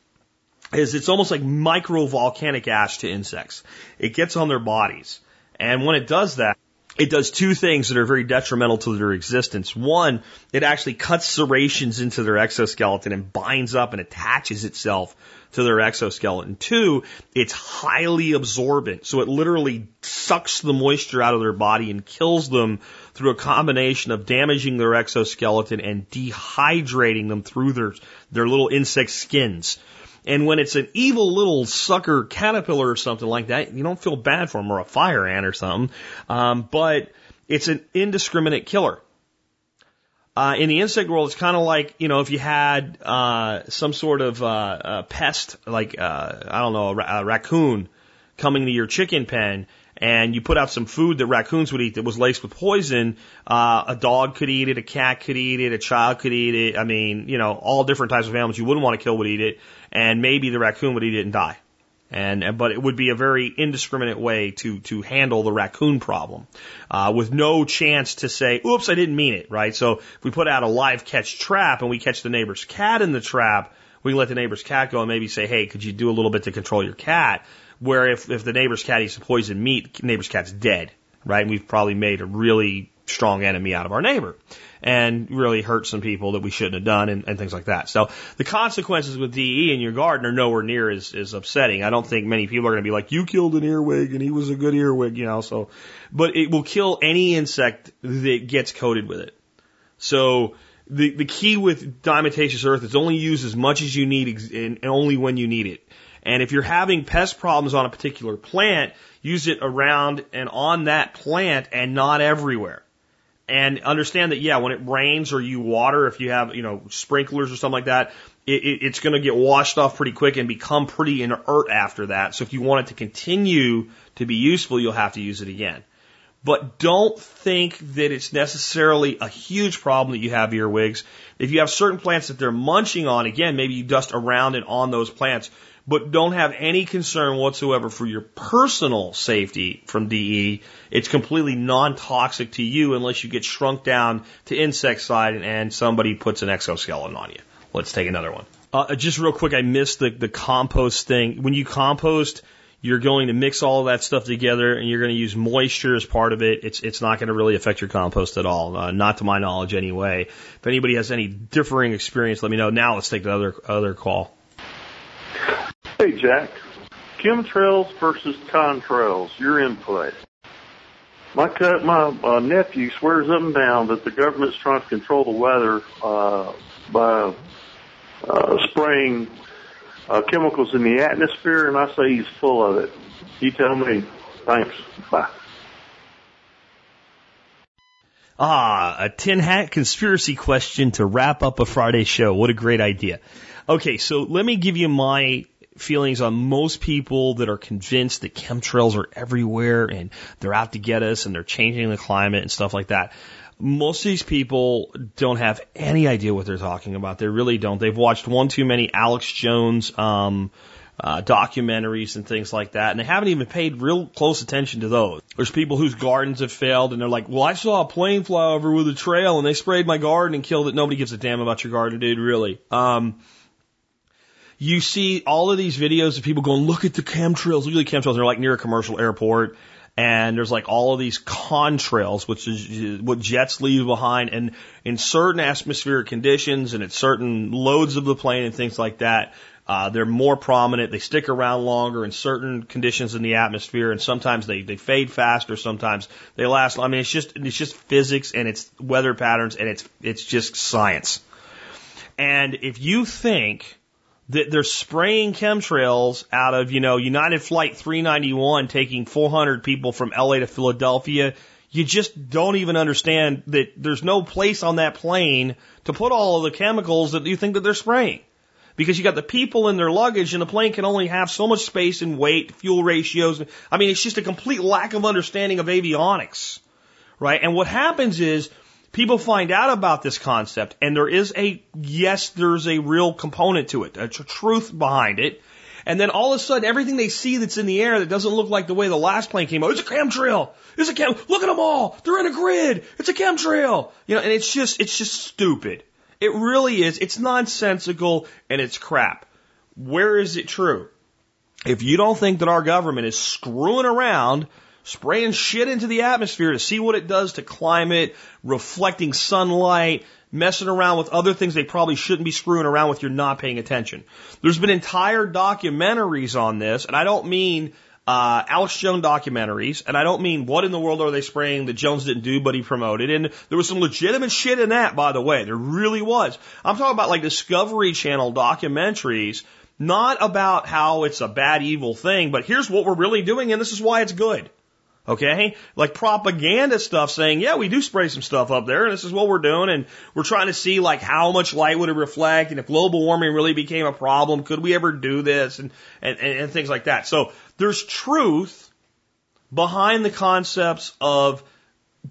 is it's almost like micro volcanic ash to insects. It gets on their bodies. And when it does that, it does two things that are very detrimental to their existence. One, it actually cuts serrations into their exoskeleton and binds up and attaches itself to their exoskeleton. Two, it's highly absorbent. So it literally sucks the moisture out of their body and kills them through a combination of damaging their exoskeleton and dehydrating them through their, their little insect skins. And when it's an evil little sucker caterpillar or something like that, you don't feel bad for them or a fire ant or something. Um, but it's an indiscriminate killer. Uh, in the insect world, it's kind of like, you know, if you had, uh, some sort of, uh, pest, like, uh, I don't know, a, ra- a raccoon coming to your chicken pen and you put out some food that raccoons would eat that was laced with poison, uh, a dog could eat it, a cat could eat it, a child could eat it. I mean, you know, all different types of animals you wouldn't want to kill would eat it, and maybe the raccoon would eat it and die. And, but it would be a very indiscriminate way to to handle the raccoon problem, uh, with no chance to say, "Oops, I didn't mean it." Right. So if we put out a live catch trap and we catch the neighbor's cat in the trap, we let the neighbor's cat go and maybe say, "Hey, could you do a little bit to control your cat?" Where if if the neighbor's cat eats poison meat, neighbor's cat's dead. Right. And we've probably made a really strong enemy out of our neighbor and really hurt some people that we shouldn't have done and, and things like that. So the consequences with DE in your garden are nowhere near as, as upsetting. I don't think many people are going to be like, you killed an earwig and he was a good earwig, you know, so, but it will kill any insect that gets coated with it. So the, the key with diatomaceous earth is only use as much as you need and only when you need it. And if you're having pest problems on a particular plant, use it around and on that plant and not everywhere and understand that yeah, when it rains or you water, if you have you know sprinklers or something like that, it, it, it's going to get washed off pretty quick and become pretty inert after that. So if you want it to continue to be useful, you'll have to use it again. But don't think that it's necessarily a huge problem that you have earwigs. If you have certain plants that they're munching on, again, maybe you dust around and on those plants but don't have any concern whatsoever for your personal safety from DE. It's completely non-toxic to you unless you get shrunk down to insect insecticide and somebody puts an exoskeleton on you. Let's take another one. Uh, just real quick, I missed the, the compost thing. When you compost, you're going to mix all of that stuff together and you're going to use moisture as part of it. It's, it's not going to really affect your compost at all. Uh, not to my knowledge anyway. If anybody has any differing experience, let me know. Now let's take the other, other call.
Hey, Jack. Chemtrails versus contrails, your input. My cut, my uh, nephew swears up and down that the government's trying to control the weather uh, by uh, spraying uh, chemicals in the atmosphere, and I say he's full of it. You tell me. Thanks. Bye.
Ah, a tin hat conspiracy question to wrap up a Friday show. What a great idea. Okay, so let me give you my feelings on most people that are convinced that chemtrails are everywhere and they're out to get us and they're changing the climate and stuff like that. Most of these people don't have any idea what they're talking about. They really don't. They've watched one too many Alex Jones um, uh, documentaries and things like that, and they haven't even paid real close attention to those. There's people whose gardens have failed, and they're like, "Well, I saw a plane fly over with a trail, and they sprayed my garden and killed it." Nobody gives a damn about your garden, dude. Really. Um, you see all of these videos of people going, look at the chemtrails, look at the chemtrails. They're like near a commercial airport. And there's like all of these contrails, which is what jets leave behind. And in certain atmospheric conditions and at certain loads of the plane and things like that, uh, they're more prominent. They stick around longer in certain conditions in the atmosphere, and sometimes they, they fade faster. Sometimes they last. I mean, it's just it's just physics and it's weather patterns and it's it's just science. And if you think that they're spraying chemtrails out of, you know, United Flight 391 taking 400 people from LA to Philadelphia. You just don't even understand that there's no place on that plane to put all of the chemicals that you think that they're spraying. Because you got the people in their luggage and the plane can only have so much space and weight, fuel ratios. I mean, it's just a complete lack of understanding of avionics. Right? And what happens is people find out about this concept and there is a, yes, there's a real component to it, a tr- truth behind it. And then all of a sudden, everything they see that's in the air that doesn't look like the way the last plane came out, it's a chemtrail. It's a chem, look at them all. They're in a grid. It's a chemtrail. You know, and it's just, it's just stupid. It really is. It's nonsensical and it's crap. Where is it true? If you don't think that our government is screwing around spraying shit into the atmosphere to see what it does to climate, reflecting sunlight, messing around with other things they probably shouldn't be screwing around with. You're not paying attention. There's been entire documentaries on this, and I don't mean uh, Alex Jones documentaries, and I don't mean what in the world are they spraying that Jones didn't do, but he promoted. And there was some legitimate shit in that, by the way. There really was. I'm talking about like Discovery Channel documentaries, not about how it's a bad, evil thing, but here's what we're really doing, and this is why it's good. Okay? Like propaganda stuff saying, yeah, we do spray some stuff up there and this is what we're doing and we're trying to see like how much light would it reflect and if global warming really became a problem, could we ever do this and, and, and things like that. So there's truth behind the concepts of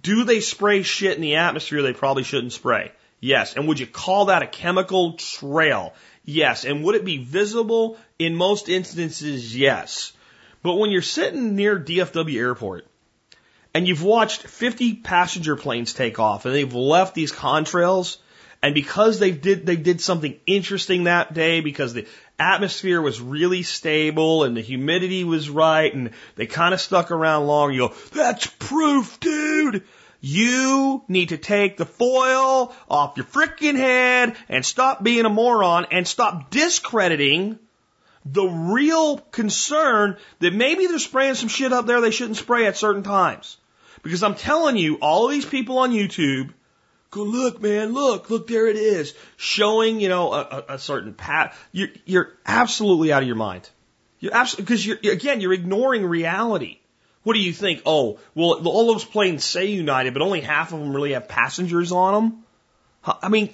do they spray shit in the atmosphere they probably shouldn't spray? Yes. And would you call that a chemical trail? Yes. And would it be visible? In most instances, yes. But when you're sitting near DFW airport and you've watched 50 passenger planes take off and they've left these contrails and because they did they did something interesting that day because the atmosphere was really stable and the humidity was right and they kind of stuck around long you go that's proof dude! You need to take the foil off your frickin' head and stop being a moron and stop discrediting the real concern that maybe they're spraying some shit up there they shouldn't spray at certain times. Because I'm telling you, all of these people on YouTube go, look, man, look, look, there it is, showing, you know, a, a a certain path. You're, you're absolutely out of your mind. You're absolutely, because you're, again, you're ignoring reality. What do you think? Oh, well, all those planes say United, but only half of them really have passengers on them. I mean,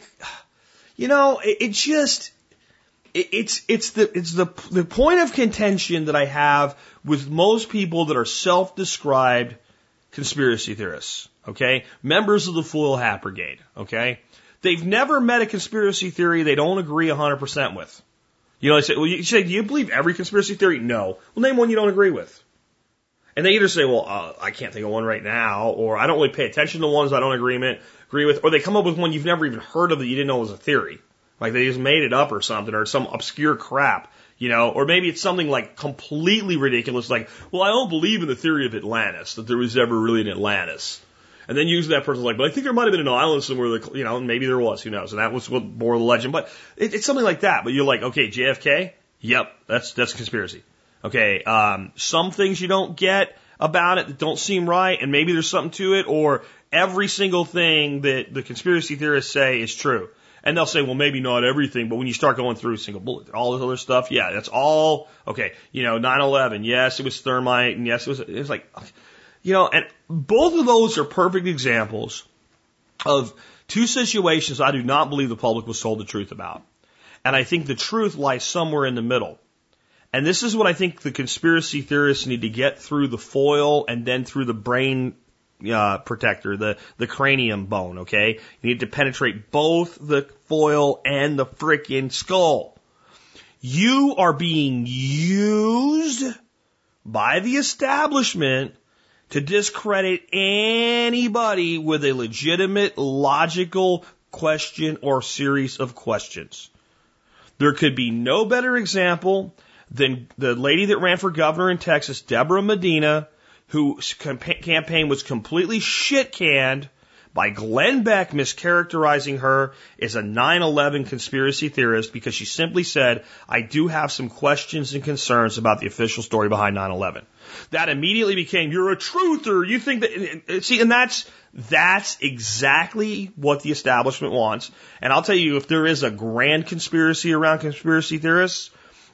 you know, it, it just, it's it's the it's the the point of contention that I have with most people that are self-described conspiracy theorists. Okay, members of the Foil Hat Brigade. Okay, they've never met a conspiracy theory they don't agree 100% with. You know, I say, well, you say, do you believe every conspiracy theory? No. Well, name one you don't agree with. And they either say, well, uh, I can't think of one right now, or I don't really pay attention to ones I don't agree with, or they come up with one you've never even heard of that you didn't know was a theory. Like they just made it up or something, or some obscure crap, you know, or maybe it's something like completely ridiculous, like, well, I don't believe in the theory of Atlantis, that there was ever really an Atlantis. And then use that person like, but I think there might have been an island somewhere that, you know, maybe there was, who knows? And that was what bore the legend. But it, it's something like that. But you're like, okay, JFK? Yep, that's, that's conspiracy. Okay, um, some things you don't get about it that don't seem right, and maybe there's something to it, or every single thing that the conspiracy theorists say is true. And they'll say, well, maybe not everything, but when you start going through single bullet, all this other stuff, yeah, that's all okay. You know, 9/11, yes, it was thermite, and yes, it was. It was like, you know, and both of those are perfect examples of two situations I do not believe the public was told the truth about, and I think the truth lies somewhere in the middle. And this is what I think the conspiracy theorists need to get through the foil and then through the brain uh, protector, the, the cranium bone, okay? You need to penetrate both the foil and the frickin' skull. You are being used by the establishment to discredit anybody with a legitimate, logical question or series of questions. There could be no better example than the lady that ran for governor in Texas, Debra Medina, whose campaign was completely shit canned by Glenn Beck mischaracterizing her as a 9-11 conspiracy theorist because she simply said, I do have some questions and concerns about the official story behind 9-11. That immediately became, you're a truther. You think that, see, and that's, that's exactly what the establishment wants. And I'll tell you, if there is a grand conspiracy around conspiracy theorists,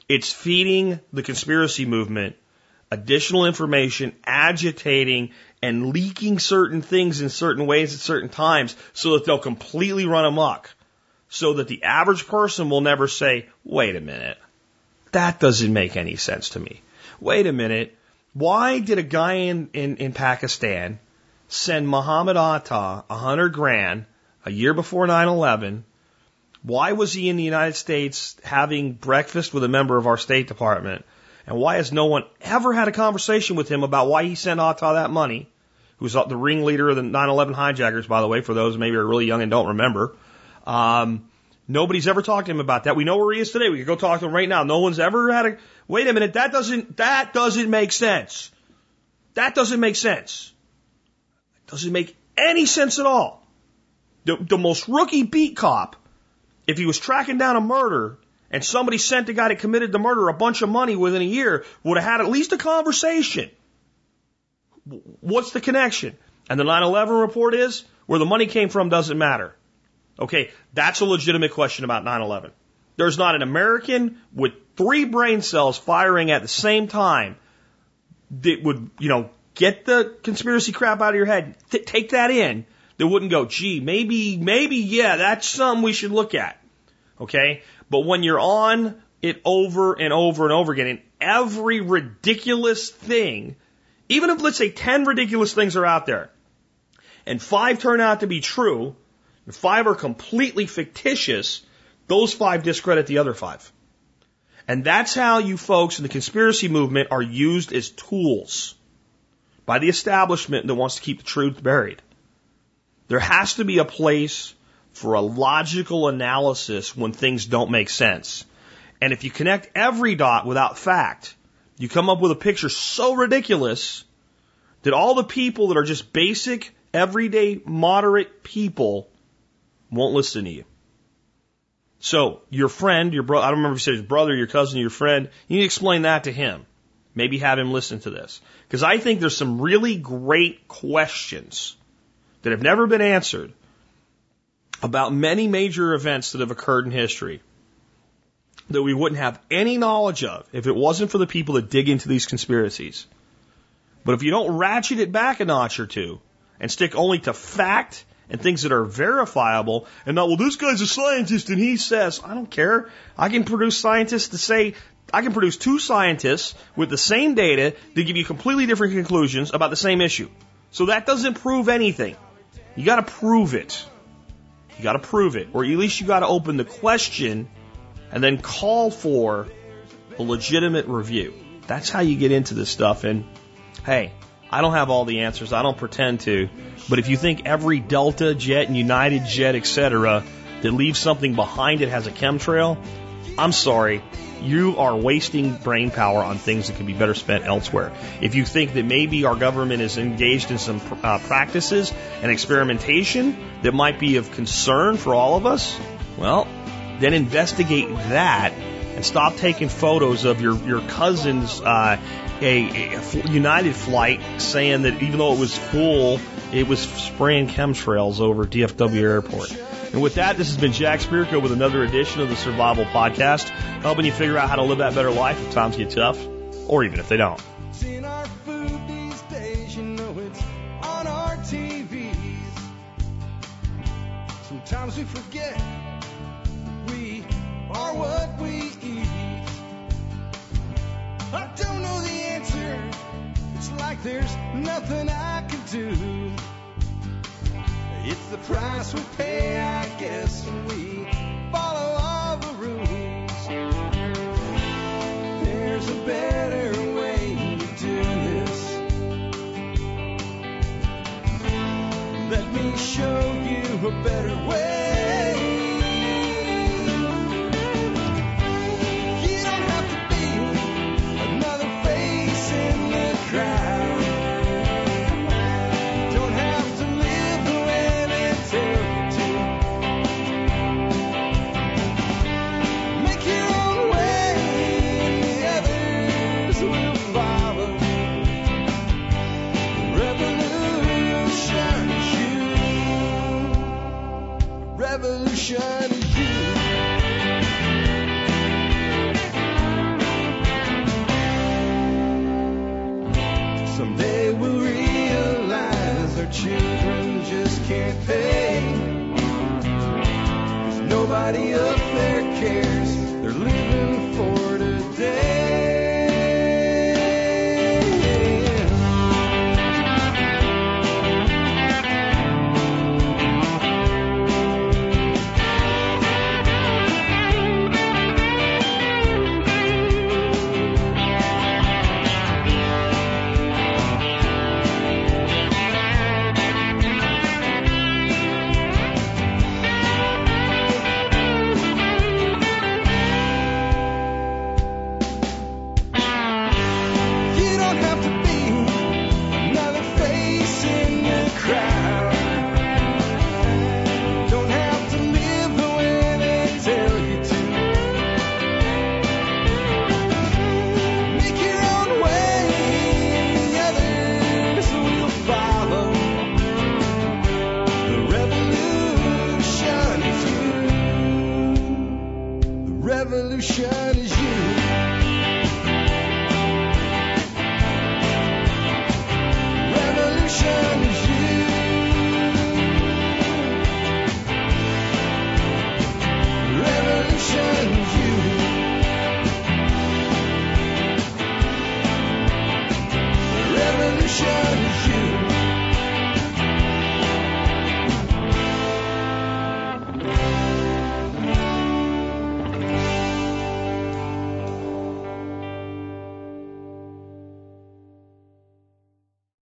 it's feeding the conspiracy movement additional information, agitating and leaking certain things in certain ways at certain times so that they'll completely run amok. So that the average person will never say, wait a minute, that doesn't make any sense to me. Wait a minute, why did a guy in, in, in Pakistan send Muhammad Atta a hundred grand a year before 9-11? Why was he in the United States having breakfast with a member of our State Department? And why has no one ever had a conversation with him about why he sent Atta that money? Who's the ringleader of the 9/11 hijackers, by the way, for those maybe are really young and don't remember. Um, nobody's ever talked to him about that. We know where he is today. We could go talk to him right now. No one's ever had a. Wait a minute. That doesn't. That doesn't make sense. That doesn't make sense. It doesn't make any sense at all. The, the most rookie beat cop, if he was tracking down a murder and somebody sent the guy that committed the murder a bunch of money within a year, would have had at least a conversation. What's the connection? And the 9-11 report is, where the money came from doesn't matter. Okay, that's a legitimate question about 9-11. There's not an American with three brain cells firing at the same time that would, you know, get the conspiracy crap out of your head, take that in, that wouldn't go, gee, maybe, maybe, yeah, that's something we should look at. Okay? But when you're on it over and over and over again, and every ridiculous thing, even if let's say 10 ridiculous things are out there, and five turn out to be true, and five are completely fictitious, those five discredit the other five. And that's how you folks in the conspiracy movement are used as tools by the establishment that wants to keep the truth buried. There has to be a place for a logical analysis when things don't make sense. And if you connect every dot without fact, you come up with a picture so ridiculous that all the people that are just basic, everyday, moderate people won't listen to you. So your friend, your brother, I don't remember if you said his brother, your cousin, your friend, you need to explain that to him. Maybe have him listen to this. Because I think there's some really great questions that have never been answered about many major events that have occurred in history that we wouldn't have any knowledge of if it wasn't for the people that dig into these conspiracies. But if you don't ratchet it back a notch or two and stick only to fact and things that are verifiable and not, well, this guy's a scientist and he says, I don't care. I can produce scientists to say, I can produce two scientists with the same data to give you completely different conclusions about the same issue. So that doesn't prove anything. You gotta prove it. You gotta prove it. Or at least you gotta open the question and then call for a legitimate review. That's how you get into this stuff. And hey, I don't have all the answers. I don't pretend to. But if you think every Delta jet and United jet, etc., that leaves something behind it has a chemtrail, I'm sorry. You are wasting brain power on things that could be better spent elsewhere. If you think that maybe our government is engaged in some uh, practices and experimentation that might be of concern for all of us, well, then investigate that and stop taking photos of your your cousin's uh, a, a United flight saying that even though it was full, it was spraying chemtrails over DFW Airport. And with that, this has been Jack Spirko with another edition of the Survival Podcast, helping you figure out how to live that better life if times get tough, or even if they don't.
Sometimes we forget we are what we eat. I don't know the answer. It's like there's nothing I can do. It's the price we pay, I guess, when we follow all the rules. There's a better way to do this. Let me show you a better way. Revolution